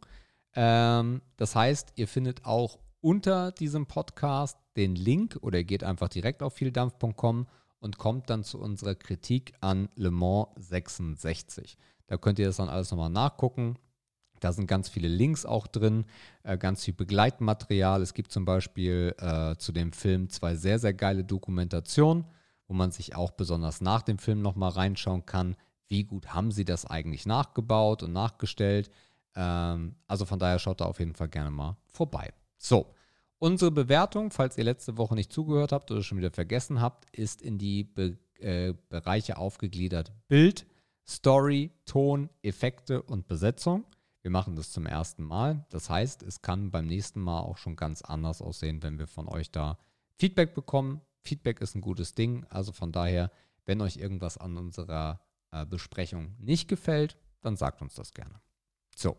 Ähm, das heißt, ihr findet auch unter diesem Podcast den Link oder geht einfach direkt auf vieldampf.com und kommt dann zu unserer Kritik an Le Mans 66. Da könnt ihr das dann alles nochmal nachgucken. Da sind ganz viele Links auch drin, äh, ganz viel Begleitmaterial. Es gibt zum Beispiel äh, zu dem Film zwei sehr, sehr geile Dokumentationen, wo man sich auch besonders nach dem Film nochmal reinschauen kann, wie gut haben sie das eigentlich nachgebaut und nachgestellt. Ähm, also von daher schaut da auf jeden Fall gerne mal vorbei. So, unsere Bewertung, falls ihr letzte Woche nicht zugehört habt oder schon wieder vergessen habt, ist in die Be äh, Bereiche aufgegliedert Bild, Story, Ton, Effekte und Besetzung. Wir machen das zum ersten Mal. Das heißt, es kann beim nächsten Mal auch schon ganz anders aussehen, wenn wir von euch da Feedback bekommen. Feedback ist ein gutes Ding. Also von daher, wenn euch irgendwas an unserer äh, Besprechung nicht gefällt, dann sagt uns das gerne. So,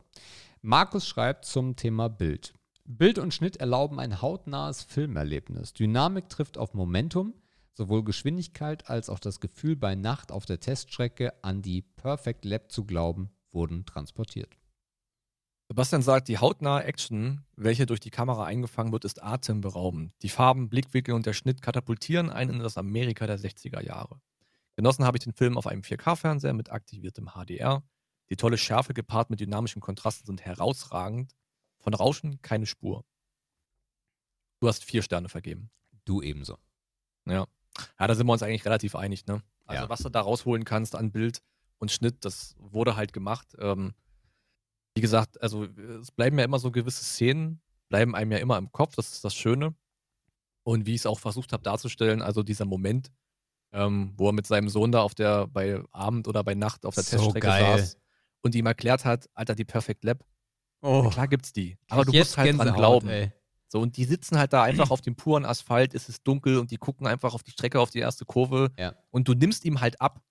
Markus schreibt zum Thema Bild. Bild und Schnitt erlauben ein hautnahes Filmerlebnis. Dynamik trifft auf Momentum, sowohl Geschwindigkeit als auch das Gefühl bei Nacht auf der Teststrecke an die Perfect Lab zu glauben, wurden transportiert. Sebastian sagt, die hautnahe Action, welche durch die Kamera eingefangen wird, ist atemberaubend. Die Farben, Blickwinkel und der Schnitt katapultieren einen in das Amerika der 60er Jahre. Genossen habe ich den Film auf einem 4K-Fernseher mit aktiviertem HDR. Die tolle Schärfe gepaart mit dynamischen Kontrasten sind herausragend. Von Rauschen keine Spur. Du hast vier Sterne vergeben. Du ebenso. Ja. Ja, da sind wir uns eigentlich relativ einig, ne? Also, Ja. was du da rausholen kannst an Bild und Schnitt, das wurde halt gemacht. Ähm, wie gesagt, also es bleiben ja immer so gewisse Szenen, bleiben einem ja immer im Kopf, das ist das Schöne. Und wie ich es auch versucht habe darzustellen, also dieser Moment, ähm, wo er mit seinem Sohn da auf der, bei Abend oder bei Nacht auf der So Teststrecke geil. saß und ihm erklärt hat, Alter, die Perfect Lab, Oh, klar gibt's die. Aber du musst halt dran glauben. So, und die sitzen halt da einfach auf dem puren Asphalt, es ist dunkel und die gucken einfach auf die Strecke, auf die erste Kurve. Ja. Und du nimmst ihm halt ab,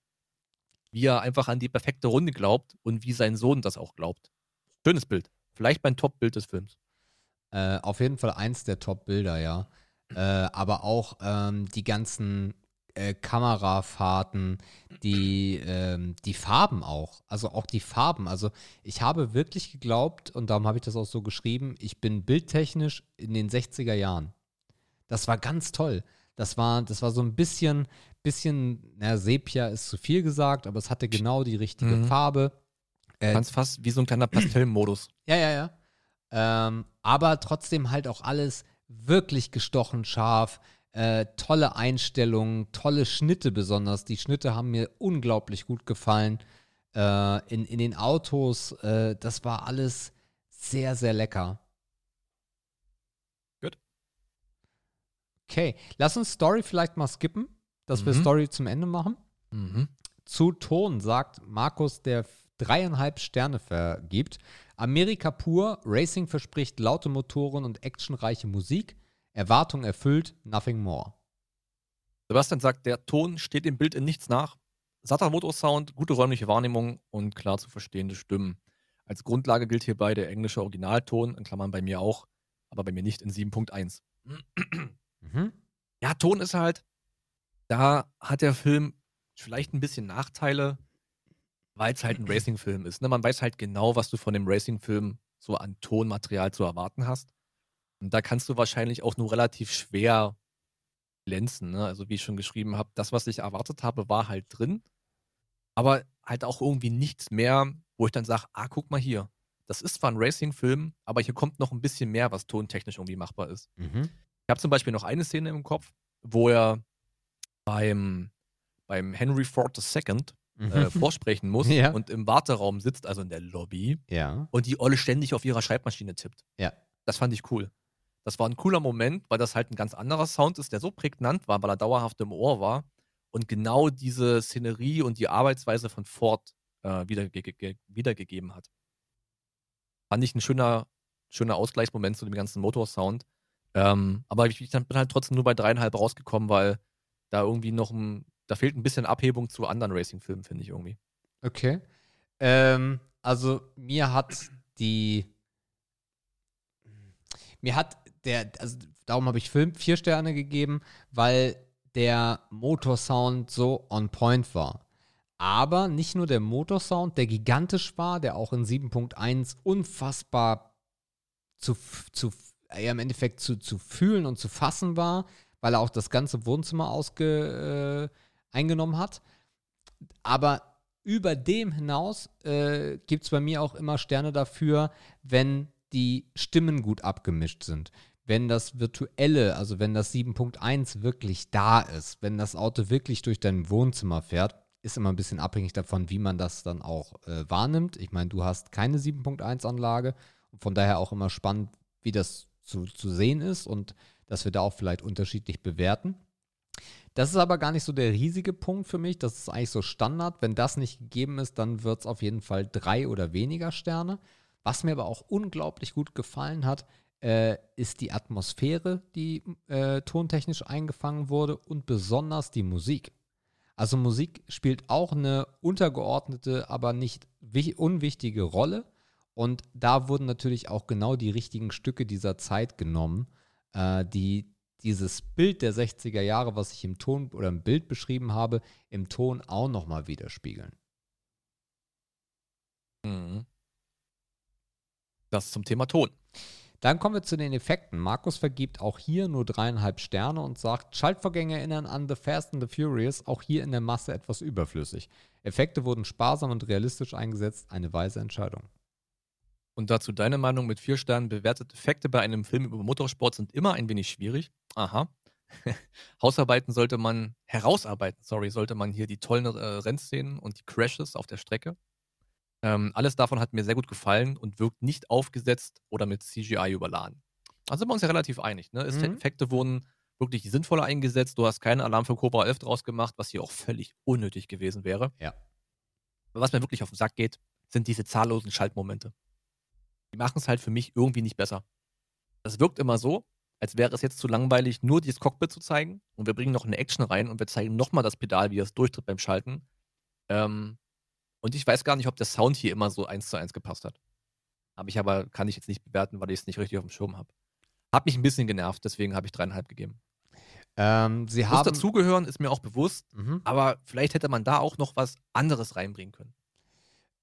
wie er einfach an die perfekte Runde glaubt und wie sein Sohn das auch glaubt. Schönes Bild. Vielleicht mein Top-Bild des Films. Äh, auf jeden Fall eins der Top-Bilder, ja. Äh, aber auch ähm, die ganzen äh, Kamerafahrten, die, ähm, die Farben auch. Also auch die Farben. Also ich habe wirklich geglaubt, und darum habe ich das auch so geschrieben, ich bin bildtechnisch in den 60er Jahren. Das war ganz toll. Das war, das war so ein bisschen, bisschen, na, Sepia ist zu viel gesagt, aber es hatte genau die richtige Mhm. Farbe. Äh, Ganz fast wie so ein kleiner Pastellmodus. ja, ja, ja. Ähm, aber trotzdem halt auch alles wirklich gestochen scharf. Äh, tolle Einstellungen, tolle Schnitte besonders. Die Schnitte haben mir unglaublich gut gefallen. Äh, in, in den Autos, äh, das war alles sehr, sehr lecker. Gut. Okay, lass uns Story vielleicht mal skippen, dass wir Mhm. Story zum Ende machen. Mhm. Zu Ton sagt Markus, der dreieinhalb Sterne vergibt. Amerika pur, Racing verspricht laute Motoren und actionreiche Musik. Erwartung erfüllt, nothing more. Sebastian sagt, der Ton steht dem Bild in nichts nach. Satter Motorsound, gute räumliche Wahrnehmung und klar zu verstehende Stimmen. Als Grundlage gilt hierbei der englische Originalton, in Klammern bei mir auch, aber bei mir nicht in 7.1. Mhm. Ja, Ton ist halt, da hat der Film vielleicht ein bisschen Nachteile, weil es halt ein Racing-Film ist. Ne? Man weiß halt genau, was du von dem Racing-Film so an Tonmaterial zu erwarten hast. Und da kannst du wahrscheinlich auch nur relativ schwer glänzen. Ne? Also wie ich schon geschrieben habe, das, was ich erwartet habe, war halt drin. Aber halt auch irgendwie nichts mehr, wo ich dann sage, ah, guck mal hier. Das ist zwar ein Racing-Film, aber hier kommt noch ein bisschen mehr, was tontechnisch irgendwie machbar ist. Mhm. Ich habe zum Beispiel noch eine Szene im Kopf, wo er beim, beim Henry Ford II Mhm. äh, vorsprechen muss Ja. und im Warteraum sitzt, also in der Lobby, Ja. und die Olle ständig auf ihrer Schreibmaschine tippt. Ja. Das fand ich cool. Das war ein cooler Moment, weil das halt ein ganz anderer Sound ist, der so prägnant war, weil er dauerhaft im Ohr war und genau diese Szenerie und die Arbeitsweise von Ford äh, wiederge ge wiedergegeben hat. Fand ich ein schöner, schöner Ausgleichsmoment zu dem ganzen Motorsound. Ähm, aber ich, ich bin halt trotzdem nur bei dreieinhalb rausgekommen, weil da irgendwie noch ein, da fehlt ein bisschen Abhebung zu anderen Racing-Filmen, finde ich irgendwie. Okay. Ähm, also mir hat die mir hat der, also darum habe ich Film vier Sterne gegeben, weil der Motorsound so on point war. Aber nicht nur der Motorsound, der gigantisch war, der auch in 7.1 unfassbar zu, zu ja, im Endeffekt zu, zu fühlen und zu fassen war, weil er auch das ganze Wohnzimmer ausge, äh, eingenommen hat. Aber über dem hinaus äh, gibt es bei mir auch immer Sterne dafür, wenn die Stimmen gut abgemischt sind. Wenn das Virtuelle, also wenn das 7.1 wirklich da ist, wenn das Auto wirklich durch dein Wohnzimmer fährt, ist immer ein bisschen abhängig davon, wie man das dann auch äh, wahrnimmt. Ich meine, du hast keine 7.1 Anlage von daher auch immer spannend, wie das zu, zu sehen ist und dass wir da auch vielleicht unterschiedlich bewerten. Das ist aber gar nicht so der riesige Punkt für mich. Das ist eigentlich so Standard. Wenn das nicht gegeben ist, dann wird es auf jeden Fall drei oder weniger Sterne. Was mir aber auch unglaublich gut gefallen hat, äh, ist die Atmosphäre, die äh, tontechnisch eingefangen wurde und besonders die Musik. Also Musik spielt auch eine untergeordnete, aber nicht wich- unwichtige Rolle. Und da wurden natürlich auch genau die richtigen Stücke dieser Zeit genommen, äh, die dieses Bild der 60er Jahre, was ich im Ton oder im Bild beschrieben habe, im Ton auch nochmal widerspiegeln. Mhm. Das zum Thema Ton. Dann kommen wir zu den Effekten. Markus vergibt auch hier nur dreieinhalb Sterne und sagt, Schaltvorgänge erinnern an The Fast and the Furious, auch hier in der Masse etwas überflüssig. Effekte wurden sparsam und realistisch eingesetzt, eine weise Entscheidung. Und dazu deine Meinung mit vier Sternen bewertet Effekte bei einem Film über Motorsport sind immer ein wenig schwierig. Aha. Hausarbeiten sollte man, herausarbeiten, sorry, sollte man hier die tollen äh, Rennszenen und die Crashes auf der Strecke. Ähm, alles davon hat mir sehr gut gefallen und wirkt nicht aufgesetzt oder mit CGI überladen. Da sind wir uns ja relativ einig. Ne? Mhm. Effekte wurden wirklich sinnvoller eingesetzt. Du hast keinen Alarm für Cobra 11 draus gemacht, was hier auch völlig unnötig gewesen wäre. Ja. Was mir wirklich auf den Sack geht, sind diese zahllosen Schaltmomente. Die machen es halt für mich irgendwie nicht besser. Das wirkt immer so, als wäre es jetzt zu langweilig, nur dieses Cockpit zu zeigen und wir bringen noch eine Action rein und wir zeigen nochmal das Pedal, wie es durchtritt beim Schalten. Ähm, und ich weiß gar nicht, ob der Sound hier immer so eins zu eins gepasst hat. Habe ich aber, kann ich jetzt nicht bewerten, weil ich es nicht richtig auf dem Schirm habe. Hat mich ein bisschen genervt, deswegen habe ich dreieinhalb gegeben. Ähm, sie Muss haben. dazugehören, ist mir auch bewusst, Mhm. aber vielleicht hätte man da auch noch was anderes reinbringen können.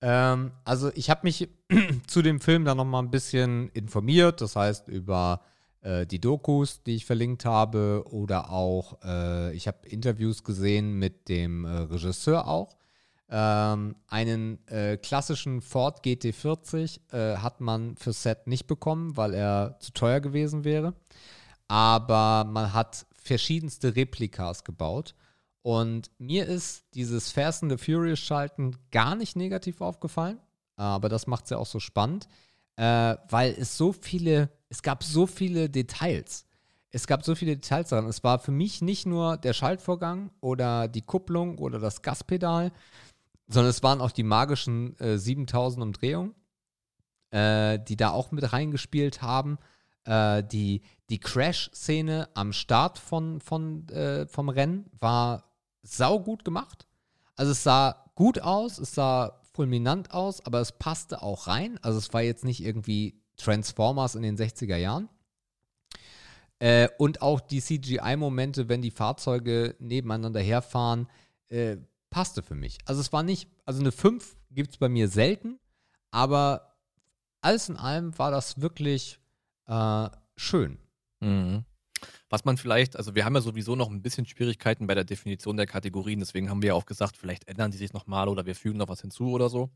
Ähm, also ich habe mich zu dem Film dann noch mal ein bisschen informiert, das heißt über äh, die Dokus, die ich verlinkt habe, oder auch äh, ich habe Interviews gesehen mit dem äh, Regisseur auch. Ähm, einen äh, klassischen Ford GT40 äh, hat man für Set nicht bekommen, weil er zu teuer gewesen wäre. Aber man hat verschiedenste Replikas gebaut. Und mir ist dieses Fast and the Furious Schalten gar nicht negativ aufgefallen. Aber das macht es ja auch so spannend, äh, weil es so viele, es gab so viele Details. Es gab so viele Details daran. Es war für mich nicht nur der Schaltvorgang oder die Kupplung oder das Gaspedal, sondern es waren auch die magischen äh, 7000 Umdrehungen, äh, die da auch mit reingespielt haben. Äh, die die Crash-Szene am Start von, von, äh, vom Rennen war saugut gemacht. Also es sah gut aus, es sah fulminant aus, aber es passte auch rein. Also es war jetzt nicht irgendwie Transformers in den 60er Jahren. Äh, und auch die CGI-Momente, wenn die Fahrzeuge nebeneinander herfahren, äh, passte für mich. Also es war nicht, also eine 5 gibt es bei mir selten, aber alles in allem war das wirklich äh, schön. Mhm. Was man vielleicht, also wir haben ja sowieso noch ein bisschen Schwierigkeiten bei der Definition der Kategorien, deswegen haben wir ja auch gesagt, vielleicht ändern die sich nochmal oder wir fügen noch was hinzu oder so.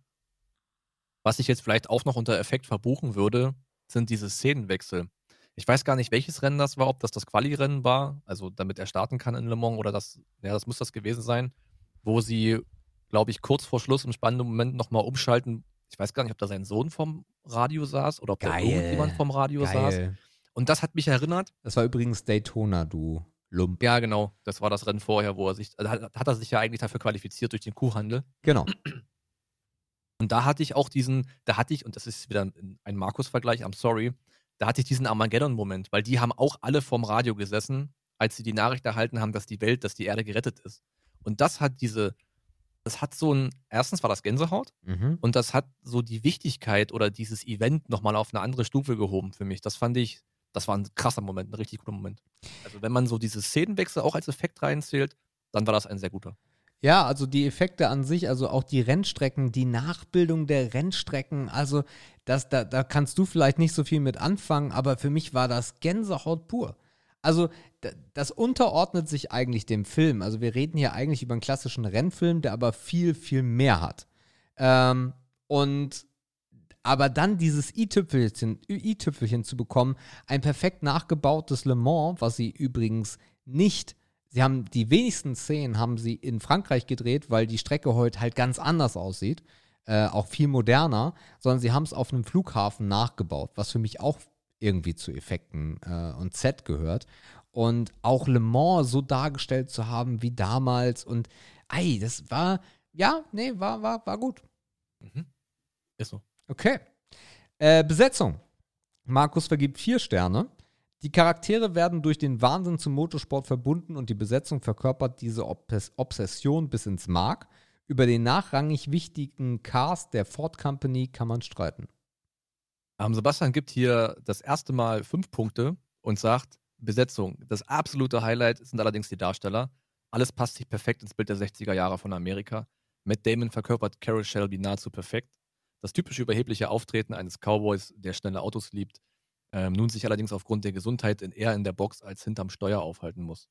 Was ich jetzt vielleicht auch noch unter Effekt verbuchen würde, sind diese Szenenwechsel. Ich weiß gar nicht, welches Rennen das war, ob das das Quali-Rennen war, also damit er starten kann in Le Mans oder das, ja, das muss das gewesen sein, wo sie, glaube ich, kurz vor Schluss im spannenden Moment nochmal umschalten. Ich weiß gar nicht, ob da sein Sohn vom Radio saß oder ob da Geil. irgendjemand vom Radio saß. Geil. Und das hat mich erinnert. Das war übrigens Daytona, du Lump. Ja, genau. Das war das Rennen vorher, wo er sich, also hat, hat er sich ja eigentlich dafür qualifiziert durch den Kuhhandel. Genau. Und da hatte ich auch diesen, da hatte ich, und das ist wieder ein, ein Markus-Vergleich, I'm sorry, da hatte ich diesen Armageddon-Moment, weil die haben auch alle vorm Radio gesessen, als sie die Nachricht erhalten haben, dass die Welt, dass die Erde gerettet ist. Und das hat diese, das hat so ein, erstens war das Gänsehaut Mhm. und das hat so die Wichtigkeit oder dieses Event nochmal auf eine andere Stufe gehoben für mich. Das fand ich, das war ein krasser Moment, ein richtig guter Moment. Also wenn man so diese Szenenwechsel auch als Effekt reinzählt, dann war das ein sehr guter. Ja, also die Effekte an sich, also auch die Rennstrecken, die Nachbildung der Rennstrecken, also das, da, da kannst du vielleicht nicht so viel mit anfangen, aber für mich war das Gänsehaut pur. Also das unterordnet sich eigentlich dem Film. Also wir reden hier eigentlich über einen klassischen Rennfilm, der aber viel, viel mehr hat. Ähm, und aber dann dieses i-Tüpfelchen, i-Tüpfelchen zu bekommen, ein perfekt nachgebautes Le Mans, was sie übrigens nicht Sie haben die wenigsten Szenen haben sie in Frankreich gedreht, weil die Strecke heute halt ganz anders aussieht, äh, auch viel moderner, sondern sie haben es auf einem Flughafen nachgebaut, was für mich auch irgendwie zu Effekten äh, und Set gehört. Und auch Le Mans so dargestellt zu haben wie damals und ei, das war, ja, nee, war, war, war gut. Mhm. Ist so. Okay. Äh, Besetzung. Markus vergibt vier Sterne. Die Charaktere werden durch den Wahnsinn zum Motorsport verbunden und die Besetzung verkörpert diese Obs Obsession bis ins Mark. Über den nachrangig wichtigen Cast der Ford Company kann man streiten. Ähm, Sebastian gibt hier das erste Mal fünf Punkte und sagt, Besetzung. Das absolute Highlight sind allerdings die Darsteller. Alles passt sich perfekt ins Bild der 60er Jahre von Amerika. Matt Damon verkörpert Carol Shelby nahezu perfekt. Das typische überhebliche Auftreten eines Cowboys, der schnelle Autos liebt, ähm, nun sich allerdings aufgrund der Gesundheit in eher in der Box als hinterm Steuer aufhalten muss.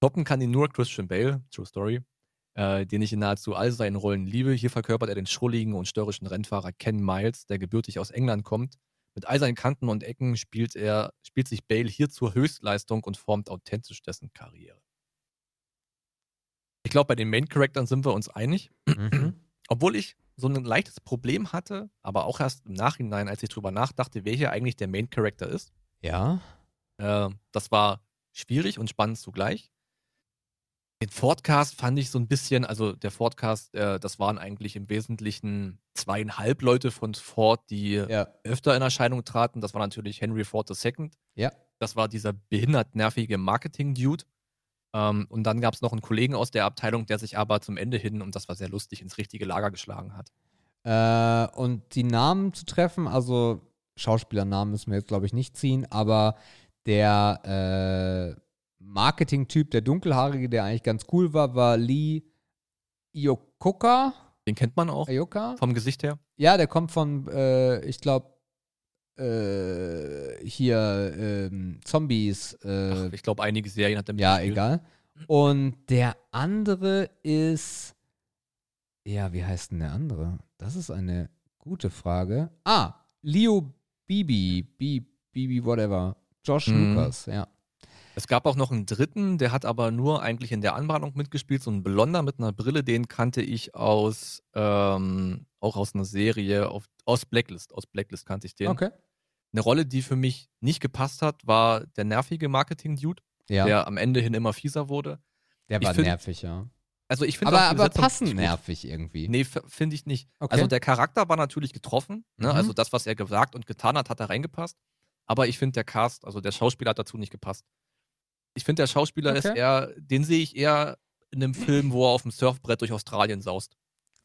Toppen kann ihn nur Christian Bale, True Story, äh, den ich in nahezu all seinen Rollen liebe. Hier verkörpert er den schrulligen und störrischen Rennfahrer Ken Miles, der gebürtig aus England kommt. Mit all seinen Kanten und Ecken spielt er, spielt sich Bale hier zur Höchstleistung und formt authentisch dessen Karriere. Ich glaube, bei den Main Charaktern sind wir uns einig. Mhm. Obwohl ich so ein leichtes Problem hatte, aber auch erst im Nachhinein, als ich drüber nachdachte, wer hier eigentlich der Main Character ist. Ja. Äh, das war schwierig und spannend zugleich. Den Fordcast fand ich so ein bisschen, also der Fordcast, äh, das waren eigentlich im Wesentlichen zweieinhalb Leute von Ford, die Ja. öfter in Erscheinung traten. Das war natürlich Henry Ford II. Ja. Das war dieser behindert nervige Marketing-Dude. Ähm, und dann gab es noch einen Kollegen aus der Abteilung, der sich aber zum Ende hin, und das war sehr lustig, ins richtige Lager geschlagen hat. Äh, und die Namen zu treffen, also Schauspielernamen müssen wir jetzt, glaube ich, nicht ziehen, aber der äh, Marketing-Typ, der Dunkelhaarige, der eigentlich ganz cool war, war Lee Iyokoka. Den kennt man auch Iyoka? vom Gesicht her. Ja, der kommt von, äh, ich glaube, äh, hier ähm, Zombies. Äh, Ach, ich glaube, einige Serien hat er ja, mitgespielt. egal. Und der andere ist. Ja, wie heißt denn der andere? Das ist eine gute Frage. Ah, Leo Bibi. Bi- Bibi, whatever. Josh Mhm. Lucas, ja. Es gab auch noch einen dritten, der hat aber nur eigentlich in der Anbahnung mitgespielt, so ein Blonder mit einer Brille, den kannte ich aus, ähm, auch aus einer Serie, auf, aus Blacklist. Aus Blacklist kannte ich den. Okay. Eine Rolle, die für mich nicht gepasst hat, war der nervige Marketing-Dude, Ja, der, der am Ende hin immer fieser wurde. ich war find- nervig, ja. Also ich finde Aber, aber passend nervig irgendwie. Nee, finde ich nicht. Okay. Also der Charakter war natürlich getroffen. Ne? Mhm. Also das, was er gesagt und getan hat, hat da reingepasst. Aber ich finde der Cast, also der Schauspieler hat dazu nicht gepasst. Ich finde der Schauspieler ist Okay. eher, den sehe ich eher in einem Film, wo er auf dem Surfbrett durch Australien saust.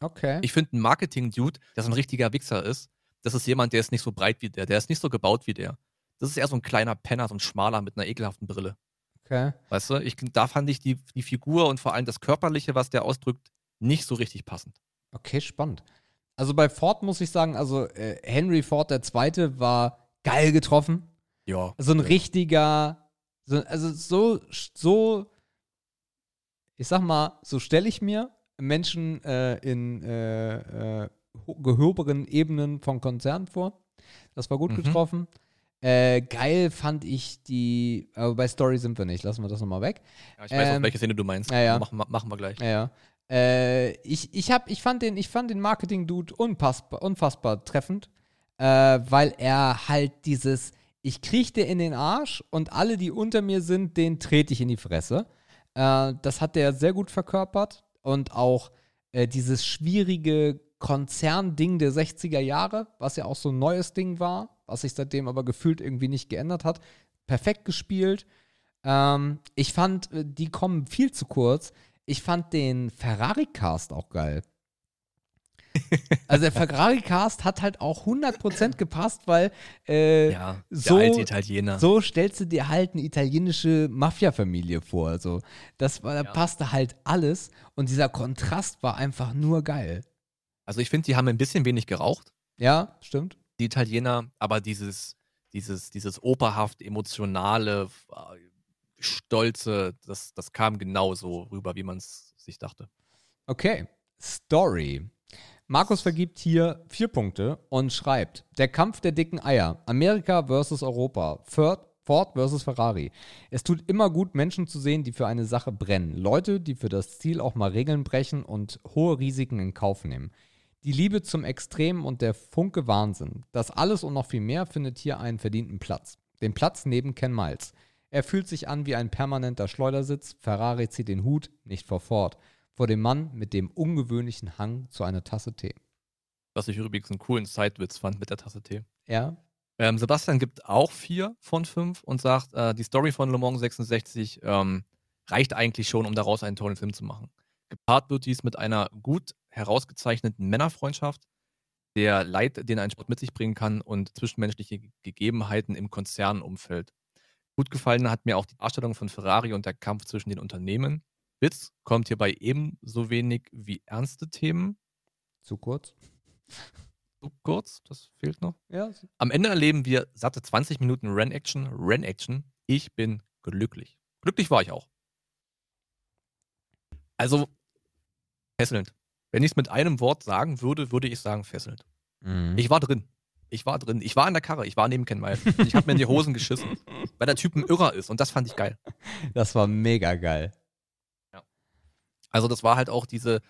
Okay. Ich finde einen Marketing-Dude, der so ein richtiger Wichser ist, das ist jemand, der ist nicht so breit wie der, der ist nicht so gebaut wie der. Das ist eher so ein kleiner Penner, so ein schmaler mit einer ekelhaften Brille. okay. Weißt du, ich, da fand ich die, die Figur und vor allem das Körperliche, was der ausdrückt, nicht so richtig passend. Okay, spannend. Also bei Ford muss ich sagen, also äh, Henry Ford der Zweite war geil getroffen. Ja. So ein richtiger, so, also so, so, ich sag mal, so stelle ich mir Menschen äh, in äh, äh, ho- gehobenen Ebenen von Konzernen vor. Das war gut Mhm. getroffen. Äh, geil fand ich die, aber bei Story sind wir nicht, lassen wir das nochmal weg. ja ich weiß auch, Ähm, welche Szene du meinst. ja, ja. Machen, wir- machen wir gleich. Ja, ja. Äh, ich, ich, hab, ich fand den, ich fand den Marketing-Dude unfassbar, unfassbar treffend, äh, weil er halt dieses, ich kriech dir in den Arsch und alle, die unter mir sind, den trete ich in die Fresse. Äh, das hat der sehr gut verkörpert und auch äh, dieses schwierige Konzernding der 60er Jahre, was ja auch so ein neues Ding war, was sich seitdem aber gefühlt irgendwie nicht geändert hat, perfekt gespielt. Ähm, ich fand, äh, die kommen viel zu kurz. Ich fand den Ferrari-Cast auch geil. Also der Ferrari-Cast hat halt auch 100% gepasst, weil äh, Ja, so- Italiener. so stellst du dir halt eine italienische Mafia-Familie vor. Also das war, da Ja. passte halt alles und dieser Kontrast war einfach nur geil. Also ich finde, die haben ein bisschen wenig geraucht, Ja, stimmt. die Italiener, aber dieses, dieses, dieses operhaft emotionale, äh, stolze, das, das kam genauso rüber, wie man es sich dachte. Okay, Story. Markus vergibt hier vier Punkte und schreibt: Der Kampf der dicken Eier. Amerika versus Europa. Ford, Ford versus Ferrari. Es tut immer gut, Menschen zu sehen, die für eine Sache brennen. Leute, die für das Ziel auch mal Regeln brechen und hohe Risiken in Kauf nehmen. Die Liebe zum Extrem und der Funke Wahnsinn. Das alles und noch viel mehr findet hier einen verdienten Platz. Den Platz neben Ken Miles. Er fühlt sich an wie ein permanenter Schleudersitz. Ferrari zieht den Hut, nicht vor Ford. Vor dem Mann mit dem ungewöhnlichen Hang zu einer Tasse Tee. Was ich übrigens einen coolen Sidewitz fand mit der Tasse Tee. Ja, Ähm, Sebastian gibt auch vier von fünf und sagt, äh, die Story von Le Mans 66 ähm, reicht eigentlich schon, um daraus einen tollen Film zu machen. Gepaart wird dies mit einer gut herausgezeichneten Männerfreundschaft, der Leid, den ein Sport mit sich bringen kann und zwischenmenschliche Ge- Gegebenheiten im Konzernumfeld. Gut gefallen hat mir auch die Darstellung von Ferrari und der Kampf zwischen den Unternehmen. Witz kommt hierbei ebenso wenig wie ernste Themen. zu kurz. So kurz, das fehlt noch. Ja, Am Ende erleben wir satte 20 Minuten Ren-Action. Ren-Action. Ich bin glücklich. Glücklich war ich auch. Also, fesselnd. Wenn ich es mit einem Wort sagen würde, würde ich sagen fesselnd. mhm. Ich war drin. Ich war drin. Ich war in der Karre. Ich war neben Ken Miles. Ich habe mir in die Hosen geschissen, weil der Typ ein Irrer ist. Und das fand ich geil. das war mega geil. Also, das war halt auch diese,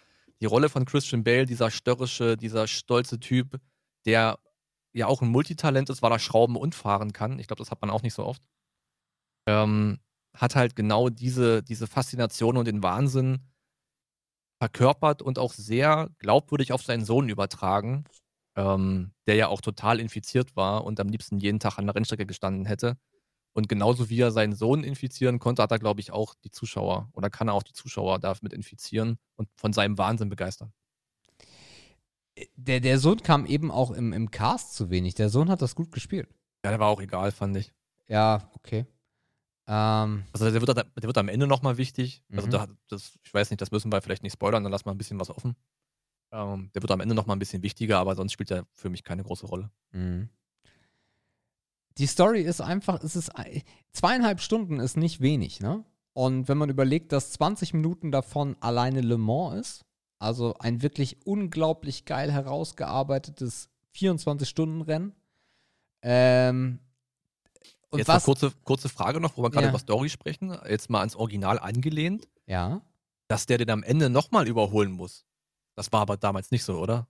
die Rolle von Christian Bale, dieser störrische, dieser stolze Typ, der ja auch ein Multitalent ist, weil er schrauben und fahren kann. Ich glaube, das hat man auch nicht so oft. Ähm, hat halt genau diese, diese Faszination und den Wahnsinn verkörpert und auch sehr glaubwürdig auf seinen Sohn übertragen, ähm, der ja auch total infiziert war und am liebsten jeden Tag an der Rennstrecke gestanden hätte. Und genauso wie er seinen Sohn infizieren konnte, hat er, glaube ich, auch die Zuschauer oder kann er auch die Zuschauer damit infizieren und von seinem Wahnsinn begeistern. Der, der Sohn kam eben auch im, im Cast zu wenig. Der Sohn hat das gut gespielt. Ja, der war auch egal, fand ich. Ja, okay. Ähm, Also der wird, der wird am Ende nochmal wichtig. Also Mhm. da, das, ich weiß nicht, das müssen wir vielleicht nicht spoilern, dann lassen wir ein bisschen was offen. Ähm, der wird am Ende nochmal ein bisschen wichtiger, aber sonst spielt er für mich keine große Rolle. mhm. Die Story ist einfach, es ist ei- zweieinhalb Stunden ist nicht wenig, ne? Und wenn man überlegt, dass 20 Minuten davon alleine Le Mans ist, also ein wirklich unglaublich geil herausgearbeitetes 24-Stunden-Rennen. Ähm, und Jetzt was? eine kurze, kurze Frage noch, wo wir gerade Ja. über Story sprechen. Jetzt mal ans Original angelehnt, Ja. dass der den am Ende nochmal überholen muss. Das war aber damals nicht so, oder?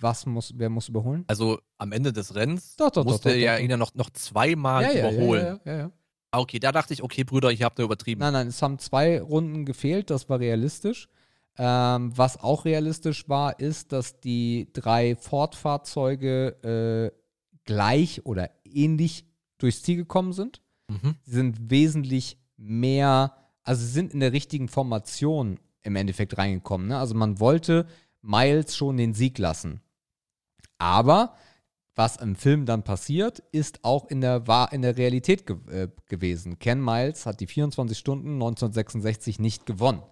Was muss, wer muss überholen? Also am Ende des Rennens Doch, doch, musste doch, doch, er doch. ihn ja noch, noch zweimal ja, ja, überholen. Ja, ja, ja, ja. Ah, okay, da dachte ich, okay, Brüder, ich habt da übertrieben. Nein, nein, es haben zwei Runden gefehlt, das war realistisch. Ähm, was auch realistisch war, ist, dass die drei Ford-Fahrzeuge äh, gleich oder ähnlich durchs Ziel gekommen sind. Mhm. Sie sind wesentlich mehr, also sie sind in der richtigen Formation im Endeffekt reingekommen. Ne? Also man wollte Miles schon den Sieg lassen. Aber was im Film dann passiert, ist auch in der, war in der Realität ge äh, gewesen. Ken Miles hat die 24 Stunden 1966 nicht gewonnen.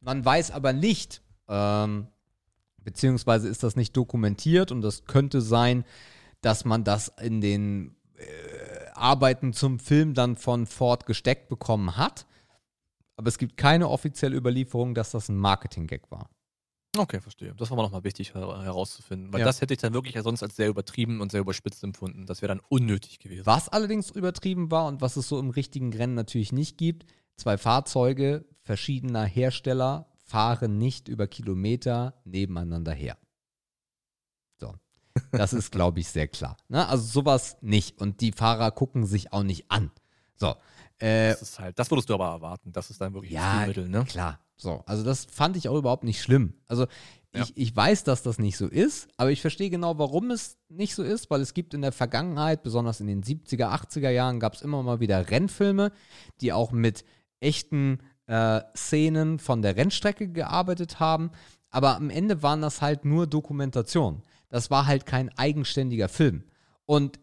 Man weiß aber nicht, ähm, beziehungsweise ist das nicht dokumentiert und das könnte sein, dass man das in den äh, Arbeiten zum Film dann von Ford gesteckt bekommen hat. Aber es gibt keine offizielle Überlieferung, dass das ein Marketing-Gag war. Okay, verstehe. Das war mir nochmal wichtig her herauszufinden, weil Ja. das hätte ich dann wirklich ja sonst als sehr übertrieben und sehr überspitzt empfunden. Das wäre dann unnötig gewesen. Was allerdings übertrieben war und was es so im richtigen Rennen natürlich nicht gibt, zwei Fahrzeuge verschiedener Hersteller fahren nicht über Kilometer nebeneinander her. So. Das ist, glaube ich, sehr klar. Ne? Also sowas nicht. Und die Fahrer gucken sich auch nicht an. So. Äh, Das ist halt, das würdest du aber erwarten. Das ist dann wirklich ja, Stilmittel, ne? klar. So, also das fand ich auch überhaupt nicht schlimm. Also Ja. ich, ich weiß, dass das nicht so ist, aber ich verstehe genau, warum es nicht so ist, weil es gibt in der Vergangenheit, besonders in den 70er, 80er Jahren, gab es immer mal wieder Rennfilme, die auch mit echten äh, Szenen von der Rennstrecke gearbeitet haben. Aber am Ende waren das halt nur Dokumentationen. Das war halt kein eigenständiger Film. Und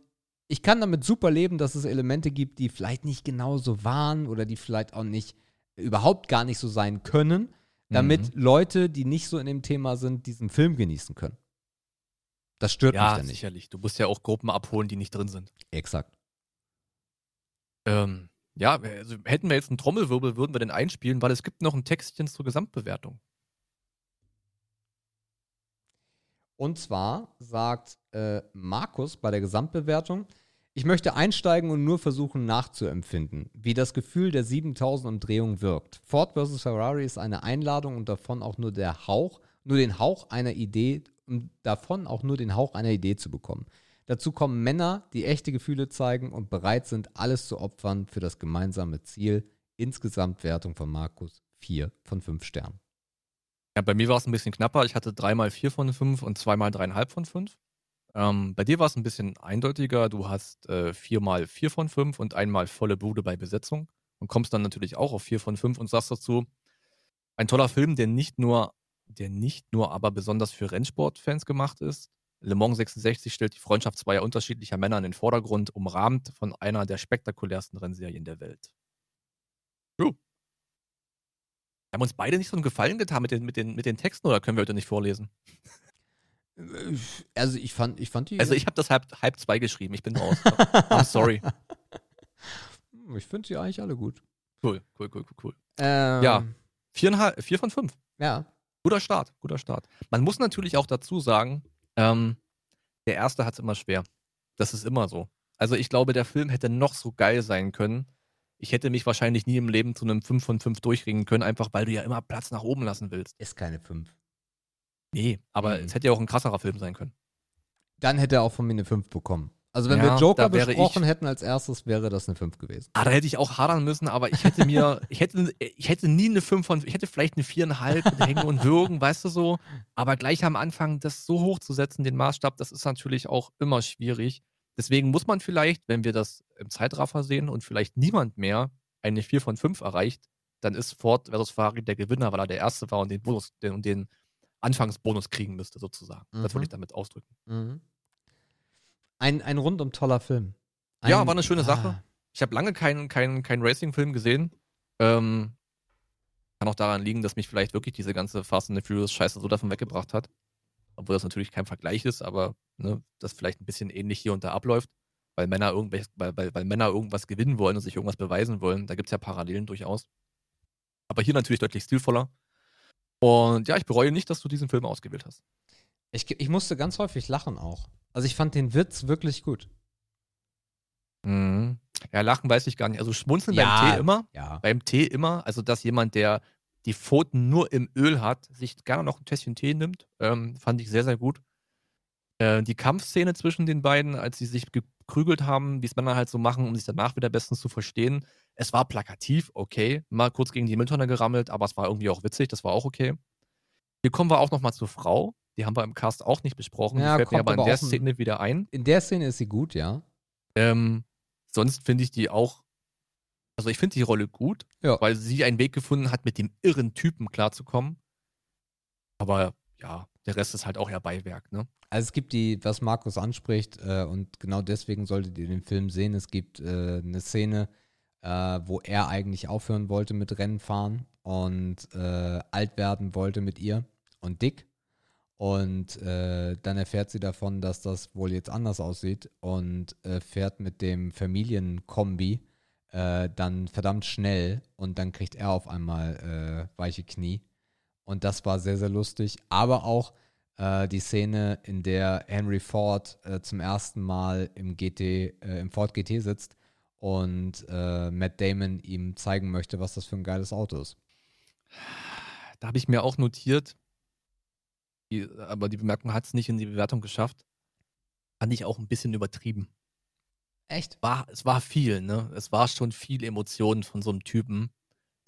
ich kann damit super leben, dass es Elemente gibt, die vielleicht nicht genauso waren oder die vielleicht auch nicht überhaupt gar nicht so sein können, damit Leute, die nicht so in dem Thema sind, diesen Film genießen können. Das stört mich Ja, dann nicht. sicherlich. Du musst ja auch Gruppen abholen, die nicht drin sind. Exakt. Ähm, ja, also hätten wir jetzt einen Trommelwirbel, würden wir den einspielen, weil es gibt noch ein Textchen zur Gesamtbewertung. Und zwar sagt äh, Markus bei der Gesamtbewertung, ich möchte einsteigen und nur versuchen nachzuempfinden, wie das Gefühl der 7000 Umdrehungen wirkt. Ford vs. Ferrari ist eine Einladung und davon auch nur der Hauch, nur den Hauch einer Idee, um davon auch nur den Hauch einer Idee zu bekommen. Dazu kommen Männer, die echte Gefühle zeigen und bereit sind, alles zu opfern für das gemeinsame Ziel. Insgesamt Wertung von Markus 4 von 5 Sternen. Ja, bei mir war es ein bisschen knapper. Ich hatte dreimal vier von fünf und zweimal dreieinhalb von fünf. Ähm, bei dir war es ein bisschen eindeutiger. Du hast äh, viermal vier von fünf und einmal volle Bude bei Besetzung und kommst dann natürlich auch auf vier von fünf und sagst dazu, ein toller Film, der nicht nur, der nicht nur aber besonders für Rennsportfans gemacht ist. Le Mans 66 stellt die Freundschaft zweier unterschiedlicher Männer in den Vordergrund, umrahmt von einer der spektakulärsten Rennserien der Welt. True. Haben uns beide nicht so einen Gefallen getan mit den, mit den, mit den Texten oder können wir heute nicht vorlesen? Äh, Also ich fand, ich fand die. Also ich habe das halb, halb zwei geschrieben, ich bin raus. I'm sorry. Ich finde sie eigentlich alle gut. Cool, cool, cool, cool, cool. Ähm, Ja. Viereinhalb, vier von fünf. Ja. Guter Start, guter Start. Man muss natürlich auch dazu sagen, ähm, der erste hat es immer schwer. Das ist immer so. Also ich glaube, der Film hätte noch so geil sein können. Ich hätte mich wahrscheinlich nie im Leben zu einem 5 von 5 durchringen können, einfach weil du ja immer Platz nach oben lassen willst. Ist keine 5. Nee, aber Mhm. es hätte ja auch ein krasserer Film sein können. Dann hätte er auch von mir eine 5 bekommen. Also wenn Ja, wir Joker besprochen ich- hätten als erstes, wäre das eine 5 gewesen. Ah, da hätte ich auch hadern müssen, aber ich hätte mir, ich hätte, ich hätte nie eine 5 von, ich hätte vielleicht eine 4,5 mit Hängen und Würgen, weißt du so. Aber gleich am Anfang das so hoch zu setzen, den Maßstab, das ist natürlich auch immer schwierig. Deswegen muss man vielleicht, wenn wir das im Zeitraffer sehen und vielleicht niemand mehr eine 4 von 5 erreicht, dann ist Ford versus Ferrari der Gewinner, weil er der Erste war und den Bonus, den, und den Anfangsbonus kriegen müsste, sozusagen. Das Mhm. wollte ich damit ausdrücken. Mhm. Ein, ein rundum toller Film. Ja, Ein- war eine schöne Sache. Ah, Ich habe lange keinen keinen keinen Racing-Film gesehen. Ähm, kann auch daran liegen, dass mich vielleicht wirklich diese ganze Fast and the Furious Scheiße so davon weggebracht hat. Obwohl das natürlich kein Vergleich ist, aber ne, das vielleicht ein bisschen ähnlich hier und da abläuft, weil Männer, irgendwelche, weil, weil, weil Männer irgendwas gewinnen wollen und sich irgendwas beweisen wollen. Da gibt es ja Parallelen durchaus. Aber hier natürlich deutlich stilvoller. Und ja, ich bereue nicht, dass du diesen Film ausgewählt hast. Ich, ich musste ganz häufig lachen auch. Also ich fand den Witz wirklich gut. Mhm. Ja, lachen weiß ich gar nicht. Also schmunzeln Ja. beim Tee immer. Ja. beim Tee immer, also dass jemand, der die Pfoten nur im Öl hat, sich gerne noch ein Tässchen Tee nimmt, ähm, fand ich sehr, sehr gut. Äh, die Kampfszene zwischen den beiden, als sie sich ge geprügelt haben, wie es Männer halt so machen, um sich danach wieder bestens zu verstehen. Es war plakativ, okay. Mal kurz gegen die Mülltonne gerammelt, aber es war irgendwie auch witzig, das war auch okay. Hier kommen wir auch nochmal zur Frau. Die haben wir im Cast auch nicht besprochen. Ja, die fällt mir kommt aber in aber der Szene wieder ein. In der Szene ist sie gut, ja. Ähm, sonst finde ich die auch. Also ich finde die Rolle gut, Ja. weil sie einen Weg gefunden hat, mit dem irren Typen klarzukommen. Aber ja, der Rest ist halt auch eher Beiwerk, ne? Also es gibt die, was Markus anspricht, äh, und genau deswegen solltet ihr den Film sehen. Es gibt äh, eine Szene, äh, wo er eigentlich aufhören wollte mit Rennenfahren und äh, alt werden wollte mit ihr und dick. Und äh, dann erfährt sie davon, dass das wohl jetzt anders aussieht und äh, fährt mit dem Familienkombi dann verdammt schnell und dann kriegt er auf einmal weiche Knie. Und das war sehr, sehr lustig. Aber auch äh, die Szene, in der Henry Ford äh, zum ersten Mal im GT, äh, im Ford GT sitzt und äh, Matt Damon ihm zeigen möchte, was das für ein geiles Auto ist. Da habe ich mir auch notiert, die, aber die Bemerkung hat es nicht in die Bewertung geschafft. Fand ich auch ein bisschen übertrieben. Echt? War, es war viel, ne? Es war schon viel Emotionen von so einem Typen,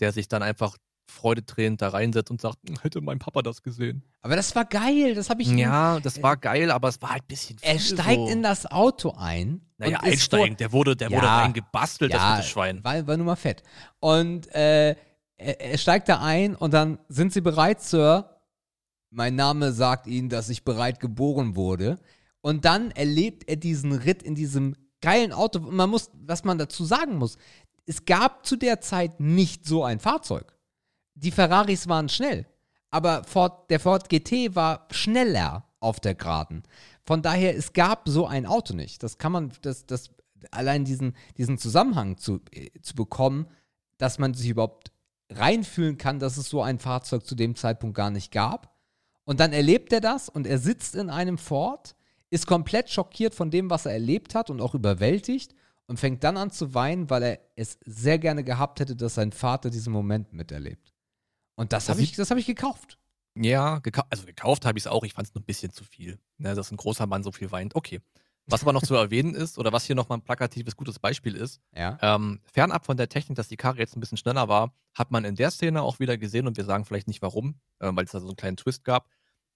der sich dann einfach freudetränen da reinsetzt und sagt, hätte mein Papa das gesehen. Aber das war geil, das habe ich. Ja, das war geil, aber es war halt ein bisschen viel. Er steigt so. in das Auto ein. Naja, einsteigen, der wurde, der wurde Ja, reingebastelt, das ja, gute Schwein. War, war nur mal fett. Und äh, er, er steigt da ein und dann sind sie bereit, Sir. Mein Name sagt Ihnen, dass ich bereit geboren wurde. Und dann erlebt er diesen Ritt in diesem geilen Auto. Man muss, was man dazu sagen muss, es gab zu der Zeit nicht so ein Fahrzeug. Die Ferraris waren schnell, aber Ford, der Ford GT war schneller auf der Geraden. Von daher, es gab so ein Auto nicht. Das kann man, das, das, allein diesen, diesen Zusammenhang zu, äh, zu bekommen, dass man sich überhaupt reinfühlen kann, dass es so ein Fahrzeug zu dem Zeitpunkt gar nicht gab. Und dann erlebt er das und er sitzt in einem Ford, ist komplett schockiert von dem, was er erlebt hat und auch überwältigt und fängt dann an zu weinen, weil er es sehr gerne gehabt hätte, dass sein Vater diesen Moment miterlebt. Und das Das habe ich, das hab ich gekauft. Ja, gekau also gekauft habe ich es auch. Ich fand es nur ein bisschen zu viel. Ne, dass ein großer Mann so viel weint. Okay. Was aber noch zu erwähnen ist, oder was hier nochmal ein plakatives, gutes Beispiel ist, Ja. ähm, fernab von der Technik, dass die Karre jetzt ein bisschen schneller war, hat man in der Szene auch wieder gesehen, und wir sagen vielleicht nicht warum, äh, weil es da so einen kleinen Twist gab,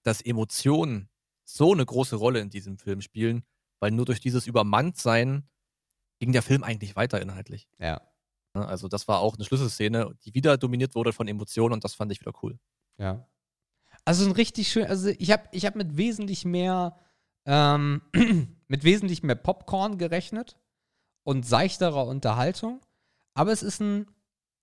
dass Emotionen so eine große Rolle in diesem Film spielen, weil nur durch dieses Übermanntsein ging der Film eigentlich weiter inhaltlich. Ja. Ne, Also das war auch eine Schlüsselszene, die wieder dominiert wurde von Emotionen und das fand ich wieder cool. Ja. Also ein richtig schön, also ich habe ich hab mit wesentlich mehr, ähm, mit wesentlich mehr Popcorn gerechnet und seichterer Unterhaltung. Aber es ist ein,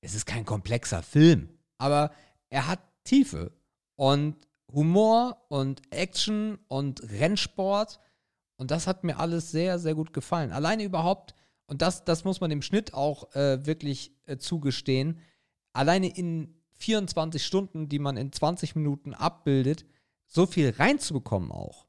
es ist kein komplexer Film, aber er hat Tiefe und Humor und Action und Rennsport. Und das hat mir alles sehr, sehr gut gefallen. Alleine überhaupt, und das, das muss man dem Schnitt auch äh, wirklich äh, zugestehen, alleine in 24 Stunden, die man in 20 Minuten abbildet, so viel reinzubekommen auch.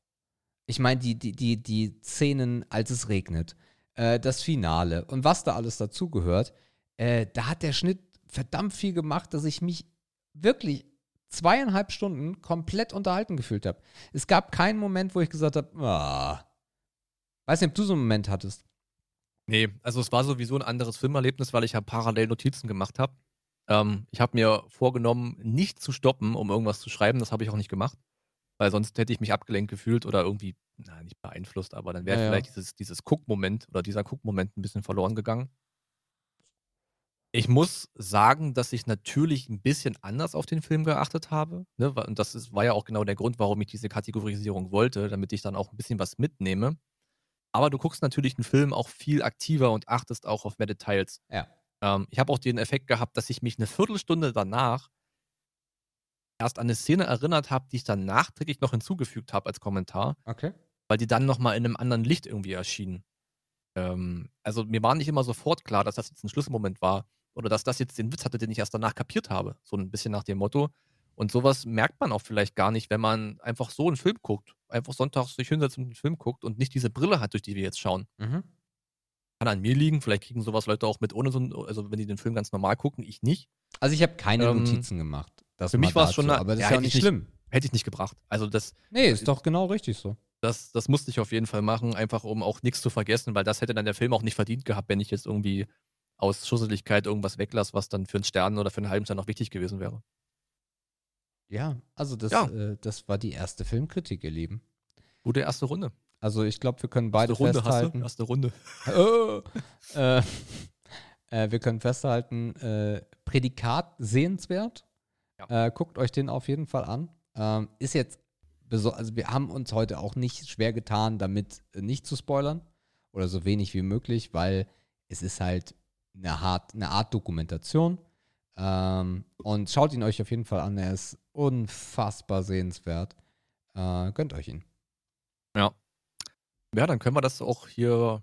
Ich meine, die, die, die, die Szenen, als es regnet, äh, das Finale und was da alles dazugehört, äh, da hat der Schnitt verdammt viel gemacht, dass ich mich wirklich zweieinhalb Stunden komplett unterhalten gefühlt habe. Es gab keinen Moment, wo ich gesagt habe, ah. weiß nicht, ob du so einen Moment hattest. Nee, also es war sowieso ein anderes Filmerlebnis, weil ich ja parallel Notizen gemacht habe. Ähm, ich habe mir vorgenommen, nicht zu stoppen, um irgendwas zu schreiben. Das habe ich auch nicht gemacht. Weil sonst hätte ich mich abgelenkt gefühlt oder irgendwie, na, nicht beeinflusst, aber dann wäre Ja, ja. vielleicht dieses, dieses Guckmoment oder dieser Guckmoment ein bisschen verloren gegangen. Ich muss sagen, dass ich natürlich ein bisschen anders auf den Film geachtet habe. Ne? Und das ist, war ja auch genau der Grund, warum ich diese Kategorisierung wollte, damit ich dann auch ein bisschen was mitnehme. Aber du guckst natürlich einen Film auch viel aktiver und achtest auch auf mehr Details. Ja. Ähm, ich habe auch den Effekt gehabt, dass ich mich eine Viertelstunde danach erst an eine Szene erinnert habe, die ich dann nachträglich noch hinzugefügt habe als Kommentar, Okay. weil die dann nochmal in einem anderen Licht irgendwie erschienen. Ähm, also mir war nicht immer sofort klar, dass das jetzt ein Schlüsselmoment war oder dass das jetzt den Witz hatte, den ich erst danach kapiert habe. So ein bisschen nach dem Motto. Und sowas merkt man auch vielleicht gar nicht, wenn man einfach so einen Film guckt. Einfach sonntags sich hinsetzt und einen Film guckt und nicht diese Brille hat, durch die wir jetzt schauen. Mhm. Kann an mir liegen, vielleicht kriegen sowas Leute auch mit ohne so ein, also wenn die den Film ganz normal gucken, ich nicht. Also ich habe keine Ähm, Notizen gemacht. Das für mich mal war's schon eine- aber das ja, ist ja nicht- schlimm. Hätte ich nicht gebracht. Also das, Nee, ist doch genau richtig so. Das, das musste ich auf jeden Fall machen, einfach um auch nichts zu vergessen, weil das hätte dann der Film auch nicht verdient gehabt, wenn ich jetzt irgendwie aus Schusseligkeit irgendwas weglasse, was dann für einen Stern oder für einen halben Stern noch wichtig gewesen wäre. Ja, also das, Ja. Äh, das war die erste Filmkritik, ihr Lieben. Gute erste Runde. Also ich glaube, wir können beide erste Runde festhalten. Erste Runde. Oh. äh, äh, wir können festhalten, äh, Prädikat sehenswert. Äh, guckt euch den auf jeden Fall an. Ähm, ist jetzt, also wir haben uns heute auch nicht schwer getan, damit äh, nicht zu spoilern oder so wenig wie möglich, weil es ist halt eine Art, eine Art Dokumentation. Ähm, und schaut ihn euch auf jeden Fall an. Er ist unfassbar sehenswert. Äh, gönnt euch ihn. Ja. Ja, dann können wir das auch hier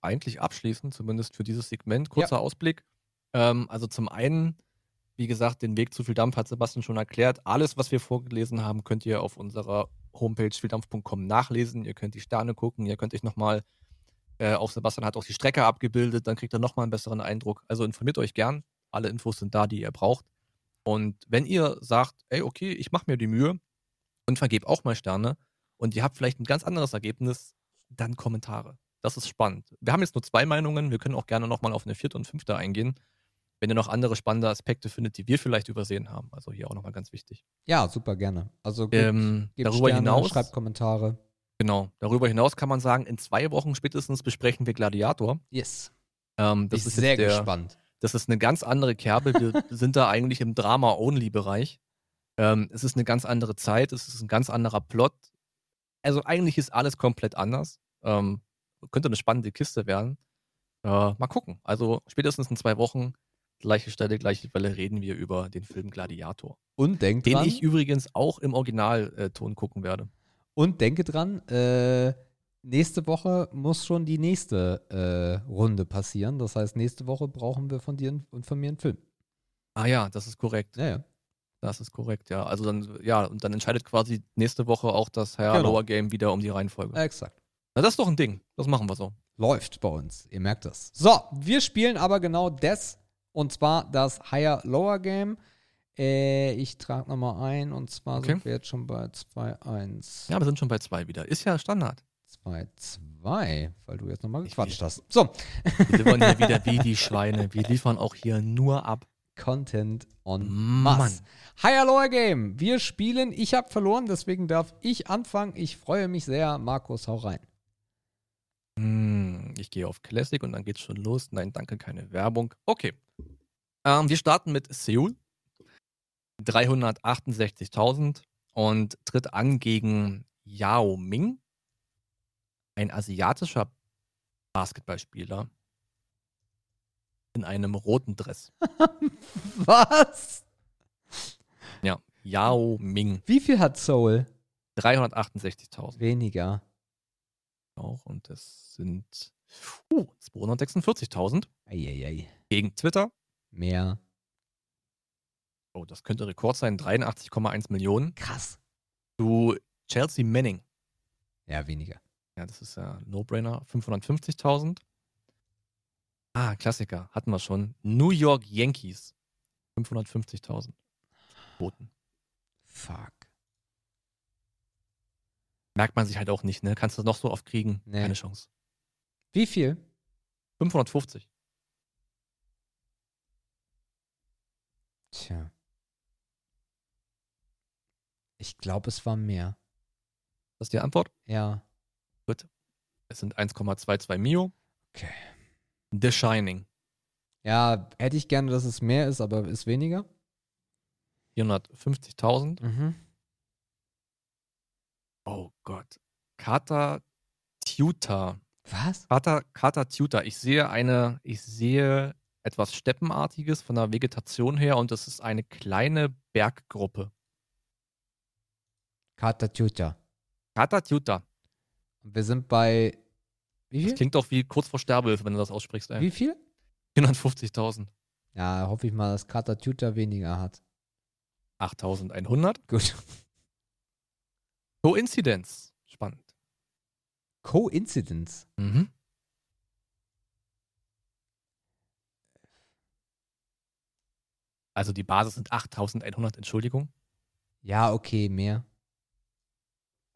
eigentlich abschließen, zumindest für dieses Segment. Kurzer Ausblick. Ähm, also zum einen, wie gesagt, den Weg zu viel Dampf hat Sebastian schon erklärt. Alles, was wir vorgelesen haben, könnt ihr auf unserer Homepage vieldampf.com nachlesen. Ihr könnt die Sterne gucken, ihr könnt euch nochmal äh, auf Sebastian hat auch die Strecke abgebildet, dann kriegt ihr nochmal einen besseren Eindruck. Also informiert euch gern. Alle Infos sind da, die ihr braucht. Und wenn ihr sagt, ey, okay, ich mache mir die Mühe und vergebe auch mal Sterne und ihr habt vielleicht ein ganz anderes Ergebnis, dann Kommentare. Das ist spannend. Wir haben jetzt nur zwei Meinungen. Wir können auch gerne nochmal auf eine vierte und fünfte eingehen, wenn ihr noch andere spannende Aspekte findet, die wir vielleicht übersehen haben. Also hier auch nochmal ganz wichtig. Ja, super gerne. Also gebt, Ähm, darüber Sterne, hinaus, schreibt Kommentare. genau, darüber hinaus kann man sagen, in zwei Wochen spätestens besprechen wir Gladiator. Yes. Ähm, das Bin ist sehr der, gespannt. Das ist eine ganz andere Kerbe. Wir sind da eigentlich im Drama-Only-Bereich. Ähm, es ist eine ganz andere Zeit, es ist ein ganz anderer Plot. Also eigentlich ist alles komplett anders. Ähm, könnte eine spannende Kiste werden. Äh, mal gucken. Also spätestens in zwei Wochen, gleiche Stelle, gleiche Welle, reden wir über den Film Gladiator. Und denkt Den dran, ich übrigens auch im Originalton gucken werde. und denke dran, äh, nächste Woche muss schon die nächste äh, Runde passieren. Das heißt, nächste Woche brauchen wir von dir und von mir einen Film. Ah ja, das ist korrekt. Ja, ja. Das ist korrekt, ja. Also dann, ja, und dann entscheidet quasi nächste Woche auch das Higher Genau. Lower Game wieder um die Reihenfolge. Exakt. Na, das ist doch ein Ding. Das machen wir so. Läuft bei uns. Ihr merkt das. So, wir spielen aber genau das. Und zwar das Higher-Lower Game. Äh, ich trage nochmal ein. Und zwar Okay. sind wir jetzt schon bei 2-1. Ja, wir sind schon bei zwei wieder. Ist ja Standard. 2-2, weil du jetzt nochmal Ich gequatscht hast. So, Wir liefern hier wieder wie die Schweine. Wir liefern auch hier nur ab. Content on. Mass. Higher Lower Game. Wir spielen. Ich habe verloren, deswegen darf ich anfangen. Ich freue mich sehr. Markus, hau rein. Hm, ich gehe auf Classic und dann geht's schon los. Nein, danke, keine Werbung. Okay. Ähm, wir starten mit Seoul. 368.000 und tritt an gegen Yao Ming, ein asiatischer Basketballspieler in einem roten Dress. Was? Ja, Yao Ming. Wie viel hat Soul? 368.000 Weniger. auch und das sind uh, 246.000 Eieiei. gegen Twitter. Mehr. Oh, das könnte Rekord sein, 83,1 Millionen. Krass. Zu Chelsea Manning. Ja, weniger. Ja, das ist ja No-Brainer. 550.000. Ah, Klassiker. Hatten wir schon. New York Yankees. 550.000. Boten. Fuck. Merkt man sich halt auch nicht, ne? Kannst du noch so oft kriegen. Nee. Keine Chance. Wie viel? 550. Tja. Ich glaube, es war mehr. Das ist die Antwort. Ja. Es sind 1,22 Mio. Okay. The Shining. Ja, hätte ich gerne, dass es mehr ist, aber ist weniger. 450.000. Mhm. Oh Gott. Kata Tuta. Was? Kata, Kata Tuta. Ich sehe eine, ich sehe etwas Steppenartiges von der Vegetation her und es ist eine kleine Berggruppe. Katatuta. Kata Tuta. Und wir sind bei. Wie Das viel? klingt doch wie kurz vor Sterbehilfe, wenn du das aussprichst. Ey. Wie viel? 450.000. Ja, hoffe ich mal, dass Katatuta weniger hat. 8.100. Gut. Coincidence. Spannend. Coincidence. Mhm. Also die Basis sind 8.100, Entschuldigung. Ja, okay, mehr.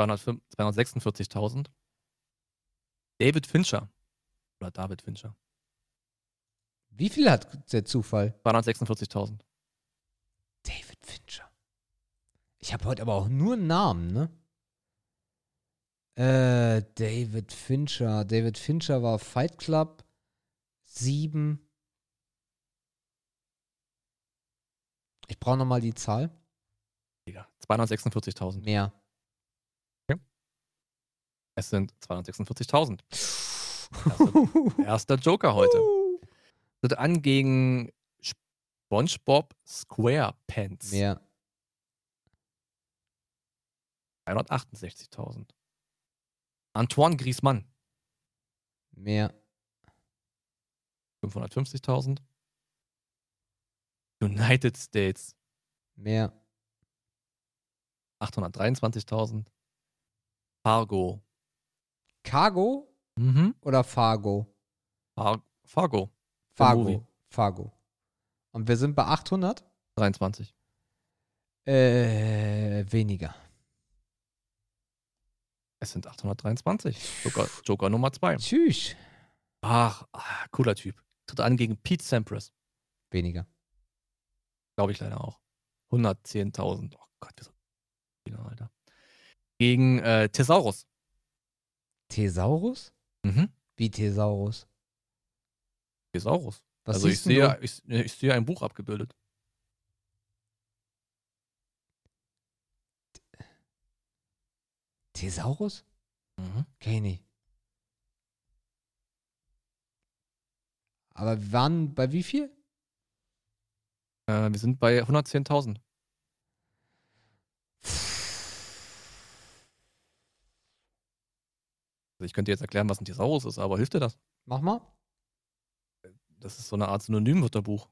205 246.000. David Fincher. Oder David Fincher. Wie viel hat der Zufall? 246.000. David Fincher. Ich habe heute aber auch nur einen Namen, ne? Äh, David Fincher. David Fincher war Fight Club 7. Ich brauche nochmal die Zahl. Digga, 246.000. Mehr. Es sind 246.000. Erster, Joker heute. Tritt an gegen SpongeBob SquarePants. Mehr. 368.000. Antoine Griezmann. Mehr. 550.000. United States. Mehr. 823.000. Fargo. Cargo Mhm. oder Fargo? Far Fargo. Fargo. Fargo. Und wir sind bei 800? 23. Äh, weniger. Es sind 823. Joker, Joker Nummer 2. Tschüss. Ach, ah, cooler Typ. Tritt an gegen Pete Sampras. Weniger. Glaube ich leider auch. 110.000. Oh Gott, wie so viele, Alter. Gegen äh, Thesaurus. Thesaurus? Mhm. Wie Thesaurus? Thesaurus. Was also ich sehe, ich, ich sehe ein Buch abgebildet. Thesaurus? Mhm. Kenn ich. Aber wir waren bei wie viel? Äh, wir sind bei 110.000. Also ich könnte jetzt erklären, was ein Thesaurus ist, aber hilft dir das? Mach mal. Das ist so eine Art Synonymwörterbuch.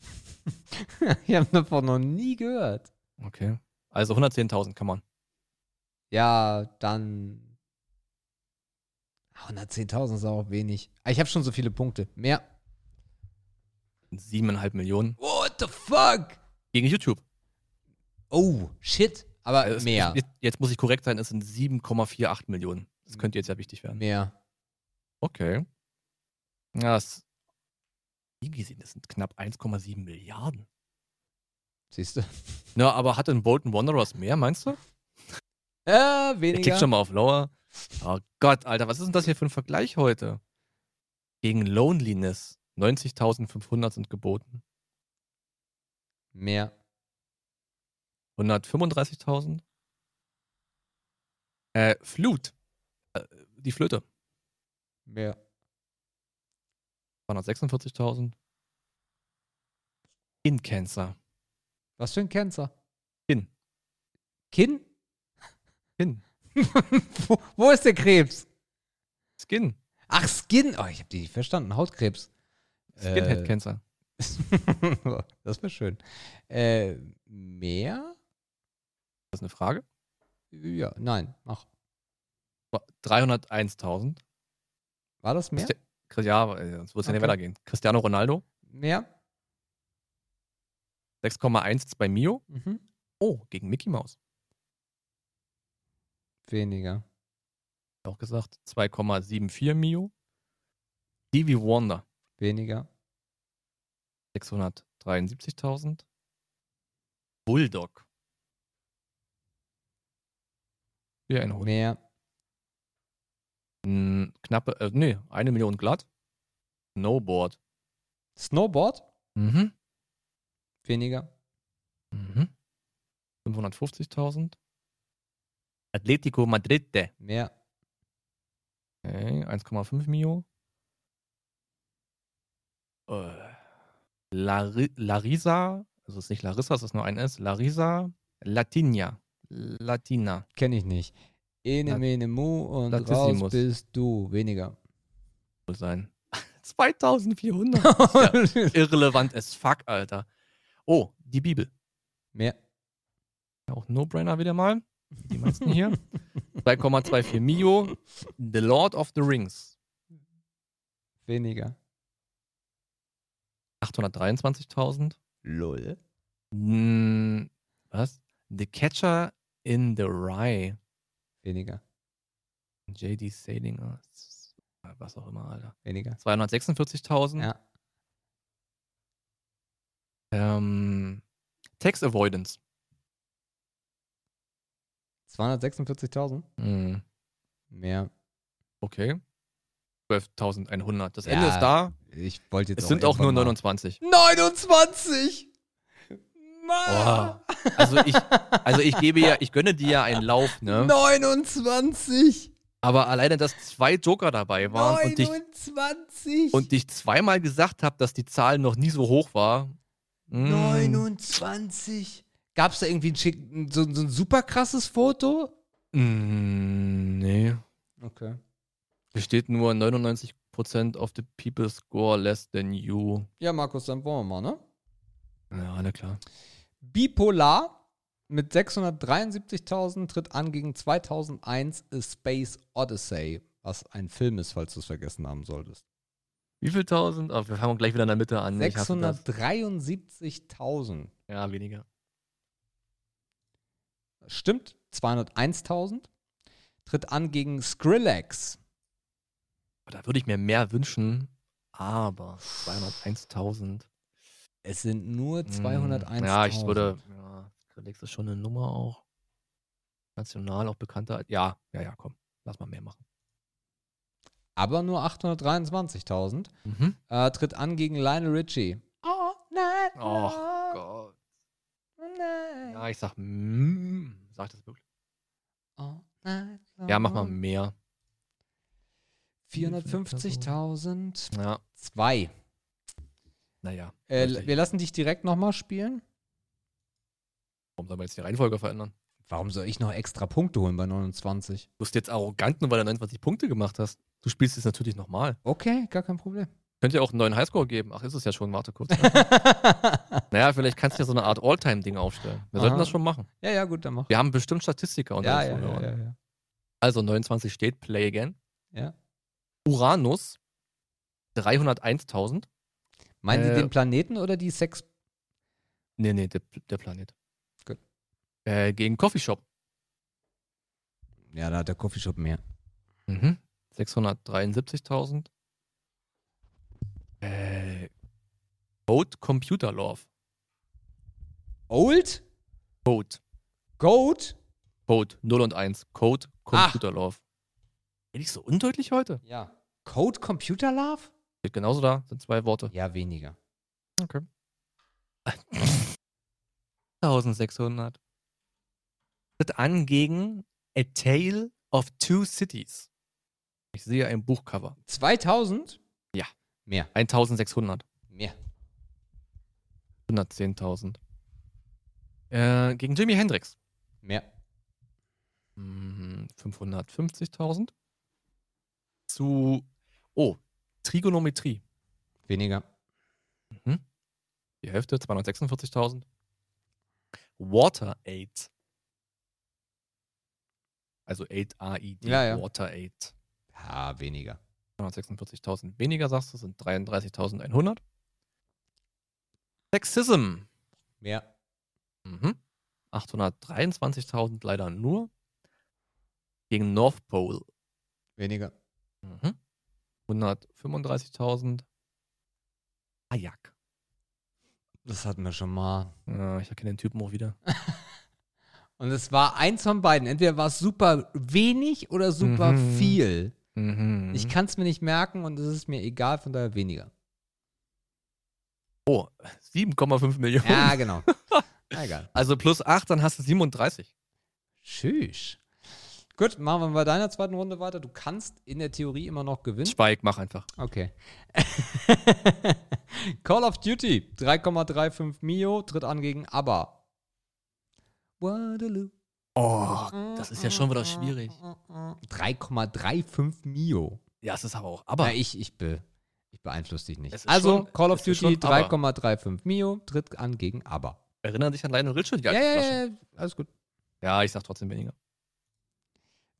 ich habe davon noch nie gehört. Okay. Also 110.000 kann man. Ja, dann. 110.000 ist auch wenig. Ah, Ich habe schon so viele Punkte. Mehr. Siebeneinhalb Millionen. What the fuck? Gegen YouTube. Oh, shit. Aber Also mehr. Jetzt, jetzt muss ich korrekt sein, es sind 7,48 Millionen. Das könnte jetzt ja wichtig werden. Mehr. Okay. Ja, das. Wie gesehen, das sind knapp 1,7 Milliarden. Siehst du? Na, aber hat denn Bolton Wanderers mehr, meinst du? Äh, Ich klick weniger. schon mal auf Lower. Oh Gott, Alter, was ist denn das hier für ein Vergleich heute? Gegen Loneliness. 90.500 sind geboten. Mehr. 135.000. Äh, Flut. Äh, die Flöte. Mehr. 246.000. In Cancer. Was für ein Cancer? Kinn. Kinn? Kinn. wo, wo ist der Krebs? Skin. Ach, Skin. Oh, ich habe die nicht verstanden. Hautkrebs. Skinhead Äh, Cancer. das wäre schön. Äh, mehr? Das ist eine Frage. Ja, nein, mach. 301.000. War das mehr? Christi- Ja, sonst wird es ja nicht Okay. weitergehen. Cristiano Ronaldo. Mehr? 6,1 ist bei Mio. Mhm. Oh, gegen Mickey Mouse. Weniger. Auch gesagt. 2,74 Mio. Stevie Wonder. Weniger. 673.000. Bulldog. Hier ein Hund. Mehr. Knappe, äh, nee, eine Million glatt. Snowboard. Snowboard? Mhm. Weniger. Mhm. 550.000. Atletico Madrid. Mehr. Okay, 1,5 Mio. Äh, Lari Larisa, also es ist nicht Larissa, es ist nur ein S. Larisa Latinia. Latina. Kenne ich nicht. Ene, mene, mu und Latissimus. raus bist du. Weniger. Wohl sein. 2400. Das ist ja irrelevant as fuck, Alter. Oh, die Bibel. Mehr. Auch No-Brainer wieder mal. Die meisten hier. 2,24 Mio. The Lord of the Rings. Weniger. 823.000. Lol. Hm, was? The Catcher in the Rye. Weniger. JD Salinger. Was auch immer, Alter. Weniger. 246.000. Ja. Ähm, Tax Avoidance. 246.000? Hm, Mehr. okay. 12.100. Das Ja, Ende ist da. Ich wollte jetzt Es sind auch nur irgendwann mal- 29. 29! Boah. Also ich, also ich gebe ja, ich gönne dir ja einen Lauf, ne? 29! Aber alleine, dass zwei Joker dabei waren und ich, 29! und ich zweimal gesagt habe, dass die Zahl noch nie so hoch war. mm, 29! Gab es da irgendwie ein, schick, so, so ein super krasses Foto? mm, nee. Okay. Es steht nur 99% of the people score less than you. Ja, Markus, dann wollen wir mal, ne? Ja, na klar. Bipolar mit 673.000 tritt an gegen 2001 A Space Odyssey, was ein Film ist, falls du es vergessen haben solltest. Wie viel tausend? Oh, wir fangen gleich wieder in der Mitte an. Ich hasse das. 673.000. Ja, weniger. Stimmt, 201.000. Tritt an gegen Skrillex. Da würde ich mir mehr wünschen, aber 201.000. Es sind nur Mm, 201.000. Ja, ich würde. Ja, Skrillex ist schon eine Nummer auch. National auch bekannter. Ja, ja, ja, komm. Lass mal mehr machen. Aber nur 823.000. Mhm. Äh, tritt an gegen Lionel Richie. Oh, nein. Oh Gott. Ja, ich sag, mm, sag das wirklich. Oh, nein, Ja, mach mal mehr. 450.000. Ja, Zwei. Naja. Äh, wir lassen dich direkt nochmal spielen. Warum soll man jetzt die Reihenfolge verändern? Warum soll ich noch extra Punkte holen bei 29? Du bist jetzt arrogant, nur weil du 29 Punkte gemacht hast. Du spielst es natürlich nochmal. Okay, gar kein Problem. Könnte ja auch einen neuen Highscore geben. Ach, ist es ja schon. Warte kurz. naja, vielleicht kannst du ja so eine Art All-Time-Ding aufstellen. Wir sollten Aha. das schon machen. ja, ja, gut, dann mach. Wir haben bestimmt Statistiker unter Ja, den ja, ja, ja. Also 29 steht, Play Again. Ja. Uranus 301.000. Meinen Sie Äh, den Planeten oder die Sex? Nee, nee, der, der Planet. Gut. Äh, gegen Coffeeshop. Ja, da hat der Coffeeshop mehr. Mhm. 673.000. Äh, Code Computer Love. Old? Code. Goat? Code 0 und 1. Code Ah. Computer Love. Bin ich so undeutlich heute? Ja. Code Computer Love? Steht genauso da, sind zwei Worte. Ja, weniger. Okay. 1600. Tritt an gegen A Tale of Two Cities. Ich sehe ein Buchcover. 2000? Ja. Mehr. 1600. Mehr. 110.000. Äh, gegen Jimi Hendrix. Mehr. Mhm, 550.000. Zu, oh, Trigonometrie. Weniger. Mhm. Die Hälfte, 246.000. Water Aid. Also Aid, A-I-D, Ja, ja. Water Aid. Ja, weniger. 246.000 weniger, sagst du, sind 33.100. Sexism. Mehr. Mhm. 823.000 leider nur. Gegen North Pole. Weniger. Mhm. 135.000. Ajak. Das hatten wir schon mal. Ja, ich erkenne den Typen auch wieder. Und es war eins von beiden. Entweder war es super wenig oder super Mhm. viel. Mhm. Ich kann es mir nicht merken und es ist mir egal, von daher weniger. oh, 7,5 Millionen. Ja, genau. Na, egal. Also plus 8, dann hast du 37. Tschüss. Gut, machen wir bei deiner zweiten Runde weiter. Du kannst in der Theorie immer noch gewinnen. Spike, mach einfach. Okay. Call of Duty 3,35 Mio tritt an gegen ABBA. Waterloo. Oh, das ist ja schon wieder schwierig. 3,35 Mio. Ja, es ist aber auch. Aber Na, ich, ich, be, ich beeinflusse dich nicht. Also, schon- Call of Duty schon ABBA. 3,35 Mio tritt an gegen ABBA. erinnere dich an Lionel Richard, Ja, ja, ja, alles gut. Ja, ich sag trotzdem weniger.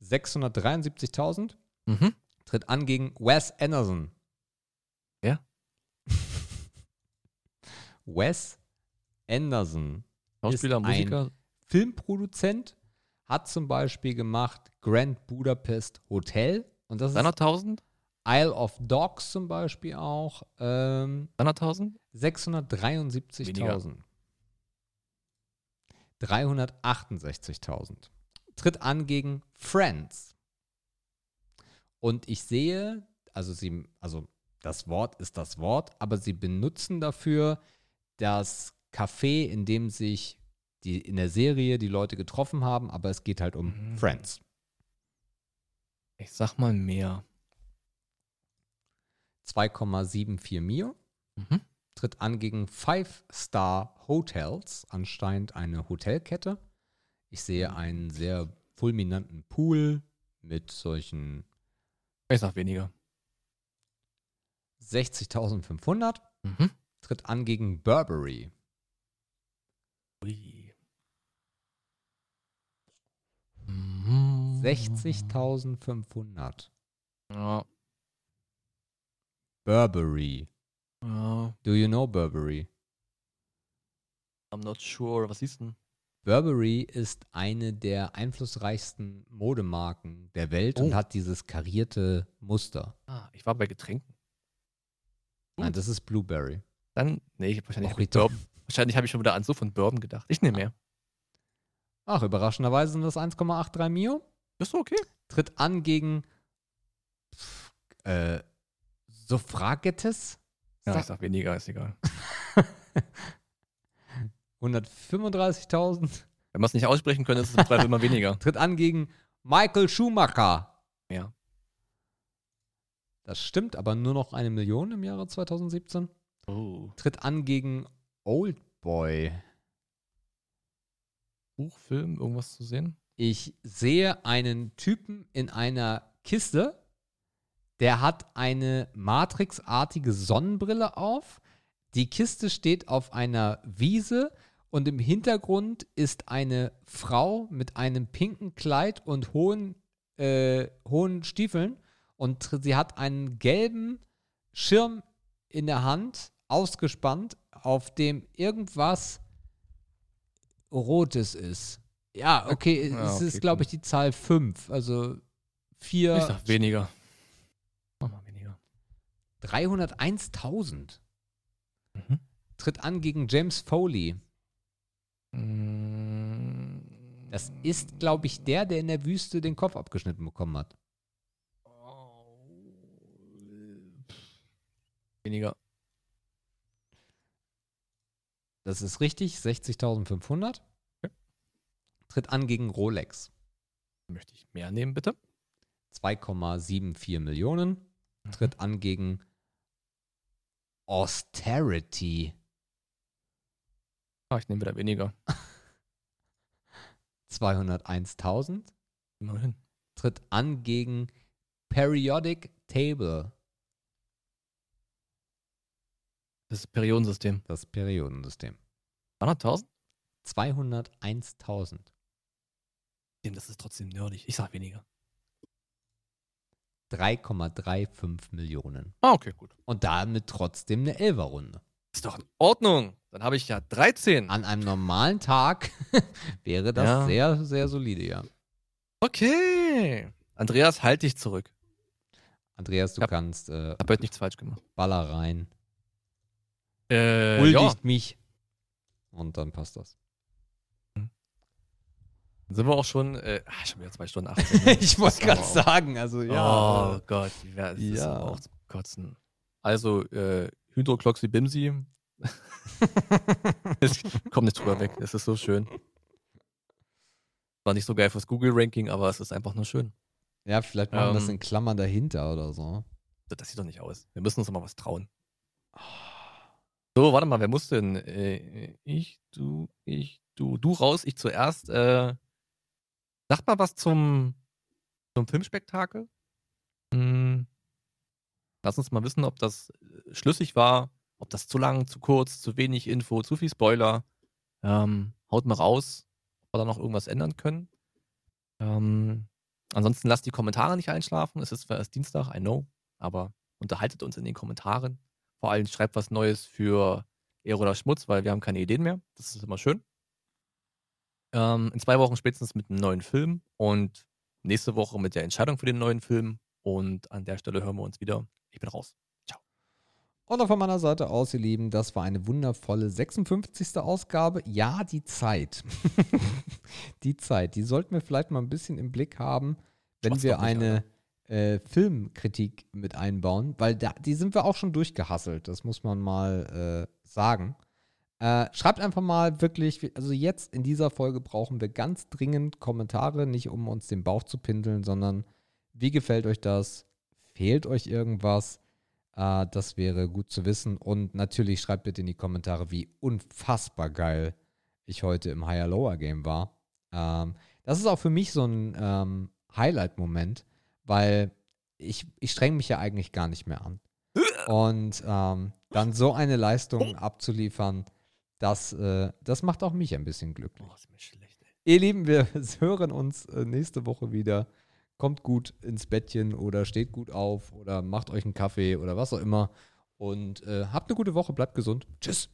673.000 Mhm. tritt an gegen Wes Anderson. Wer? Wes Anderson. Schauspieler, Musiker. Filmproduzent, hat zum Beispiel gemacht Grand Budapest Hotel. Und das ist 300.000? Isle of Dogs zum Beispiel auch. Ähm, 300.000? 673.000. 368.000. Tritt an gegen Friends. Und ich sehe, also sie, also das Wort ist das Wort, aber sie benutzen dafür das Café, in dem sich die in der Serie die Leute getroffen haben, aber es geht halt um Mhm. Friends. Ich sag mal mehr. 2,74 Mio. Mhm. tritt an gegen Five Star Hotels, anscheinend eine Hotelkette. Ich sehe einen sehr fulminanten Pool mit solchen Ich sag weniger. 60.500. Mhm. Tritt an gegen Burberry. Ui. Mhm. 60.500. Ja. Burberry. ja. Do you know Burberry? I'm not sure. Was du denn? Burberry ist eine der einflussreichsten Modemarken der Welt und Oh. hat dieses karierte Muster. Ah, ich war bei Getränken. Nein, das ist Blueberry. Dann, nee, ich, wahrscheinlich habe ich, wahrscheinlich hab ich schon wieder an so von Bourbon gedacht. Ich nehme mehr. Ach, überraschenderweise sind das 1,83 Mio. Ist so okay. Tritt an gegen pff, äh, Suffragettes. Ja, ich sag weniger, ist egal. 135.000. Wenn wir es nicht aussprechen können, ist es im Zweifel immer weniger. Tritt an gegen Michael Schumacher. Ja. Das stimmt, aber nur noch eine Million im Jahre 2017. Oh. Tritt an gegen Oldboy. Buch, Film, irgendwas zu sehen? Ich sehe einen Typen in einer Kiste, der hat eine Matrix-artige Sonnenbrille auf. Die Kiste steht auf einer Wiese und im Hintergrund ist eine Frau mit einem pinken Kleid und hohen, äh, hohen Stiefeln und sie hat einen gelben Schirm in der Hand ausgespannt, auf dem irgendwas Rotes ist. Ja, okay, Ja, es okay, ist, glaube ich, die Zahl 5. Also 4. Ich sag weniger. Mach mal weniger. 301.000. Mhm. Tritt an gegen James Foley. Mm. Das ist, glaube ich, der, der in der Wüste den Kopf abgeschnitten bekommen hat. Weniger. Das ist richtig, 60.500. Tritt an gegen Rolex. Möchte ich mehr nehmen, bitte? 2,74 Millionen. Tritt an gegen Austerity. Ah, ich nehme wieder weniger. 201.000. Immerhin. Tritt an gegen Periodic Table. Das Periodensystem. Das Periodensystem. 300.000? 201.000. Das ist trotzdem nerdig. Ich sag weniger. 3,35 Millionen. Ah, okay, gut. Und damit trotzdem eine Elferrunde. Ist doch in Ordnung. Dann habe ich ja 13. An einem normalen Tag wäre das Ja. sehr, sehr solide, ja. Okay. Andreas, halt dich zurück. Andreas, du Ja. kannst äh, Hab heute nichts falsch gemacht. Baller rein. Äh, Huldigt ja. mich. Und dann passt das. Dann sind wir auch schon, äh, ah, schon wieder zwei Stunden 18. ich wollte gerade sagen, also ja. Oh Gott, ja, das ist Ja. aber auch zum Kotzen. Also, äh, Hydroxychloroquine. Ich komm nicht drüber weg. Es ist so schön. War nicht so geil fürs Google-Ranking, aber es ist einfach nur schön. Ja, vielleicht machen wir das Ähm. in Klammern dahinter oder so. Das sieht doch nicht aus. Wir müssen uns mal was trauen. So, warte mal, wer muss denn? Äh, ich, du, ich, du, du raus, ich zuerst. Äh, sag mal was zum, zum Filmspektakel. Hm, lass uns mal wissen, ob das äh, schlüssig war, ob das zu lang, zu kurz, zu wenig Info, zu viel Spoiler. Ähm, haut mal raus, ob wir da noch irgendwas ändern können. Ähm, ansonsten lasst die Kommentare nicht einschlafen. Es ist zwar erst Dienstag, I know, aber unterhaltet uns in den Kommentaren. Vor allem schreibt was Neues für Ehre oder Schmutz, weil wir haben keine Ideen mehr. Das ist immer schön. Ähm, in zwei Wochen spätestens mit einem neuen Film und nächste Woche mit der Entscheidung für den neuen Film. Und an der Stelle hören wir uns wieder. Ich bin raus. Und auch von meiner Seite aus, ihr Lieben, das war eine wundervolle 56. Ausgabe. Ja, die Zeit. die Zeit, die sollten wir vielleicht mal ein bisschen im Blick haben, wenn Mach's wir eine äh, Filmkritik mit einbauen, weil da, die sind wir auch schon durchgehasselt, das muss man mal äh, sagen. Äh, schreibt einfach mal wirklich, also jetzt in dieser Folge brauchen wir ganz dringend Kommentare, nicht um uns den Bauch zu pindeln, sondern wie gefällt euch das? Fehlt euch irgendwas? Äh, das wäre gut zu wissen. Und natürlich schreibt bitte in die Kommentare, wie unfassbar geil ich heute im Higher Lower Game war. Ähm, das ist auch für mich so ein ähm, Highlight-Moment, weil ich, ich streng mich ja eigentlich gar nicht mehr an. Und ähm, dann so eine Leistung abzuliefern, das, äh, das macht auch mich ein bisschen glücklich. Oh, ist mir schlecht, ey. Ihr Lieben, wir hören uns äh, nächste Woche wieder. Kommt gut ins Bettchen oder steht gut auf oder macht euch einen Kaffee oder was auch immer. Und äh, habt eine gute Woche, bleibt gesund. Tschüss.